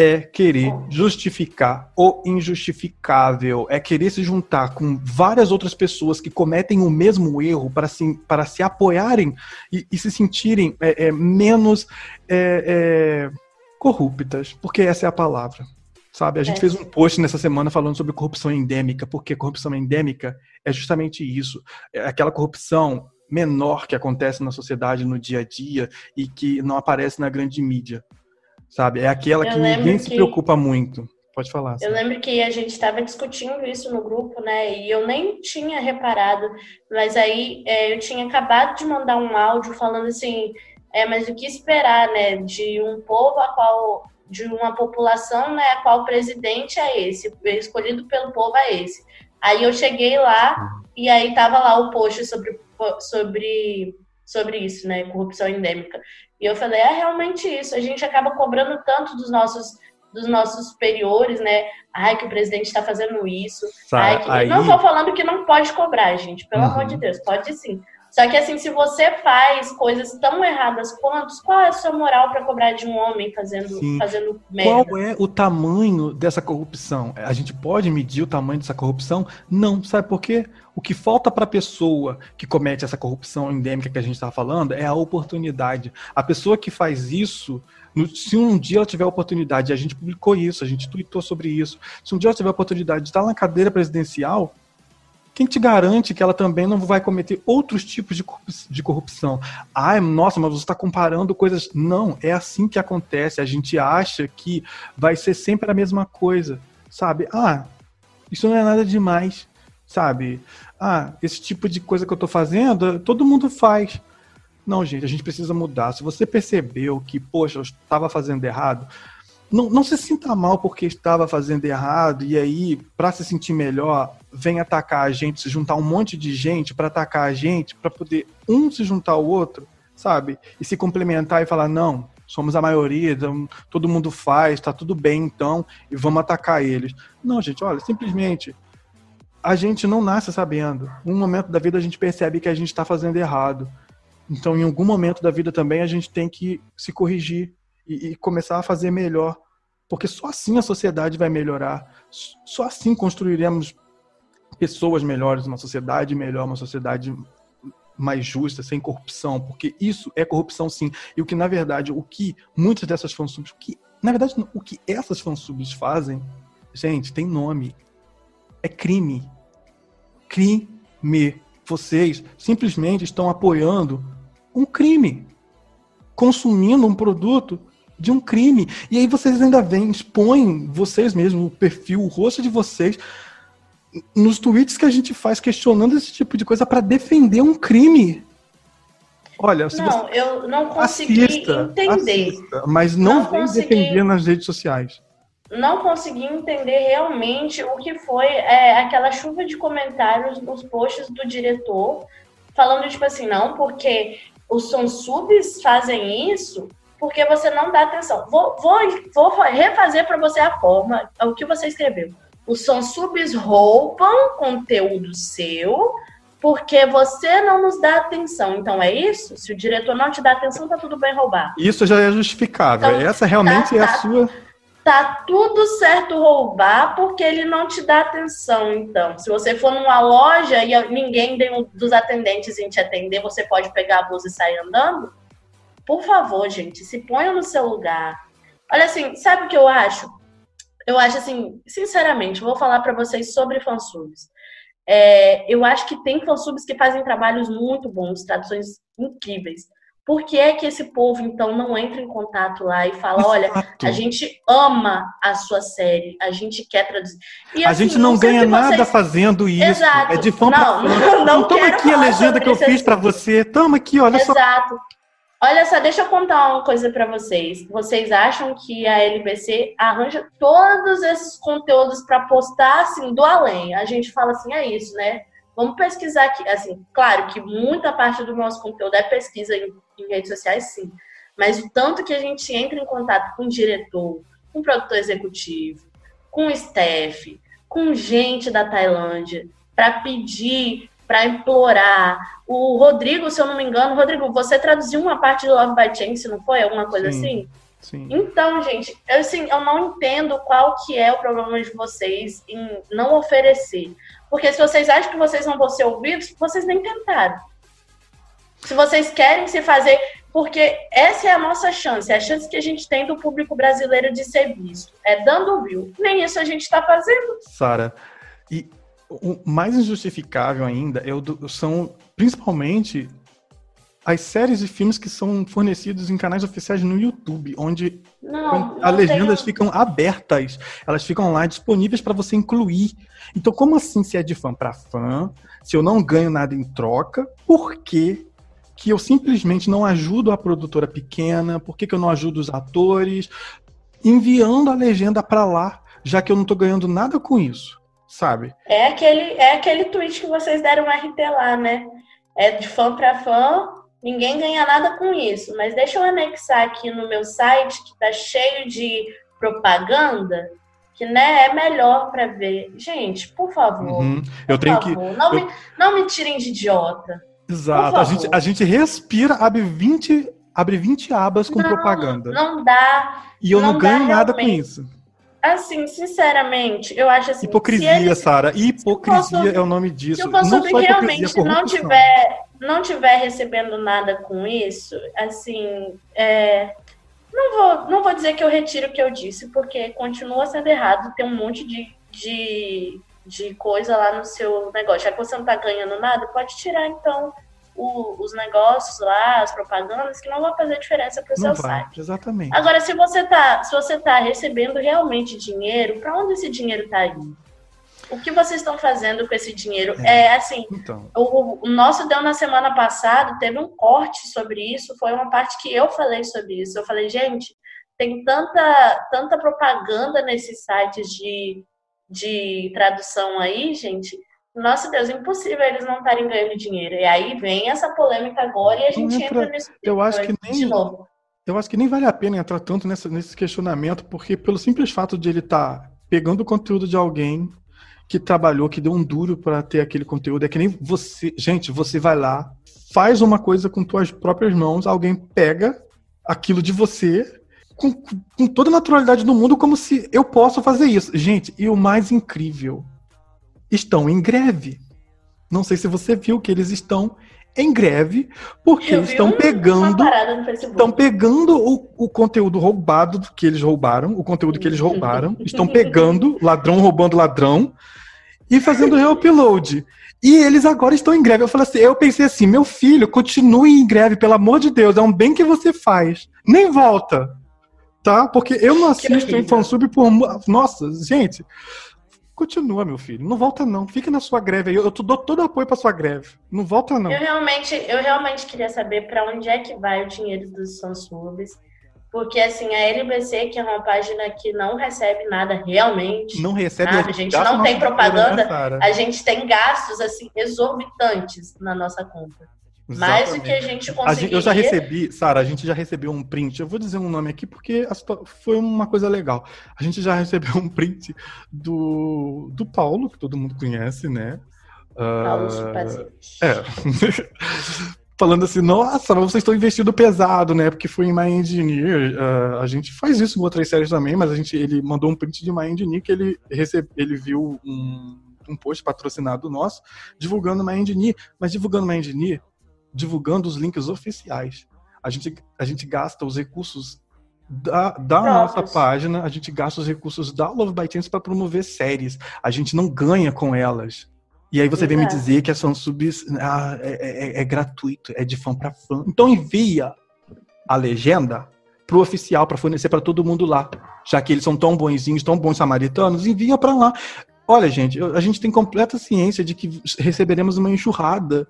S1: É querer justificar o injustificável, é querer se juntar com várias outras pessoas que cometem o mesmo erro para se, para se apoiarem e, e se sentirem é, é, menos é, é corruptas, porque essa é a palavra. Sabe, a gente é. fez um post nessa semana falando sobre corrupção endêmica, porque corrupção endêmica é justamente isso, é aquela corrupção menor que acontece na sociedade no dia a dia e que não aparece na grande mídia sabe? É aquela eu que ninguém que... se preocupa muito. Pode falar.
S2: Eu lembro que a gente estava discutindo isso no grupo, né? E eu nem tinha reparado, mas aí é, eu tinha acabado de mandar um áudio falando assim, é, mas o que esperar, né? De um povo a qual, de uma população, né? A qual presidente é esse, escolhido pelo povo é esse. Aí eu cheguei lá e aí tava lá o post sobre sobre sobre isso, né? Corrupção endêmica. E eu falei, é realmente isso. A gente acaba cobrando tanto dos nossos dos nossos superiores, né? Ai, que o presidente está fazendo isso. Ai, que... aí... Não estou falando que não pode cobrar, gente. Pelo uhum. amor de Deus, pode sim. Só que assim, se você faz coisas tão erradas quanto, qual é a sua moral para cobrar de um homem fazendo, fazendo merda?
S1: Qual é o tamanho dessa corrupção? A gente pode medir o tamanho dessa corrupção? Não, sabe por quê? O que falta para a pessoa que comete essa corrupção endêmica que a gente está falando é a oportunidade. A pessoa que faz isso, se um dia ela tiver a oportunidade, a gente publicou isso, a gente tweetou sobre isso, se um dia ela tiver a oportunidade de estar na cadeira presidencial, quem te garante que ela também não vai cometer outros tipos de corrupção? Ai, nossa, mas você está comparando coisas. Não, é assim que acontece. A gente acha que vai ser sempre a mesma coisa, sabe? Ah, isso não é nada demais, sabe? Ah, esse tipo de coisa que eu tô fazendo, todo mundo faz. Não, gente, a gente precisa mudar. Se você percebeu que, poxa, eu estava fazendo errado, não, não se sinta mal porque estava fazendo errado e aí, para se sentir melhor, vem atacar a gente, se juntar um monte de gente para atacar a gente, para poder um se juntar ao outro, sabe? E se complementar e falar: não, somos a maioria, então, todo mundo faz, tá tudo bem então, e vamos atacar eles. Não, gente, olha, simplesmente a gente não nasce sabendo. Um momento da vida a gente percebe que a gente está fazendo errado. Então, em algum momento da vida também a gente tem que se corrigir e, e começar a fazer melhor. Porque só assim a sociedade vai melhorar. Só assim construiremos pessoas melhores, uma sociedade melhor, uma sociedade mais justa, sem corrupção, porque isso é corrupção sim. E o que na verdade, o que muitas dessas fansubs, o que na verdade o que essas fansubs fazem, gente, tem nome. É crime. Crime. Vocês simplesmente estão apoiando um crime, consumindo um produto de um crime. E aí vocês ainda vêm, expõem vocês mesmos, o perfil, o rosto de vocês, nos tweets que a gente faz questionando esse tipo de coisa para defender um crime. Olha,
S2: não, eu não consegui assista, entender. Assista,
S1: mas não, não vem consegui, defender nas redes sociais.
S2: Não consegui entender realmente o que foi é, aquela chuva de comentários nos posts do diretor, falando tipo assim, não, porque os fansubs fazem isso porque você não dá atenção. Vou, vou, vou refazer para você a forma, o que você escreveu. Os fansubs roubam conteúdo seu porque você não nos dá atenção. Então é isso? Se o diretor não te dá atenção, tá tudo bem roubar.
S1: Isso já é justificável. Então, Essa realmente tá, é a tá, sua.
S2: Tá tudo certo roubar porque ele não te dá atenção. Então, se você for numa loja e ninguém dos atendentes em te atender, você pode pegar a blusa e sair andando? Por favor, gente, se ponha no seu lugar. Olha assim, sabe o que eu acho? Eu acho assim, sinceramente, vou falar para vocês sobre fansubs. É, eu acho que tem fansubs que fazem trabalhos muito bons, traduções incríveis. Por que é que esse povo, então, não entra em contato lá e fala: olha, a gente ama a sua série, a gente quer traduzir.
S1: E, a assim, gente não, não ganha nada vocês... fazendo isso. Exato. É de fã não, pra fã. Não, não Toma aqui a legenda que eu fiz para você. Toma aqui, olha
S2: Exato.
S1: só.
S2: Exato. Olha só, deixa eu contar uma coisa para vocês. Vocês acham que a LBC arranja todos esses conteúdos para postar assim do além? A gente fala assim, é isso, né? Vamos pesquisar aqui. Assim, claro que muita parte do nosso conteúdo é pesquisa em, em redes sociais, sim. Mas o tanto que a gente entra em contato com o diretor, com o produtor executivo, com o staff, com gente da Tailândia, para pedir, para implorar. O Rodrigo, se eu não me engano, Rodrigo, você traduziu uma parte do Love by Chance, não foi? Alguma coisa sim, assim? Sim. Então, gente, eu, assim, eu não entendo qual que é o problema de vocês em não oferecer. Porque se vocês acham que vocês não vão ser ouvidos, vocês nem tentaram. Se vocês querem se fazer. Porque essa é a nossa chance, é a chance que a gente tem do público brasileiro de ser visto. É dando view. Nem isso a gente está fazendo.
S1: Sara, e o mais injustificável ainda é o são principalmente as séries e filmes que são fornecidos em canais oficiais no YouTube, onde
S2: não,
S1: as legendas tenho... ficam abertas, elas ficam lá disponíveis para você incluir. Então, como assim se é de fã para fã, se eu não ganho nada em troca, por que, que eu simplesmente não ajudo a produtora pequena? Por que, que eu não ajudo os atores? Enviando a legenda para lá, já que eu não estou ganhando nada com isso, sabe?
S2: É aquele, é aquele tweet que vocês deram RT lá, né? É de fã para fã, Ninguém ganha nada com isso, mas deixa eu anexar aqui no meu site que está cheio de propaganda, que né, é melhor para ver. Gente, por favor. Uhum.
S1: Eu
S2: por
S1: tenho
S2: favor,
S1: que.
S2: Não, eu... me, não me tirem de idiota.
S1: Exato. A gente, a gente respira, abre 20, abre 20 abas com
S2: não,
S1: propaganda.
S2: Não dá.
S1: E eu não, não ganho nada com isso.
S2: Assim, sinceramente, eu acho assim.
S1: Hipocrisia. Sara. Hipocrisia é o nome disso. Se
S2: o consultor realmente não tiver não tiver recebendo nada com isso, assim, é, não, vou, não vou dizer que eu retiro o que eu disse, porque continua sendo errado ter um monte de, de, de coisa lá no seu negócio. Já que você não está ganhando nada, pode tirar então o, os negócios lá, as propagandas, que não vão fazer diferença para o seu vai, site.
S1: Exatamente.
S2: Agora, se você está se você tá recebendo realmente dinheiro, para onde esse dinheiro está indo? O que vocês estão fazendo com esse dinheiro? É, é assim, então. o, o, nosso deu na semana passada, teve um corte sobre isso, foi uma parte que eu falei sobre isso. Eu falei, gente, tem tanta, tanta propaganda nesses sites de, de tradução aí, gente. Nossa Deus, impossível eles não estarem ganhando dinheiro. E aí vem essa polêmica agora e a gente entra, entra nesse
S1: eu acho que nem, de novo. Eu acho que nem vale a pena entrar tanto nessa, nesse questionamento, porque pelo simples fato de ele estar tá pegando o conteúdo de alguém que trabalhou, que deu um duro para ter aquele conteúdo. É que nem você. Gente, você vai lá, faz uma coisa com suas próprias mãos, alguém pega aquilo de você com, com toda a naturalidade do mundo, como se eu possa fazer isso. Gente, e o mais incrível, estão em greve. Não sei se você viu que eles estão em greve porque estão um, pegando estão pegando o, o, conteúdo roubado que eles roubaram, o conteúdo que eles roubaram, estão pegando ladrão roubando ladrão e fazendo reupload. E eles agora estão em greve. Eu falei assim, eu pensei assim, meu filho, continue em greve, pelo amor de Deus, é um bem que você faz. Nem volta. Tá? Porque eu não assisto em fansub por. Nossa, gente. Continua, meu filho. Não volta, não. Fica na sua greve aí. Eu dou todo o apoio pra sua greve. Não volta, não.
S2: Eu realmente, eu realmente queria saber para onde é que vai o dinheiro dos fansubs. Porque, assim, a LBC, que é uma página que não recebe nada realmente.
S1: Não recebe
S2: nada, a gente não tem propaganda. Né, a gente tem gastos, assim, exorbitantes na nossa conta. Mais do que a gente conseguiria.
S1: Eu já recebi, Sara, a gente já recebeu um print. Eu vou dizer um nome aqui porque foi uma coisa legal. A gente já recebeu um print do, do Paulo, que todo mundo conhece, né?
S2: Paulo uh,
S1: É. Falando assim, nossa, vocês estão investindo pesado, né? Porque foi em My Engineer. Uh, a gente faz isso em outras séries também, mas a gente, ele mandou um print de My Engineer que ele, recebe, ele viu um, um post patrocinado nosso divulgando My Engineer. Mas divulgando My Engineer, divulgando os links oficiais. A gente, a gente gasta os recursos da, da nossa página, a gente gasta os recursos da Love by Chance para promover séries. A gente não ganha com elas. E aí você vem me dizer que a fansubs ah, é, é, é, gratuito, é de fã para fã. Então envia a legenda pro oficial para fornecer para todo mundo lá. Já que eles são tão bonzinhos, tão bons samaritanos, envia para lá. Olha, gente, a gente tem completa ciência de que receberemos uma enxurrada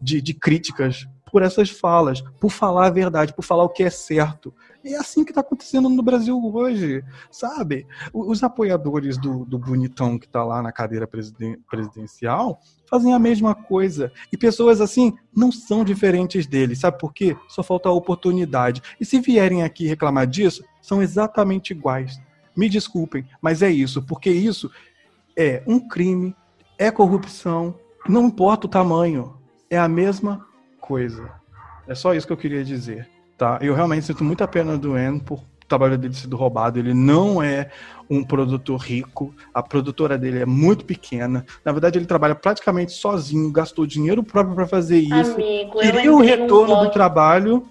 S1: de, de críticas por essas falas, por falar a verdade, por falar o que é certo. E é assim que está acontecendo no Brasil hoje, sabe? Os apoiadores do, do bonitão que está lá na cadeira presiden presidencial fazem a mesma coisa. E pessoas assim não são diferentes deles, sabe por quê? Só falta a oportunidade. E se vierem aqui reclamar disso, são exatamente iguais. Me desculpem, mas é isso, porque isso é um crime, é corrupção, não importa o tamanho, é a mesma coisa. É só isso que eu queria dizer, tá? Eu realmente sinto muita pena do En por o trabalho dele sido roubado. Ele não é um produtor rico, a produtora dele é muito pequena. Na verdade, ele trabalha praticamente sozinho, gastou dinheiro próprio para fazer isso.
S2: Amigo,
S1: queria o retorno do trabalho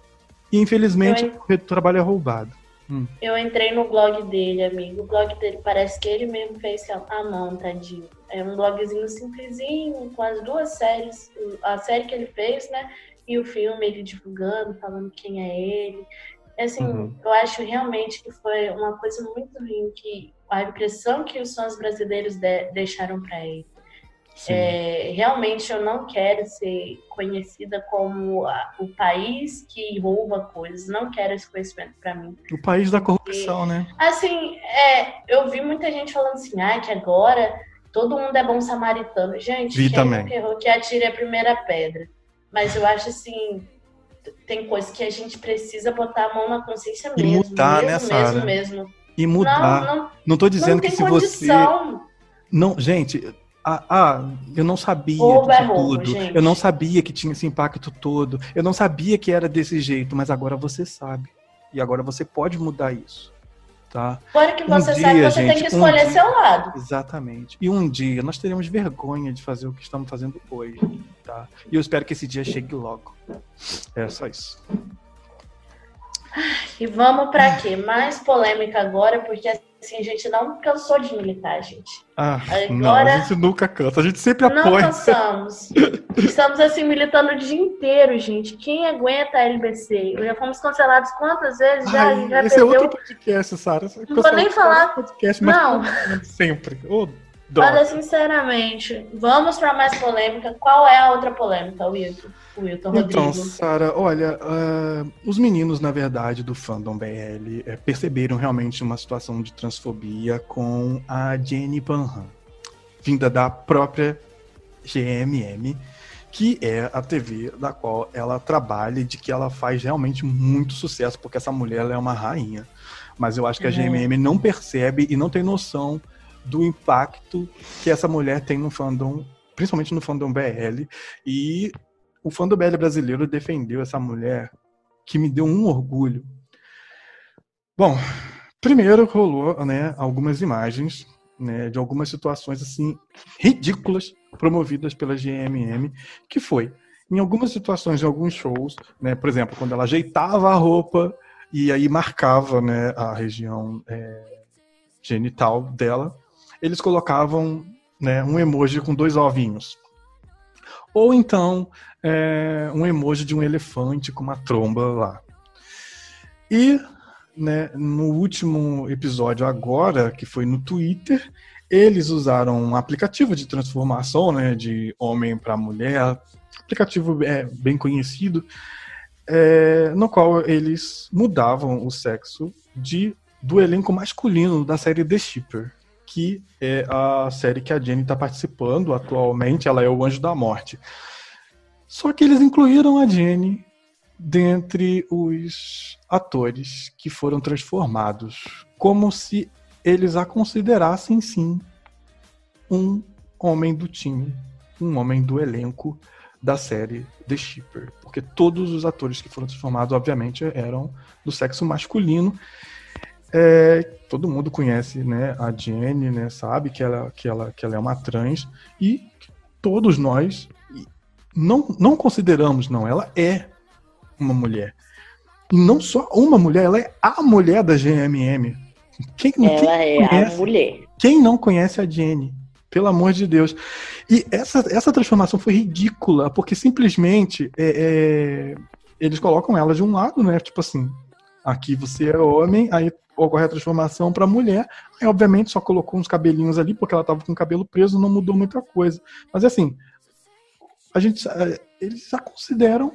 S1: e infelizmente eu... o trabalho é roubado.
S2: Hum. Eu entrei no blog dele, amigo. O blog dele parece que ele mesmo fez a mão, tadinho. É um blogzinho simplesinho, com as duas séries. A série que ele fez, né? E o filme, ele divulgando, falando quem é ele. Assim, uhum. eu acho realmente que foi uma coisa muito ruim que a impressão que os fãs brasileiros de, deixaram para ele. É, realmente eu não quero ser conhecida como a, o país que rouba coisas, não quero esse conhecimento para mim.
S1: O país da corrupção, né?
S2: Assim, é, eu vi muita gente falando assim, ah, que agora todo mundo é bom samaritano. Gente,
S1: vi também.
S2: errou que atire a primeira pedra. Mas eu acho assim, tem coisas que a gente precisa botar a mão na consciência mesmo.
S1: E mudar,
S2: mesmo,
S1: né,
S2: mesmo, mesmo.
S1: E mudar. Não, não, não tô dizendo não que se condição. você. Não, gente, ah, ah, eu não sabia
S2: roubo
S1: disso
S2: é roubo,
S1: tudo.
S2: Gente.
S1: Eu não sabia que tinha esse impacto todo. Eu não sabia que era desse jeito, mas agora você sabe. E agora você pode mudar isso. Tá?
S2: Agora que você um sabe, dia, você gente, tem que escolher um seu lado.
S1: Exatamente. E um dia nós teremos vergonha de fazer o que estamos fazendo hoje. Tá? E eu espero que esse dia chegue logo. É só isso.
S2: E vamos para quê? Mais polêmica agora, porque assim, a gente não cansou de militar, gente.
S1: Ah, Agora, não, a gente nunca cansa, a gente sempre apoia. Não
S2: cansamos. Estamos assim militando o dia inteiro, gente. Quem aguenta a LBC? Já fomos cancelados quantas vezes? Já, Ai,
S1: já esse perdeu... é outro podcast, Sara.
S2: Não vou nem falar.
S1: Podcast, não. Sempre. Oh,
S2: Olha, sinceramente, vamos para mais polêmica. Qual é a outra polêmica, Wilton? Wilton
S1: então,
S2: Rodrigo.
S1: Sara, olha, uh, os meninos, na verdade, do fandom BL é, perceberam realmente uma situação de transfobia com a Jenny Panhan, vinda da própria GMM, que é a TV da qual ela trabalha e de que ela faz realmente muito sucesso, porque essa mulher é uma rainha. Mas eu acho que a GMM não percebe e não tem noção do impacto que essa mulher tem no fandom, principalmente no fandom BL. E o fandom BL brasileiro defendeu essa mulher que me deu um orgulho. Bom, primeiro rolou né, algumas imagens né, de algumas situações assim ridículas promovidas pela GMM, que foi em algumas situações, em alguns shows, né, por exemplo, quando ela ajeitava a roupa e aí marcava né, a região é, genital dela, eles colocavam né, um emoji com dois ovinhos. Ou então é, um emoji de um elefante com uma tromba lá. E né, no último episódio agora, que foi no Twitter, eles usaram um aplicativo de transformação né, de homem para mulher, aplicativo é, bem conhecido, é, no qual eles mudavam o sexo de do elenco masculino da série The Shipper, que é a série que a Jenny está participando atualmente, ela é o Anjo da Morte. Só que eles incluíram a Jenny dentre os atores que foram transformados, como se eles a considerassem sim um homem do time, um homem do elenco da série The Shipper, porque todos os atores que foram transformados, obviamente, eram do sexo masculino. É, todo mundo conhece, né, a Jenny, né, sabe que ela, que ela, que ela é uma trans e todos nós não, não consideramos, não. Ela é uma mulher. E não só uma mulher, ela é a mulher da GMM.
S2: Quem, ela quem é conhece, a mulher.
S1: Quem não conhece a Jenny? Pelo amor de Deus. E essa, essa transformação foi ridícula, porque simplesmente é, é, eles colocam ela de um lado, né? Tipo assim, aqui você é homem, aí ocorre a transformação para mulher. Aí, obviamente, só colocou uns cabelinhos ali, porque ela tava com o cabelo preso, não mudou muita coisa. Mas assim, a gente, é, eles já consideram,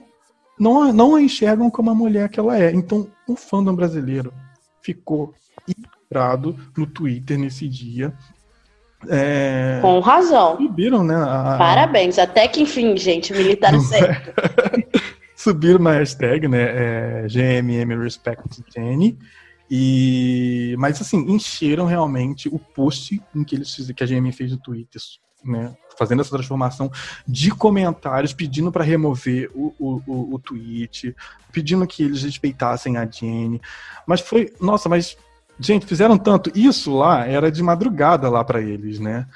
S1: não, não a enxergam como a mulher que ela é. Então, o fandom brasileiro ficou irado no Twitter nesse dia.
S2: É, Com razão.
S1: Subiram, né? A...
S2: Parabéns, até que enfim, gente, militar é? certo.
S1: subiram uma hashtag, né? É, GMM Respect Jenny. E, mas assim, encheram realmente o post em que eles que a GM fez no Twitter né, fazendo essa transformação de comentários, pedindo para remover o, o, o, o, tweet, pedindo que eles respeitassem a Jenny. Mas foi, nossa, mas, gente, fizeram tanto. Isso lá era de madrugada lá para eles, né?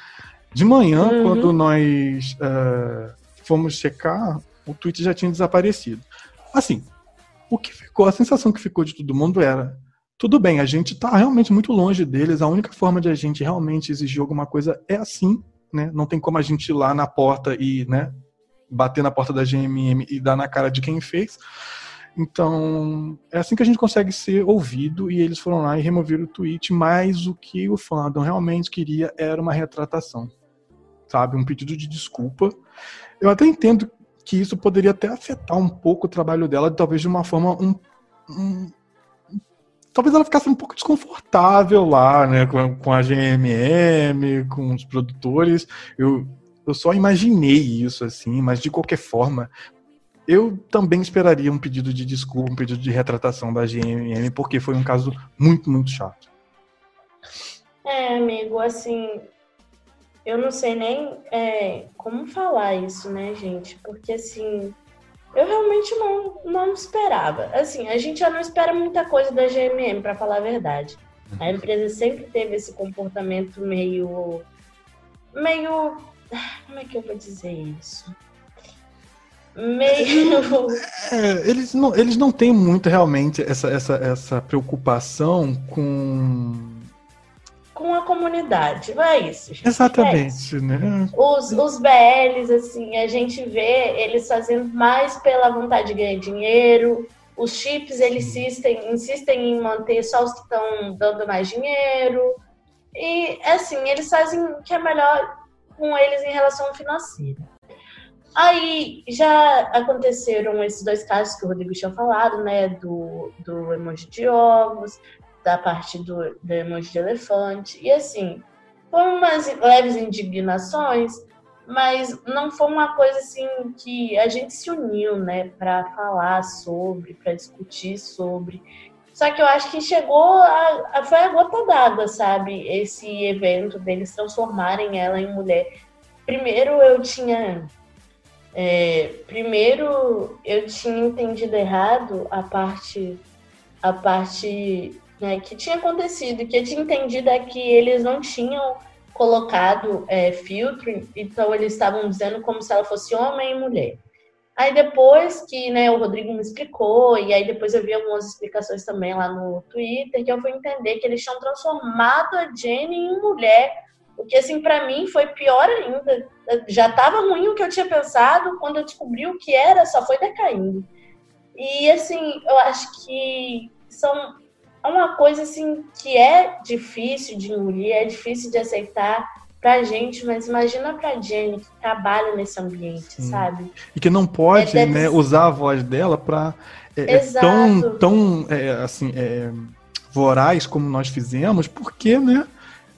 S1: De manhã, uhum. quando nós uh, fomos checar, o tweet já tinha desaparecido. Assim, o que ficou, a sensação que ficou de todo mundo era tudo bem, a gente está realmente muito longe deles. A única forma de a gente realmente exigir alguma coisa é assim né? Não tem como a gente ir lá na porta e, né, bater na porta da GMM e dar na cara de quem fez. Então, é assim que a gente consegue ser ouvido e eles foram lá e removeram o tweet, mas o que o fandom realmente queria era uma retratação, sabe? Um pedido de desculpa. Eu até entendo que isso poderia até afetar um pouco o trabalho dela, talvez de uma forma um, um talvez ela ficasse um pouco desconfortável lá, né, com, com a GMM, com os produtores. Eu, eu só imaginei isso, assim, mas de qualquer forma, eu também esperaria um pedido de desculpa, um pedido de retratação da GMM, porque foi um caso muito, muito chato.
S2: É, amigo, assim, eu não sei nem é, como falar isso, né, gente? Porque, assim, eu realmente não, não esperava. Assim, a gente já não espera muita coisa da GMM, para falar a verdade. A uhum. empresa sempre teve esse comportamento meio. meio. Como é que eu vou dizer isso? Meio.
S1: É, eles, não, eles não têm muito realmente essa, essa, essa preocupação com
S2: com a comunidade. Não é isso,
S1: gente. Exatamente, é isso. né?
S2: Os, os BLs, assim, a gente vê eles fazendo mais pela vontade de ganhar dinheiro. Os chips, eles insistem, insistem em manter só os que estão dando mais dinheiro. E, assim, eles fazem o que é melhor com eles em relação financeira. Aí já aconteceram esses dois casos que o Rodrigo tinha falado, né? Do, do emoji de ovos, da parte do, do emoji de elefante. E assim, foram umas leves indignações, mas não foi uma coisa assim que a gente se uniu, né, para falar sobre, para discutir sobre. Só que eu acho que chegou a, a foi a gota d'água, sabe? Esse evento deles transformarem ela em mulher. Primeiro eu tinha é, primeiro eu tinha entendido errado a parte a parte né, que tinha acontecido, que eu tinha entendido é que eles não tinham colocado é, filtro, então eles estavam dizendo como se ela fosse homem e mulher. Aí depois que né, o Rodrigo me explicou, e aí depois eu vi algumas explicações também lá no Twitter, que eu fui entender que eles tinham transformado a Jenny em mulher. O que, assim, para mim foi pior ainda. Já estava ruim o que eu tinha pensado, quando eu descobri o que era, só foi decaindo. E, assim, eu acho que são é uma coisa assim que é difícil de engolir, é difícil de aceitar pra gente, mas imagina pra Jenny que trabalha nesse ambiente, Sim. sabe?
S1: E que não pode é, né, usar a voz dela pra é, é tão, tão é, assim, é, voraz como nós fizemos, porque, né?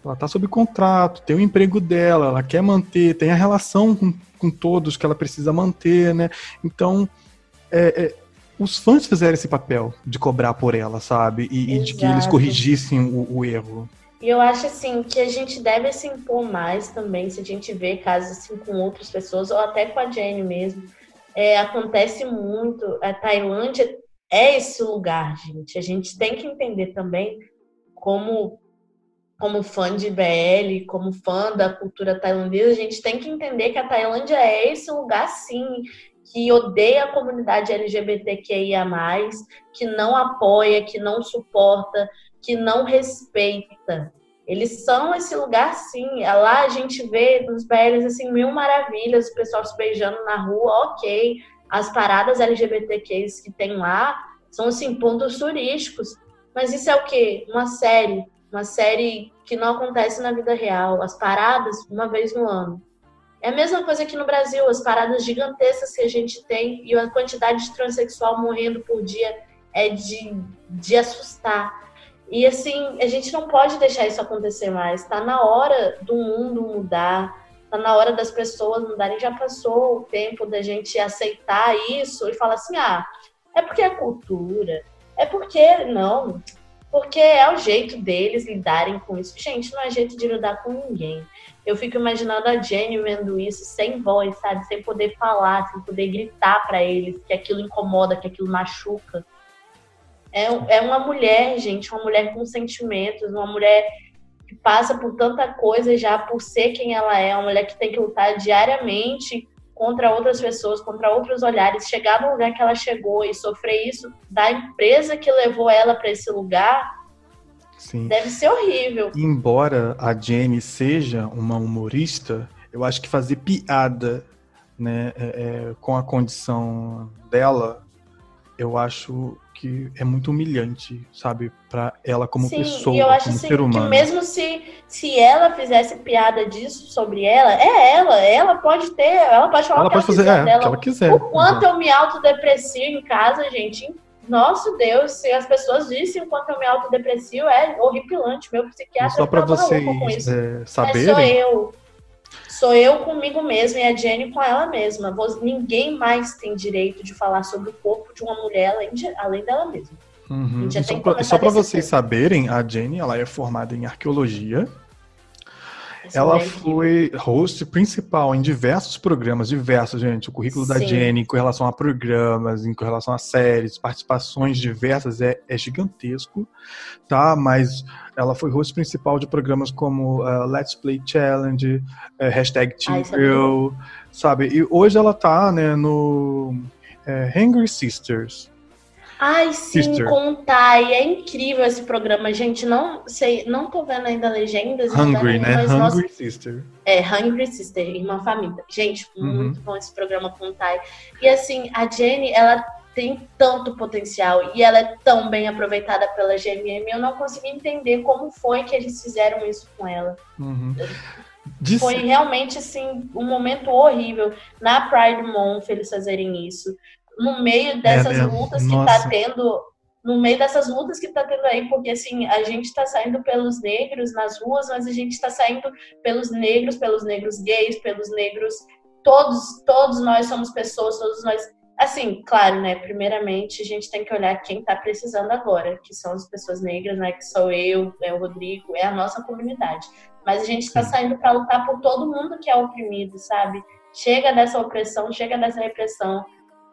S1: Ela tá sob contrato, tem o emprego dela, ela quer manter, tem a relação com, com todos que ela precisa manter, né? Então, é, é os fãs fizeram esse papel de cobrar por ela, sabe? E, e de que eles corrigissem o, o, erro.
S2: E eu acho assim que a gente deve se impor mais também, se a gente vê casos assim com outras pessoas, ou até com a Jenny mesmo. É, acontece muito. A Tailândia é esse lugar, gente. A gente tem que entender também como como fã de BL, como fã da cultura tailandesa, a gente tem que entender que a Tailândia é esse lugar sim, que odeia a comunidade LGBTQIA, que não apoia, que não suporta, que não respeita. Eles são esse lugar, sim. É lá a gente vê nos BLs assim, mil maravilhas, o pessoal se beijando na rua, ok. As paradas LGBTQs que tem lá são assim, pontos turísticos. Mas isso é o quê? Uma série. Uma série que não acontece na vida real. As paradas, uma vez no ano. É a mesma coisa aqui no Brasil, as paradas gigantescas que a gente tem e a quantidade de transexual morrendo por dia é de, de assustar. E assim, a gente não pode deixar isso acontecer mais. Está na hora do mundo mudar, está na hora das pessoas mudarem. Já passou o tempo da gente aceitar isso e falar assim: ah, é porque é cultura, é porque. Não, porque é o jeito deles lidarem com isso. Gente, não é jeito de lidar com ninguém. Eu fico imaginando a Jenny vendo isso sem voz, sabe? Sem poder falar, sem poder gritar para eles que aquilo incomoda, que aquilo machuca. É, é uma mulher, gente, uma mulher com sentimentos, uma mulher que passa por tanta coisa já por ser quem ela é, uma mulher que tem que lutar diariamente contra outras pessoas, contra outros olhares, chegar no lugar que ela chegou e sofrer isso da empresa que levou ela para esse lugar, Sim. Deve ser horrível.
S1: Embora a Jenny seja uma humorista, eu acho que fazer piada né, é, é, com a condição dela, eu acho que é muito humilhante, sabe, para ela como Sim, pessoa, eu acho como assim, ser humano.
S2: Que mesmo se, se ela fizesse piada disso sobre ela, é ela, ela pode ter, ela pode falar
S1: ela pode fazer,
S2: é, dela.
S1: que ela quiser.
S2: O quanto eu me autodeprecio em casa, gente, nosso Deus, se as pessoas dissem o quanto eu me autodeprecio, é horripilante. Meu psiquiatra
S1: Só para vocês é, saberem.
S2: É, sou eu. Sou eu comigo mesma e a Jenny com ela mesma. Ninguém mais tem direito de falar sobre o corpo de uma mulher além, de, além dela mesma.
S1: Uhum. só para vocês saberem, a Jenny ela é formada em arqueologia ela foi host principal em diversos programas, diversos, gente. O currículo Sim. da Jenny com relação a programas, em relação a séries, participações diversas é, é gigantesco, tá? Mas ela foi host principal de programas como uh, Let's Play Challenge, uh, hashtag Team Girl, sabe? E hoje ela tá, né, no uh, Hungry Sisters,
S2: Ai, sim, Sister. contai. É incrível esse programa, gente. Não sei, não tô vendo ainda legendas.
S1: Hungry, né? Hungry nossa... Sister.
S2: É, Hungry Sister, Irmã Família. Gente, uhum. muito bom esse programa contai. E assim, a Jenny, ela tem tanto potencial e ela é tão bem aproveitada pela GMM, eu não consegui entender como foi que eles fizeram isso com ela.
S1: Uhum.
S2: Foi realmente assim um momento horrível na Pride Month eles fazerem isso. No meio dessas
S1: é,
S2: lutas que tá tendo, no meio dessas lutas que tá tendo aí, porque assim, a gente tá saindo pelos negros nas ruas, mas a gente tá saindo pelos negros, pelos negros gays, pelos negros todos, todos nós somos pessoas, todos nós Assim, claro, né? Primeiramente, a gente tem que olhar quem está precisando agora, que são as pessoas negras, né? Que sou eu, é o Rodrigo, é a nossa comunidade. Mas a gente está saindo para lutar por todo mundo que é oprimido, sabe? Chega dessa opressão, chega dessa repressão.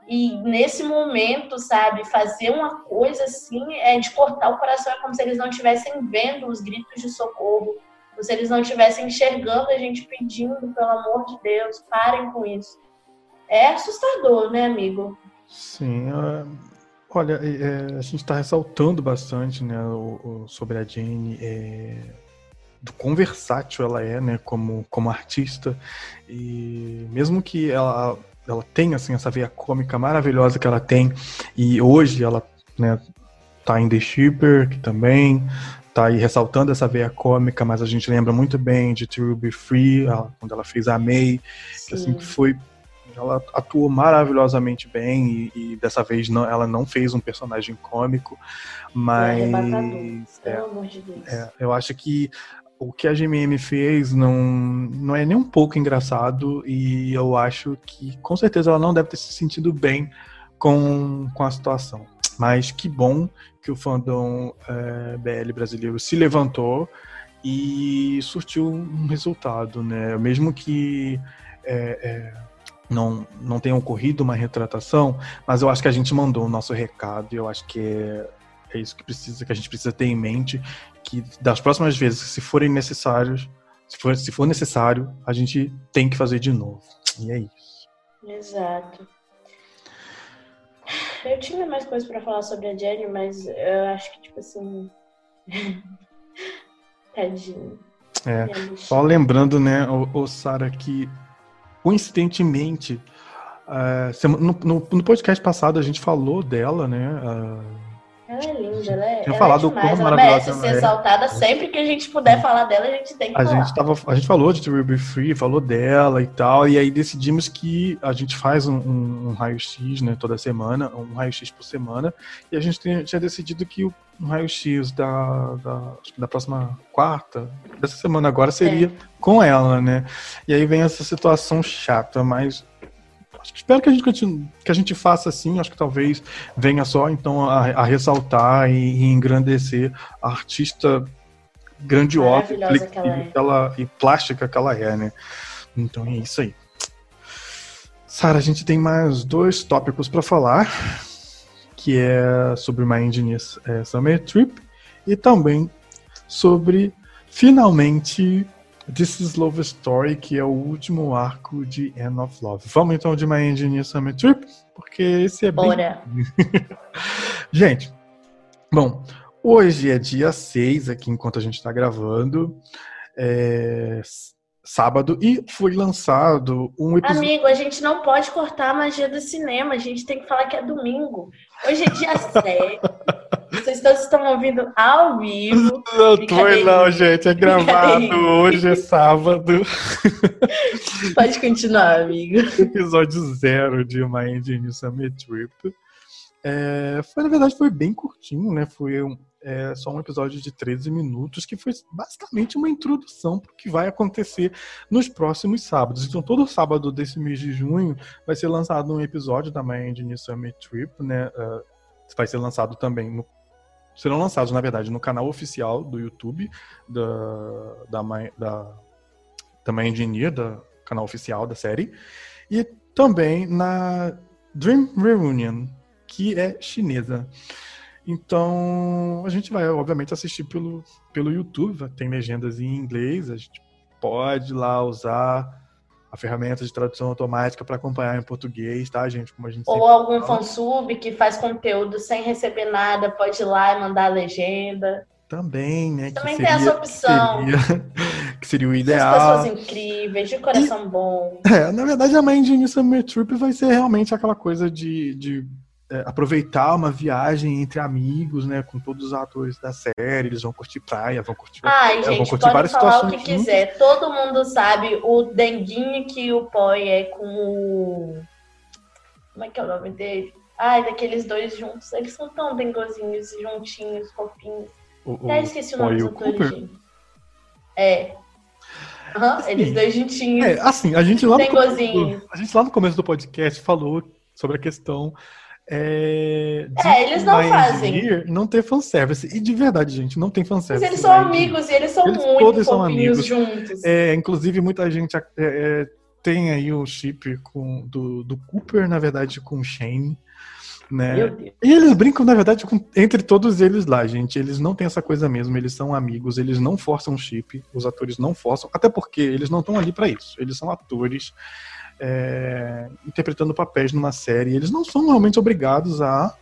S2: E nesse momento, sabe, fazer uma coisa assim é de cortar o coração, é como se eles não estivessem vendo os gritos de socorro, como se eles não estivessem enxergando a gente pedindo, pelo amor de Deus, parem com isso é assustador, né, amigo?
S1: Sim. Uh, olha, é, a gente está ressaltando bastante né, sobre a Jane. É, do quão versátil ela é, né, como, como artista. E mesmo que ela, ela tenha assim, essa veia cômica maravilhosa que ela tem, e hoje ela né, tá em The Shipper, que também tá aí ressaltando essa veia cômica, mas a gente lembra muito bem de To Be Free, ela, quando ela fez a May, que assim foi ela atuou maravilhosamente bem e, e dessa vez não, ela não fez um personagem cômico, mas
S2: é, pelo amor de Deus.
S1: É, eu acho que o que a GMM fez não, não é nem um pouco engraçado e eu acho que com certeza ela não deve ter se sentido bem com, com a situação. Mas que bom que o fandom é, BL brasileiro se levantou e surtiu um resultado, né? Mesmo que é, é, não, não tenha ocorrido uma retratação, mas eu acho que a gente mandou o nosso recado e eu acho que é, é isso que precisa, que a gente precisa ter em mente, que das próximas vezes, se forem necessários, se for, se for necessário, a gente tem que fazer de novo. E é isso.
S2: Exato. Eu tinha mais coisas para falar sobre a Jenny, mas eu acho que, tipo assim. Tadinho.
S1: É, só lembrando, né, o, o Sara, que coincidentemente, uh, no, no, no, podcast passado a gente falou dela, né?
S2: Uh, ela é linda, ela é,
S1: tinha
S2: ela
S1: falado
S2: é demais. Ela merece ser exaltada. Sempre que a gente puder falar dela, a gente tem que
S1: a
S2: falar.
S1: Gente tava, a gente falou de To Be Free, falou dela e tal, e aí decidimos que a gente faz um, um, um raio-x né, toda semana, um raio-x por semana, e a gente tinha, tinha decidido que o um raio-x da, da, da próxima quarta, dessa semana agora, seria é. com ela, né? E aí vem essa situação chata, mas espero que a gente, que a gente faça assim, acho que talvez venha só então a, a ressaltar e, e, engrandecer a artista grandiosa
S2: e,
S1: ela é. e plástica que ela é, né? Então é isso aí. Sara, a gente tem mais dois tópicos para falar que é sobre My Engineers é, Summer Trip, e também sobre, finalmente, This is Love Story, que é o último arco de End of Love. Vamos então de My Engineer Summer Trip, porque esse é bem...
S2: Bora!
S1: gente, bom, hoje é dia 6 aqui enquanto a gente está gravando. É, sábado e foi lançado um episódio.
S2: Amigo, a gente não pode cortar a magia do cinema, a gente tem que falar que é domingo. Hoje é dia 7. Vocês todos estão ouvindo ao vivo.
S1: Não foi não, gente, é gravado. Hoje é sábado.
S2: Pode continuar, amigo.
S1: Episódio zero de Mind in Summer Trip. É, foi, na verdade, foi bem curtinho, né? Foi um, é só um episódio de 13 minutos, que foi basicamente uma introdução para o que vai acontecer nos próximos sábados. Então, todo sábado desse mês de junho vai ser lançado um episódio da My Engine Summit Trip, né? Uh, vai ser lançado também no serão lançados, na verdade, no canal oficial do YouTube da, da, da, da My Engineer, da canal oficial da série, e também na Dream Reunion, que é chinesa. Então, a gente vai, obviamente, assistir pelo, pelo YouTube, tem legendas em inglês, a gente pode lá usar a ferramenta de tradução automática para acompanhar em português, tá, gente? Como a gente
S2: Ou algum fala. fansub que faz conteúdo sem receber nada, pode ir lá e mandar a legenda.
S1: Também, né?
S2: Também seria, tem essa opção.
S1: Que seria, que seria o ideal.
S2: As pessoas incríveis, de coração
S1: e,
S2: bom.
S1: É, na verdade, a Mind Summer Trip vai ser realmente aquela coisa de, de é, aproveitar uma viagem entre amigos, né, com todos os atores da série, eles vão curtir praia, vão curtir,
S2: Ai,
S1: é,
S2: gente,
S1: vão curtir
S2: pode
S1: várias
S2: falar
S1: situações.
S2: o que quiser. Todo mundo sabe o denguinho que o Poi é com o. Como é que é o nome dele? Ai, daqueles dois juntos. Eles são tão dengozinhos, juntinhos, fofinhos.
S1: O, o,
S2: Até esqueci o nome dos
S1: o
S2: atores,
S1: Cooper?
S2: gente. É. Aham,
S1: Assim,
S2: eles dois juntinhos.
S1: É, assim, a gente, lá no começo do, a gente lá no começo do podcast falou sobre a questão é,
S2: É, eles não fazem.
S1: Não ter fanservice. E de verdade, gente, não tem
S2: Mas
S1: fanservice.
S2: eles são
S1: Engineer.
S2: amigos e eles são
S1: Eles
S2: muito
S1: todos são amigos.
S2: juntos.
S1: É, inclusive, muita gente é, é, tem aí o chip com, do, do Cooper, na verdade, com o Shane. Né? E eles brincam, na verdade, com- entre todos eles lá, gente. Eles não têm essa coisa mesmo, eles são amigos, eles não forçam chip, os atores não forçam, até porque eles não estão ali pra isso. Eles são atores é, interpretando papéis numa série, eles não são realmente obrigados a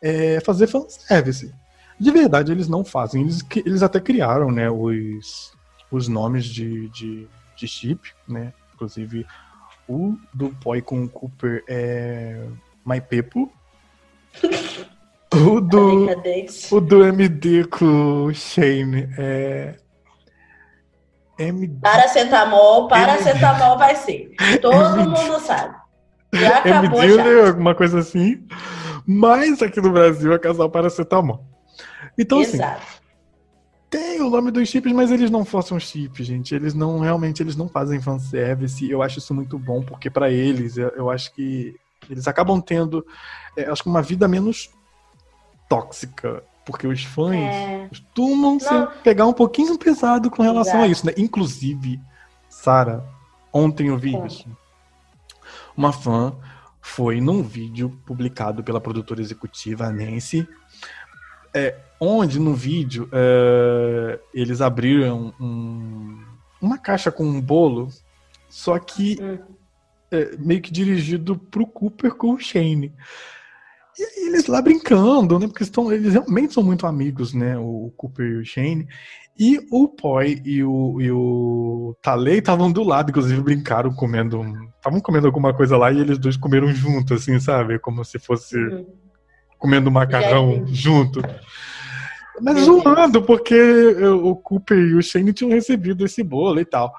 S1: é, fazer fanservice. De verdade, eles não fazem. Eles, eles até criaram né, os, os nomes de, de, de chip, né? Inclusive, o do Poi com o Cooper é My Pepo. O do, o do MD com o Shane é. MD.
S2: Paracetamol, paracetamol vai ser. Todo
S1: MD.
S2: mundo sabe. Já acabou
S1: MD,
S2: já.
S1: né? Alguma coisa assim. Mas aqui no Brasil é casal paracetamol. Então, assim,
S2: Exato.
S1: tem o nome dos chips, mas eles não forçam chip, gente. Eles não, realmente, eles não fazem fanservice. Eu acho isso muito bom, porque pra eles, eu, eu acho que eles acabam tendo, é, acho que uma vida menos tóxica. Porque os fãs
S2: É.
S1: costumam pegar um pouquinho pesado com relação a
S2: Exato.
S1: isso, né? Inclusive, Sara, ontem eu vi
S2: Conta.
S1: isso. Uma fã foi num vídeo publicado pela produtora executiva a Nancy, é, onde no vídeo é, eles abriram um- uma caixa com um bolo, só que
S2: Hum.
S1: é, meio que dirigido pro Cooper com o Shane. E eles lá brincando, né? Porque estão, eles realmente são muito amigos, né? O Cooper e o Shane. E o Poi e o, e o Talei estavam do lado, inclusive brincaram comendo. Estavam comendo alguma coisa lá e eles dois comeram junto, assim, sabe? Como se fosse
S2: Hum.
S1: comendo macarrão junto. Mas
S2: Meu
S1: zoando, porque o Cooper e o Shane tinham recebido esse bolo e tal.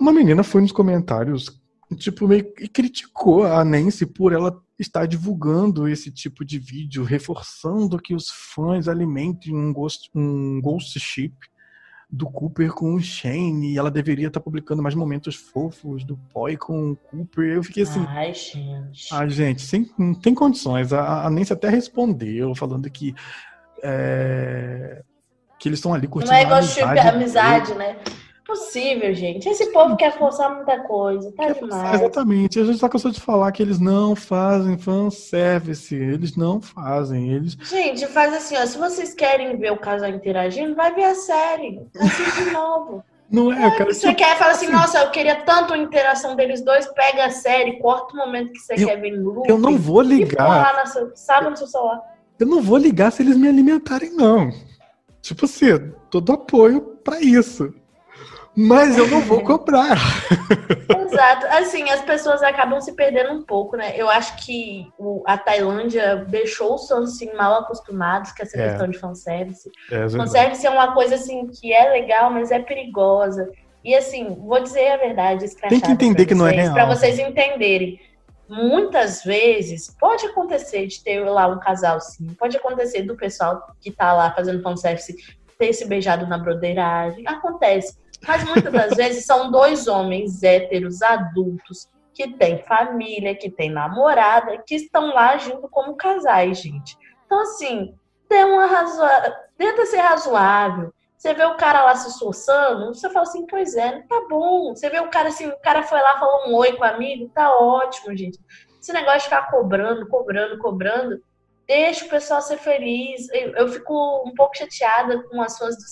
S1: Uma menina foi nos comentários, tipo, meio que criticou a Nancy por ela estar divulgando esse tipo de vídeo, reforçando que os fãs alimentem um ghost, um ghost ship do Cooper com o Shane, e ela deveria estar publicando mais momentos fofos do Poi com o Cooper. Eu fiquei assim,
S2: Ai, gente.
S1: ah, gente, sem, não tem condições. A, a Nancy até respondeu, falando que. é, que eles estão ali curtindo
S2: Não é
S1: a
S2: igual chip
S1: amizade
S2: amizade, né? Possível, gente. Esse povo quer forçar muita coisa. Tá
S1: deles.
S2: demais.
S1: Exatamente. A gente tá cansado de falar que eles não fazem fanservice. Eles não fazem. Eles.
S2: Gente, faz assim, ó. Se vocês querem ver o casal interagindo, vai ver a série. Assiste de novo.
S1: Não é, cara.
S2: Você
S1: tipo,
S2: quer, fala assim,
S1: assim-
S2: nossa, eu queria tanto a interação deles dois, pega a série, corta o momento que você
S1: Eu-
S2: quer ver em loop.
S1: eu não vou ligar.
S2: na sua, sabe no seu celular.
S1: Eu não vou ligar se eles me alimentarem, não. Tipo assim, todo apoio pra isso. Mas eu não vou cobrar.
S2: Exato. Assim, as pessoas acabam se perdendo um pouco, né? Eu acho que o- a Tailândia deixou os fãs assim, mal acostumados com essa
S1: É.
S2: questão de fanservice.
S1: É, verdade.
S2: Fanservice é uma coisa assim que é legal, mas é perigosa. E assim, vou dizer a verdade,
S1: Tem que entender que não é real.
S2: Para vocês entenderem. Muitas vezes pode acontecer de ter lá um casal sim, pode acontecer do pessoal que tá lá fazendo fanservice ter se beijado na broderagem, acontece. Mas muitas das vezes são dois homens héteros adultos que têm família, que têm namorada, que estão lá agindo como casais, gente. Então, assim, dê uma razoável, tenta ser razoável. Você vê o cara lá se esforçando, você fala assim, pois é, tá bom. Você vê o cara assim, o cara foi lá, falou um oi com o amigo, tá ótimo, gente. Esse negócio de ficar cobrando, cobrando, cobrando, deixa o pessoal ser feliz. Eu, eu fico um pouco chateada com as fãs do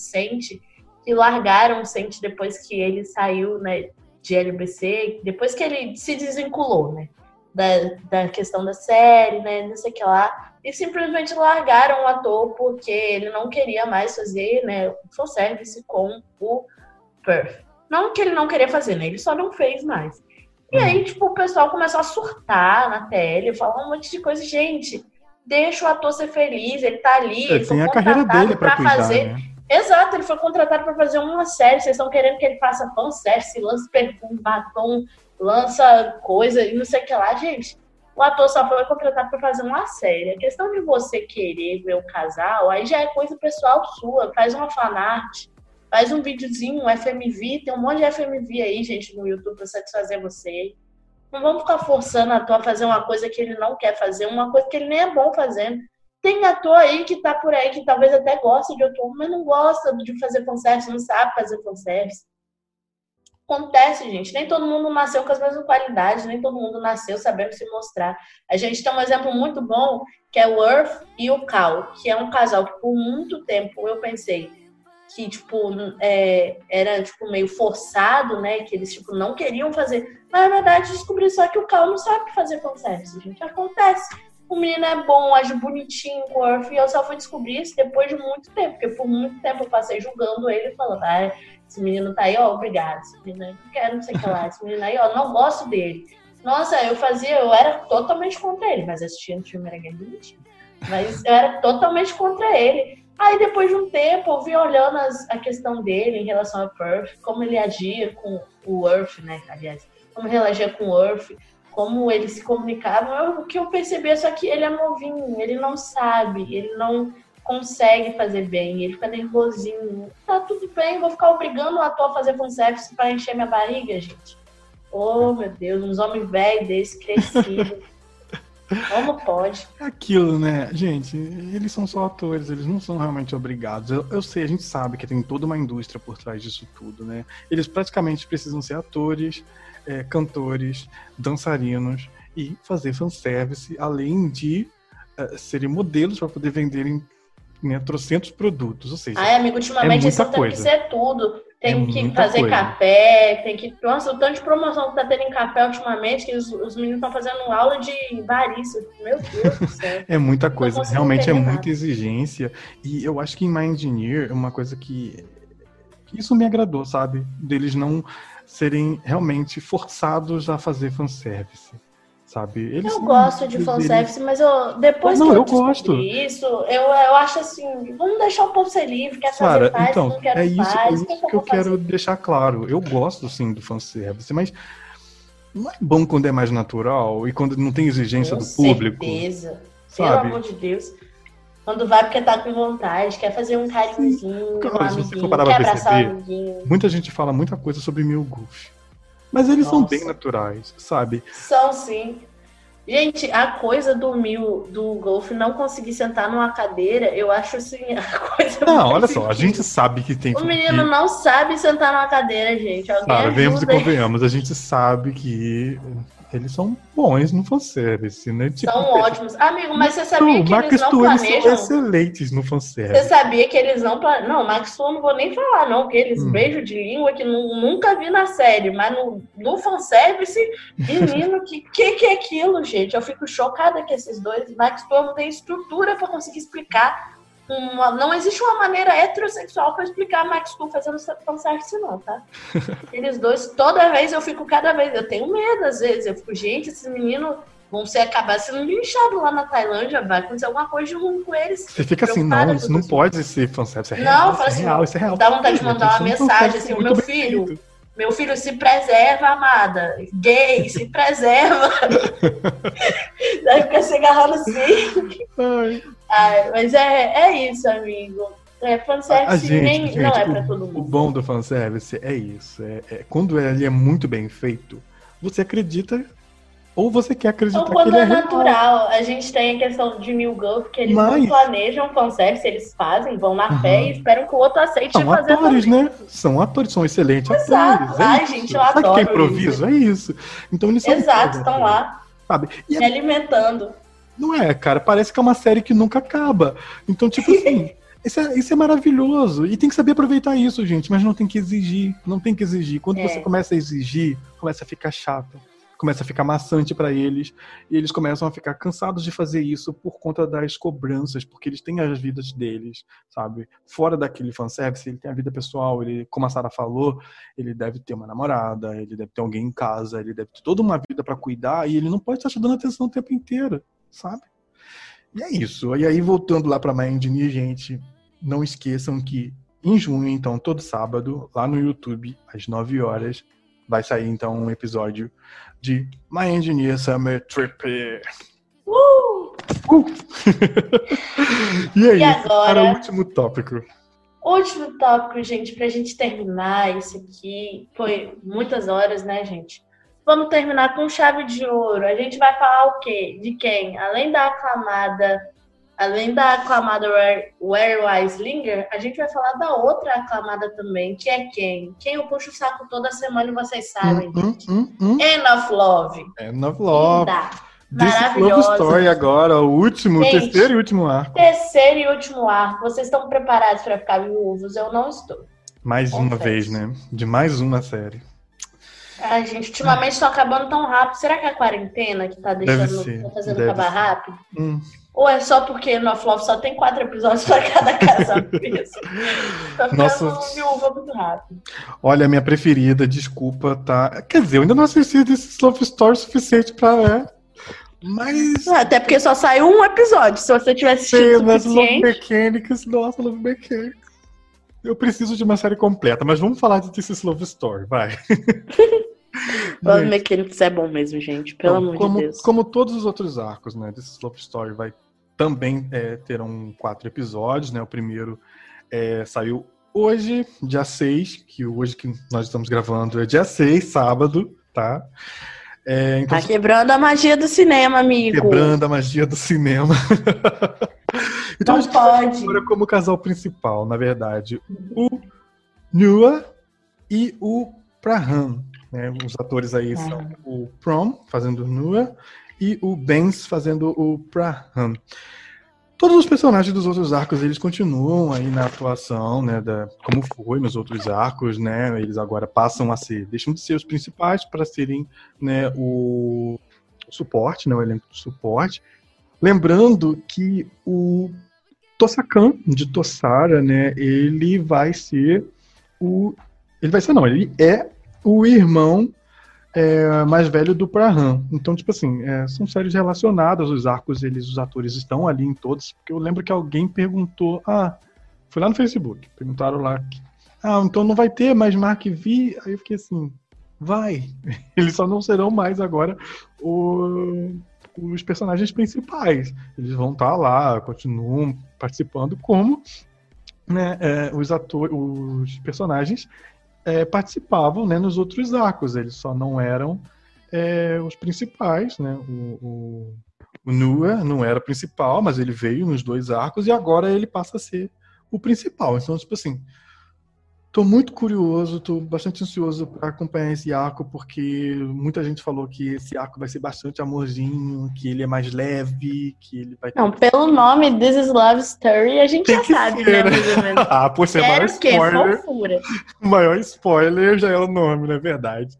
S2: Que largaram o Sente depois que ele saiu, né, de LBC, depois que ele se desvinculou, né, da, da questão da série, né, não sei o que lá e simplesmente largaram o ator porque ele não queria mais fazer né, o fanservice com o Perth. Não que ele não queria fazer, né? Ele só não fez mais. E aí, tipo, o pessoal começou a surtar na tele, falar um monte de coisa. Gente, deixa o ator ser feliz, ele tá ali,
S1: ele, ele tem a carreira dele cuidar, fazer. Né?
S2: Exato, ele foi contratado para fazer uma série. Vocês estão querendo que ele faça fanservice, lance perfume, batom, lança coisa e não sei o que lá, gente. O ator só foi contratado para fazer uma série. A questão de você querer ver o casal, aí já é coisa pessoal sua. Faz uma fanart, faz um videozinho, um FMV. Tem um monte de FMV aí, gente, no YouTube para satisfazer você. Não vamos ficar forçando a ator a fazer uma coisa que ele não quer fazer, uma coisa que ele nem é bom fazendo. Tem ator aí que tá por aí que talvez até goste de ator, mas não gosta de fazer fanservice, não sabe fazer fanservice. Acontece, gente. Nem todo mundo nasceu com as mesmas qualidades, nem todo mundo nasceu sabendo se mostrar. A gente tem um exemplo muito bom, que é o Earth e o Cal, que é um casal que por muito tempo eu pensei que, tipo, é, era, tipo, meio forçado, né? Que eles, tipo, não queriam fazer. Mas, na verdade, descobri só que o Cal não sabe fazer fanservice, gente. Acontece. O menino é bom, age bonitinho com o Earth, e eu só fui descobrir isso depois de muito tempo, porque por muito tempo eu passei julgando ele, falando, ah, esse menino tá aí, ó, obrigado. Esse menino não quero, não sei o que lá. Esse menino aí, ó, não gosto dele. Nossa, eu fazia, eu era totalmente contra ele, mas assistindo o filme era bonitinho. Mas eu era totalmente contra ele. Aí depois de um tempo, eu vi olhando as, a questão dele em relação ao Perth, como ele agia com o Earth, né? Aliás, como ele agia com o Earth, como eles se comunicavam. o que eu percebi é só que ele é novinho, ele não sabe, ele não consegue fazer bem, ele fica nervosinho. Tá tudo bem, vou ficar obrigando o ator a fazer fanservice para encher minha barriga, gente. Oh, meu Deus, uns homens velhos desse, crescidos. Como pode?
S1: Aquilo, né? Gente, eles são só atores, eles não são realmente obrigados. Eu, eu, sei, a gente sabe que tem toda uma indústria por trás disso tudo, né? Eles praticamente precisam ser atores, é, cantores, dançarinos e fazer fanservice, além de é, serem modelos para poder venderem né, trocentos produtos, ou seja...
S2: Ai, amigo, ultimamente é tendo que ser tudo. Tem é que fazer coisa. café, tem que... Nossa, o tanto de promoção que tá tendo em café ultimamente, que os, os meninos estão fazendo aula de varícia. Meu Deus do céu.
S1: é muita coisa, realmente é muita exigência. E eu acho que em My Engineer, uma coisa que isso me agradou, sabe? Deles não serem realmente forçados a fazer fanservice sabe?
S2: Eles eu gosto de fanservice, mas eu, depois não, que eu, eu gosto. isso, eu, eu acho assim, vamos deixar o povo ser livre, quer fazer Cara, então, não quer é isso, faz, é isso
S1: que, que eu, quero fazer? deixar claro. Eu gosto, sim, do fanservice, mas não é bom quando é mais natural e quando não tem exigência Com do público.
S2: Com certeza. Pelo amor de Deus. Quando vai porque tá com vontade, quer fazer um carinhozinho, um amiguinho, quer abraçar um amiguinho.
S1: Muita gente fala muita coisa sobre Mil Goof. Mas eles Nossa. são bem naturais, sabe?
S2: São sim. Gente, a coisa do mil do golfe não conseguir sentar numa cadeira, eu acho assim, a coisa
S1: Não, olha só, a gente sabe que tem
S2: O menino que... não sabe sentar numa cadeira, gente. Alguém Cara,
S1: vemos e convenhamos, a gente sabe que eles são bons no fanservice, né?
S2: Tipo, são ótimos. Amigo, mas você sabia que eles não planejam... são
S1: excelentes no fanservice.
S2: Você sabia que eles não planejam... Não, Max eu não vou nem falar, não, porque eles hum. beijos de língua que nunca vi na série, mas no, no fanservice, menino, que, que que é aquilo, gente? Eu fico chocada que esses dois, Max Stu não tem estrutura para conseguir explicar uma, não existe uma maneira heterossexual para explicar Max Tu fazendo fanservice, não, tá? Eles dois, toda vez eu fico cada vez, eu tenho medo às vezes, eu fico, gente, esses meninos vão ser acabar sendo linchados lá na Tailândia, vai acontecer alguma coisa de ruim com eles.
S1: Você fica assim, não, isso não pode ser fanservice, é
S2: real, não, isso é assim, real, isso é real. Dá vontade de mandar uma mensagem assim, o meu filho, feito. meu filho se preserva, amada, gay, se preserva. Daí fica se agarrando assim. Ai. Ai, mas é, é isso, amigo. É, fanservice gente, nem, gente, não é pra todo mundo. O
S1: bom do fanservice é isso. É, é, quando ele é muito bem feito, você acredita ou você quer acreditar ou
S2: quando
S1: que ele
S2: é, é natural. A gente tem a questão de New Gulf, que eles Mas... não planejam fanservice, eles fazem, vão na uhum. fé e esperam que o outro aceite
S1: são fazer atores, né? São atores, são excelentes Exato. atores. É
S2: Ai, isso. gente, eu
S1: Sabe
S2: adoro
S1: que é improviso? Isso. É isso. Então eles
S2: Exato, estão lá.
S1: Sabe?
S2: E alimentando.
S1: Não é, cara, parece que é uma série que nunca acaba. Então, tipo assim, isso é, isso é maravilhoso. E tem que saber aproveitar isso, gente, mas não tem que exigir. Não tem que exigir. Quando é. você começa a exigir, começa a ficar chato. começa a ficar maçante para eles, e eles começam a ficar cansados de fazer isso por conta das cobranças, porque eles têm as vidas deles, sabe? Fora daquele fanservice, ele tem a vida pessoal, ele, como a Sara falou, ele deve ter uma namorada, ele deve ter alguém em casa, ele deve ter toda uma vida para cuidar, e ele não pode estar te dando atenção o tempo inteiro, sabe? E é isso. E aí, voltando lá pra Mindney, gente, não esqueçam que em junho, então, todo sábado, lá no YouTube, às 9 horas, vai sair então um episódio de My Engineer Summer Trip.
S2: Uh!
S1: Uh! e aí,
S2: E agora?
S1: para o último tópico.
S2: Último tópico, gente, pra gente terminar isso aqui. Foi muitas horas, né, gente? Vamos terminar com chave de ouro. A gente vai falar o quê? De quem? Além da aclamada, além da aclamada Where, Where Wise Linger, a gente vai falar da outra aclamada também, que é quem? Quem eu puxo o saco toda semana e vocês sabem.
S1: Hum, hum, hum, hum.
S2: Enough Love.
S1: É Love.
S2: Linda. Maravilhosa.
S1: Story agora, o último,
S2: Gente.
S1: terceiro e último arco.
S2: Terceiro e último arco. Vocês estão preparados para ficar viúvos? Eu não estou.
S1: Mais uma
S2: Confesso.
S1: vez, né? De mais uma série.
S2: Ai, gente, ultimamente estão acabando tão rápido. Será que é a quarentena que tá deixando, tá fazendo
S1: deve
S2: acabar
S1: ser.
S2: rápido?
S1: Hum.
S2: Ou é só porque no Love só tem quatro episódios para cada casal mesmo? Tá ficando
S1: Nossa.
S2: viúva muito rápido.
S1: Olha, a minha preferida, desculpa, tá? Quer dizer, eu ainda não assisti desse Love Story suficiente pra ver. Mas.
S2: Até porque só saiu um episódio. Se você tivesse assistido
S1: Cenas, Love
S2: suficiente.
S1: Mechanics, nossa, Love Mechanics. Eu preciso de uma série completa, mas vamos falar de This is Love Story, vai.
S2: Love Mechanics é bom mesmo, gente. Pelo
S1: então,
S2: amor
S1: como,
S2: de Deus.
S1: Como todos os outros arcos, né? This is Love Story vai também é, terão quatro episódios, né? O primeiro é, saiu hoje, dia 6, que hoje que nós estamos gravando é dia 6, sábado, tá? É, então,
S2: Tá quebrando a magia do cinema, amigo.
S1: quebrando a magia do cinema. então a
S2: Não
S1: gente vai
S2: pode.
S1: agora como casal principal, na verdade, o Nua e o Prahan. Né? Os atores aí
S2: Prahan.
S1: são o Prom, fazendo o Nua, e o Benz fazendo o Prahan. Todos os personagens dos outros arcos, eles continuam aí na atuação, né, da, como foi nos outros arcos, né, eles agora passam a ser, deixam de ser os principais para serem, né, o, o suporte, né, o elenco de suporte. Lembrando que o Tosakan, de Tossara, né, ele vai ser o... Ele vai ser, não, ele é o irmão é, mais velho do Prahan. Então, tipo assim, é, são séries relacionadas, os arcos, eles, os atores estão ali em todos, porque eu lembro que alguém perguntou, ah, foi lá no Facebook, perguntaram lá, ah, então não vai ter mais Mark V? Aí eu fiquei assim, vai, eles só não serão mais agora o- os personagens principais. Eles vão estar lá, continuam participando como né, é, os atores, os personagens é, participavam né, nos outros arcos. Eles só não eram é, os principais, né? O, o, o Nua não era principal, mas ele veio nos dois arcos e agora ele passa a ser o principal. Então, tipo assim, tô muito curioso, tô bastante ansioso para acompanhar esse arco, porque muita gente falou que esse arco vai ser bastante amorzinho, que ele é mais leve, que ele vai
S2: Não, pelo nome This is Love Story, a gente
S1: Tem
S2: já sabe,
S1: ser,
S2: né?
S1: né? Ah, por ser maior
S2: o quê?
S1: spoiler. O maior spoiler já é o nome, não é verdade?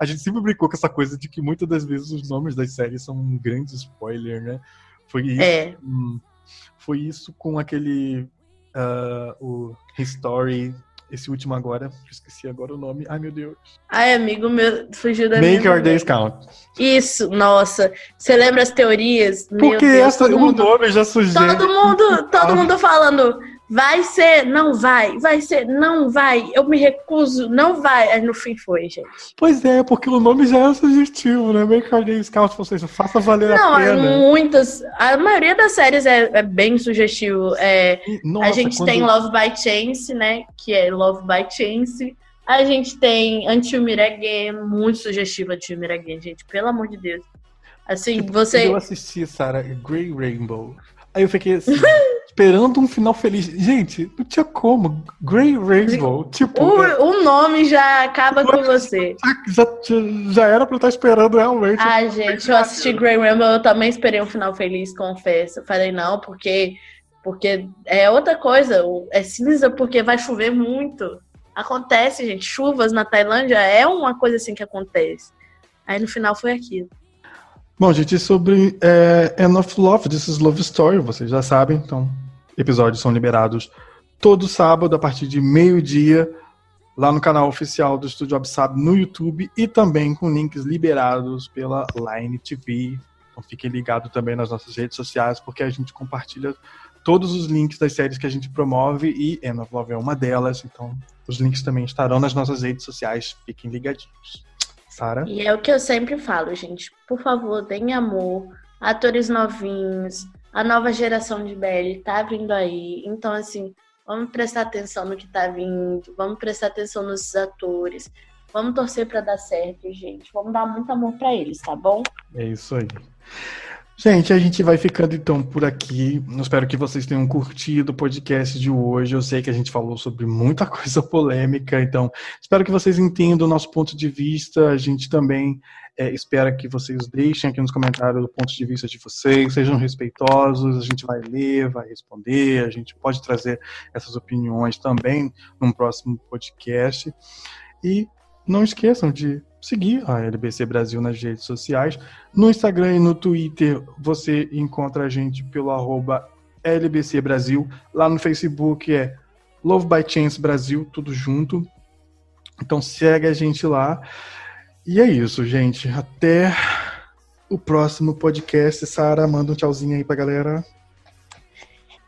S1: A gente sempre brincou com essa coisa de que muitas das vezes os nomes das séries são um grande spoiler, né? Foi isso,
S2: É.
S1: hum, foi isso com aquele ah, o History, esse último agora, eu esqueci agora o nome. Ai, meu Deus.
S2: Ai, amigo meu, fugiu da
S1: Make
S2: minha
S1: Your
S2: mente.
S1: Days Count.
S2: Isso, nossa. Você lembra as teorias? Meu
S1: Porque
S2: Deus,
S1: essa,
S2: todo
S1: o
S2: mundo,
S1: nome já sugere.
S2: todo mundo, todo mundo falando, vai ser, não vai, vai ser, não vai, eu me recuso, não vai. Aí no fim foi, gente.
S1: Pois é, porque o nome já é sugestivo, né? Your Days Count, ou seja, faça valer
S2: Não,
S1: a pena.
S2: muitas, a maioria das séries é, é bem sugestivo. É,
S1: E,
S2: a
S1: nossa,
S2: gente
S1: quando-
S2: tem Love by Chance, né? Que é Love by Chance. A gente tem Until Meet Again, muito sugestiva Until Again, gente. Pelo amor de Deus. Assim,
S1: Tipo,
S2: você.
S1: Eu assisti, Sarah, Grey Rainbow. Aí eu fiquei assim, esperando um final feliz. Gente, não tinha como. Grey Rainbow, tipo, é,
S2: O, o nome já acaba com você.
S1: já, já era pra eu estar esperando realmente.
S2: Ah, gente, eu assisti Grey Rainbow, eu também esperei um final feliz, confesso. Eu falei, não, porque, porque é outra coisa. o- É cinza porque vai chover muito. Acontece, gente. Chuvas na Tailândia é uma coisa assim que acontece. Aí no final foi aquilo.
S1: Bom, gente, sobre é, Enough Love, This is Love Story, vocês já sabem, então episódios são liberados todo sábado a partir de meio-dia lá no canal oficial do Estúdio Absab no YouTube e também com links liberados pela Line TV. Então fiquem ligados também nas nossas redes sociais, porque a gente compartilha todos os links das séries que a gente promove e End of Love é uma delas. Então os links também estarão nas nossas redes sociais. Fiquem ligadinhos. Sara?
S2: E é o que eu sempre falo, gente. Por favor, deem amor. Atores novinhos. A nova geração de BL tá vindo aí. Então, assim, Vamos prestar atenção no que está vindo, vamos prestar atenção nos atores, vamos torcer para dar certo, gente. Vamos dar muito amor para eles, tá bom?
S1: É isso aí. Gente, a gente vai ficando então por aqui. Espero que vocês tenham curtido o podcast de hoje. Eu sei que a gente falou sobre muita coisa polêmica, então espero que vocês entendam o nosso ponto de vista. A gente também é, espera que vocês deixem aqui nos comentários o ponto de vista de vocês, sejam respeitosos, a gente vai ler, vai responder, a gente pode trazer essas opiniões também num próximo podcast. E não esqueçam de seguir a LBC Brasil nas redes sociais. No Instagram e no Twitter você encontra a gente pelo arroba LBC Brasil. Lá no Facebook é Love by Chance Brasil, tudo junto. Então segue a gente lá. E é isso, gente. Até o próximo podcast. Sara, manda um tchauzinho aí pra galera.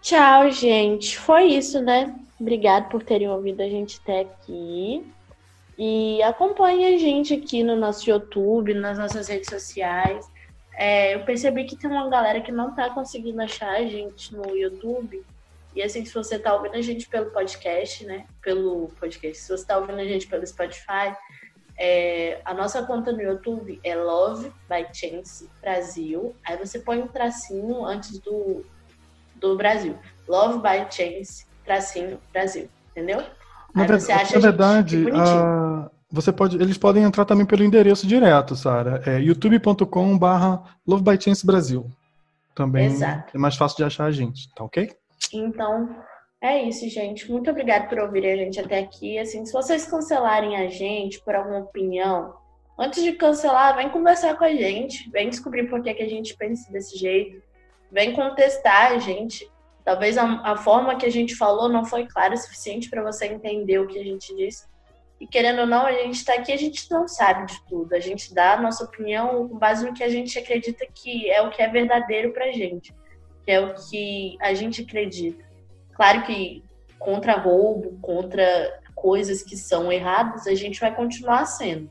S2: Tchau, gente. Foi isso, né? Obrigado por terem ouvido a gente até aqui. E acompanhe a gente aqui no nosso YouTube, nas nossas redes sociais. É, eu percebi que tem uma galera que não tá conseguindo achar a gente no YouTube. E assim, se você tá ouvindo a gente pelo podcast, né? Pelo podcast, se você tá ouvindo a gente pelo Spotify, é, a nossa conta no YouTube é Love by Chance Brasil. Aí você põe um tracinho antes do, do Brasil. Love by Chance, tracinho Brasil. Entendeu?
S1: Na, Aí você acha na verdade, a, você pode, eles podem entrar também pelo endereço direto, Sara. É youtube.com/barra Love by Chance Brasil. Também Exato. é mais fácil de achar a gente, tá ok?
S2: Então, é isso, gente. Muito obrigada por ouvirem a gente até aqui. Assim, se vocês cancelarem a gente por alguma opinião, antes de cancelar, vem conversar com a gente, vem descobrir por que, que a gente pensa desse jeito, vem contestar a gente. Talvez a, a forma que a gente falou não foi clara o suficiente para você entender o que a gente disse. E querendo ou não, a gente está aqui, a gente não sabe de tudo. A gente dá a nossa opinião com base no que a gente acredita que é o que é verdadeiro para gente, que é o que a gente acredita. Claro que contra roubo, contra coisas que são erradas, a gente vai continuar sendo.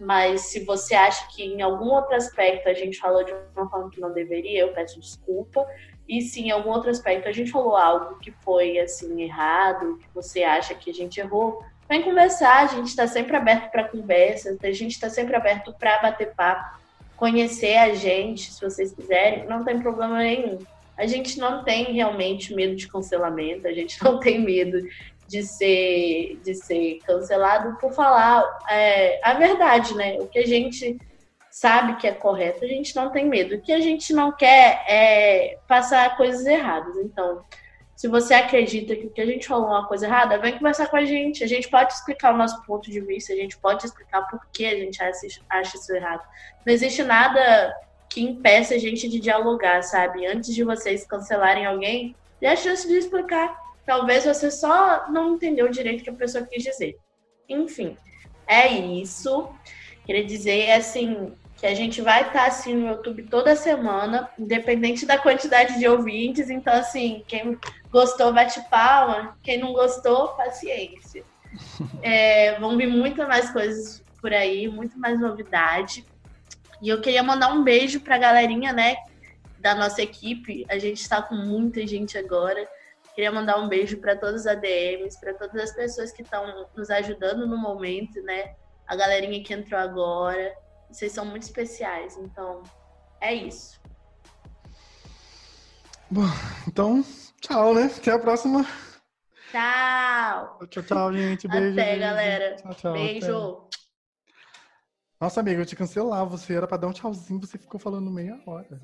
S2: Mas se você acha que em algum outro aspecto a gente falou de uma forma que não deveria, eu peço desculpa. E se em algum outro aspecto a gente falou algo que foi assim errado, que você acha que a gente errou, vem conversar. A gente está sempre aberto para conversas, a gente está sempre aberto para bater papo, conhecer a gente, se vocês quiserem, não tem problema nenhum a gente não tem realmente medo de cancelamento, a gente não tem medo de ser, de ser cancelado por falar é, a verdade, né? O que a gente sabe que é correto, a gente não tem medo. O que a gente não quer é passar coisas erradas. Então, se você acredita que o que a gente falou é uma coisa errada, vem conversar com a gente. A gente pode explicar o nosso ponto de vista, a gente pode explicar por que a gente acha, isso errado. Não existe nada que impeça a gente de dialogar, sabe? Antes de vocês cancelarem alguém, dê a chance de explicar. Talvez você só não entendeu direito o que a pessoa quis dizer. Enfim, é isso. Queria dizer, assim, que a gente vai estar, assim, no YouTube toda semana, independente da quantidade de ouvintes. Então, assim, quem gostou, bate palma. Quem não gostou, paciência. É, vão vir muitas mais coisas por aí, muito mais novidade. E eu queria mandar um beijo pra galerinha, né, da nossa equipe. A gente está com muita gente agora. Queria mandar um beijo para todos os ADMs, para todas as pessoas que estão nos ajudando no momento, né? A galerinha que entrou agora. Vocês são muito especiais, então é isso.
S1: Bom, então, tchau, né? Até a próxima.
S2: Tchau.
S1: Tchau, tchau, gente. Beijo.
S2: Até,
S1: beijo.
S2: galera. Tchau, tchau. Beijo.
S1: Até. Nossa, amiga, eu te cancelar. Você era pra dar um tchauzinho, você ficou falando meia hora.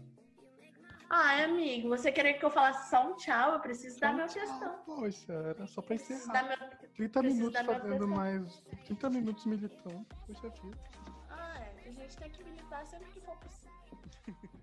S2: Ai, amigo, você queria que eu falasse só um tchau? Eu preciso só dar minha tchau. questão.
S1: Poxa, era só pra encerrar. Meu... 30 minutos fazendo mais. 30 minutos militando. Poxa vida. Ah, é.
S2: A gente tem que militar sempre que for possível.